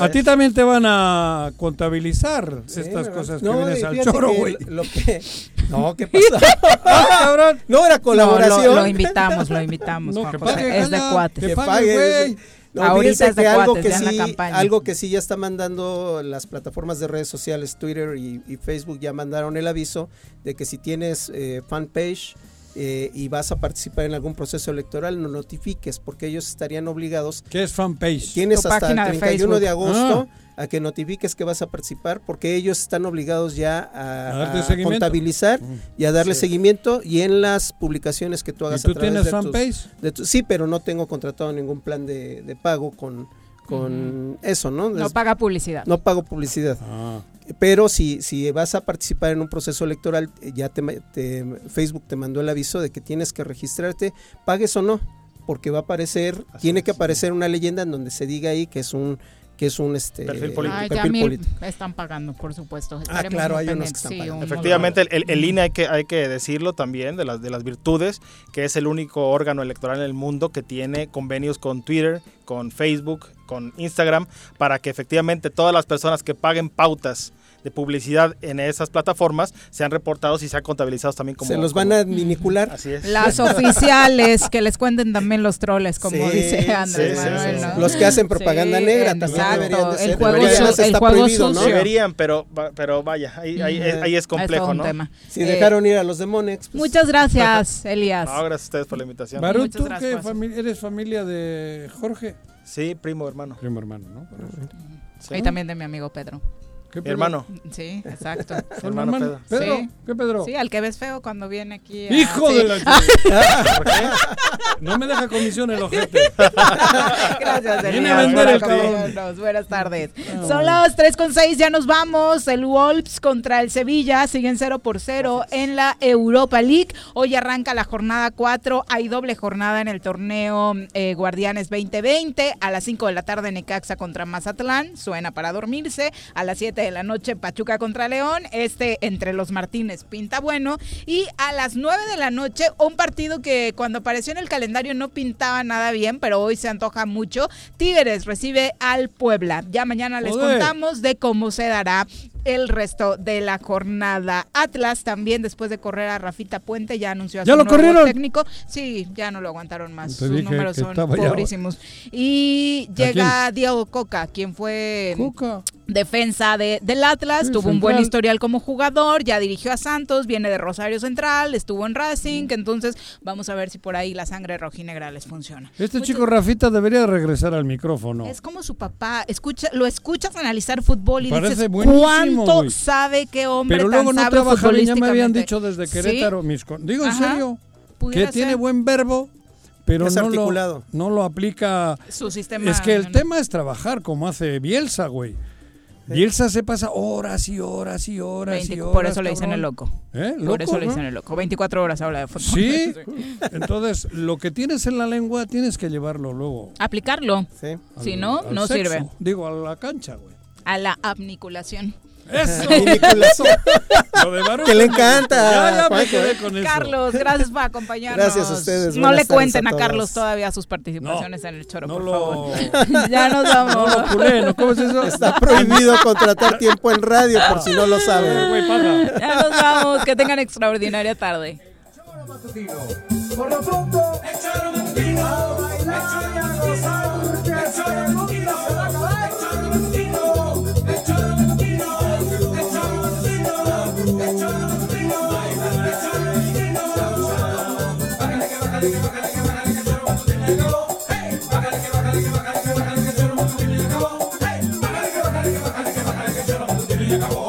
A ti también te van a contabilizar Sí, estas cosas que No, vienes y al choro, que güey. Lo que... [laughs] No, ¿qué pasa? [laughs] Ah, cabrón. No, era No, colaboración. lo, lo invitamos, lo invitamos. No, Juan que José. pague, es de cuates. Que que pague. güey. No, Ahorita es de que algo cuates, que sí, campaña. algo que sí ya está mandando las plataformas de redes sociales, Twitter y, y Facebook ya mandaron el aviso de que si tienes eh, fanpage eh, y vas a participar en algún proceso electoral, no notifiques, porque ellos estarían obligados. ¿Qué es fanpage? Tienes Tu hasta el página de 31 de, Facebook. agosto a que notifiques que vas a participar, porque ellos están obligados ya a, contabilizar y a darle Sí. seguimiento y en las publicaciones que tú ¿Y hagas tú a través tienes de tus- fanpage? de tu- sí, pero no tengo contratado ningún plan de, de pago con, con eso, ¿no? No paga publicidad. no pago publicidad. Ah. Pero si, si vas a participar en un proceso electoral, ya te- Facebook te mandó el aviso de que tienes que registrarte, pagues o no, porque va a aparecer, tiene que aparecer una leyenda en donde se diga ahí que es un que es un este Perfil político. Ay, perfil político. están pagando, por supuesto. Ah, claro, hay unos que están Sí, pagando. Efectivamente, el, el- el INE hay que, hay que decirlo también de las, de las virtudes, que es el único órgano electoral en el mundo que tiene convenios con Twitter, con Facebook, con Instagram, para que efectivamente todas las personas que paguen pautas de publicidad en esas plataformas sean reportados y sean contabilizados también como... Se los van a minicular. Así es. Las [laughs] oficiales, que les cuenten también los troles, como Sí, dice Andrés sí, sí, Manuel, sí. ¿no? Los que hacen propaganda Sí, negra también exacto. deberían de El ser. juego, Deberían su- de el juego prohibido, ¿no? Deberían, pero, pero vaya, ahí, ahí, Ujú. ahí es complejo, ¿no? tema. Si Eh, dejaron ir a los demonex. pues, Muchas gracias, [laughs] Elías. No, gracias a ustedes por la invitación. Barú, ¿tú fami- eres familia de Jorge? Sí, primo, hermano. Primo hermano, ¿no? Sí. Y también de mi amigo Pedro. ¿Qué Pedro? hermano. Sí, exacto. [laughs] ¿Su hermano hermano? ¿Pedro? Sí. ¿Qué Pedro? Sí, al que ves feo cuando viene aquí. a- ¡Hijo sí. de la chica! ¿Por qué? [laughs] No me deja comisión el ojete. [laughs] Gracias, Viene a vender el cabrón. Buenas tardes. Son las 3 con 6, ya nos vamos. El Wolves contra el Sevilla siguen 0 por 0 en la Europa League. Hoy arranca la jornada 4. Hay doble jornada en el torneo eh, Guardianes 2020. A las 5 de la tarde Necaxa contra Mazatlán. Suena para dormirse. A las 7 de la noche Pachuca contra León. Este entre los Martínez pinta bueno. Y a las 9 de la noche un partido que cuando apareció en el calendario no pintaba nada bien, pero hoy se antoja mucho. Tigres recibe al Puebla. Ya mañana les Joder. contamos de cómo se dará el resto de la jornada. Atlas también, después de correr a Rafita Puente, ya anunció a ¿Ya su lo nuevo corrieron? técnico. Sí, ya no lo aguantaron más. Te Sus números son ya- pobrísimos. Y ¿A llega Diego Coca, quien fue Coca. defensa de, del Atlas, Sí, tuvo un buen historial como jugador, ya dirigió a Santos, viene de Rosario Central, estuvo en Racing, Mm. entonces vamos a ver si por ahí la sangre rojinegra les funciona. Este chico Rafita debería regresar al micrófono. Es como su papá, escucha, lo escuchas analizar fútbol y Parece dices buenísimo, cuánto güey. sabe qué hombre Pero tan luego no sabe trabaja bien, ya me habían dicho desde ¿Sí? Querétaro. mis con- Digo en Ajá, serio, que tiene buen verbo, pero Es no lo, no lo aplica. Su sistema. Es que el tema es trabajar como hace Bielsa, güey. Bielsa se pasa horas y horas y horas 20 y horas. por eso le dicen el loco. ¿Eh? Por ¿Loco, eso le no? dicen el loco. 24 horas habla de fútbol. Sí. [laughs] Entonces, lo que tienes en la lengua tienes que llevarlo luego. Aplicarlo. Sí. Si no, no sexo. sirve. Digo, a la cancha, güey. A la abniculación. ¡Eso! Que le encanta, Ya, ya me Juanjo, quedé con eso. Carlos, gracias por acompañarnos. Gracias a ustedes, No le cuenten a. Carlos todavía sus participaciones en el choro, No por lo- favor. [laughs] [laughs] ya nos vamos. No lo culé, ¿no? ¿Cómo es eso? Está prohibido contratar tiempo en radio, por si no lo saben. Ya nos vamos. Que tengan extraordinaria tarde. Por lo pronto, a bailar y a gozar, porque el se Acabó.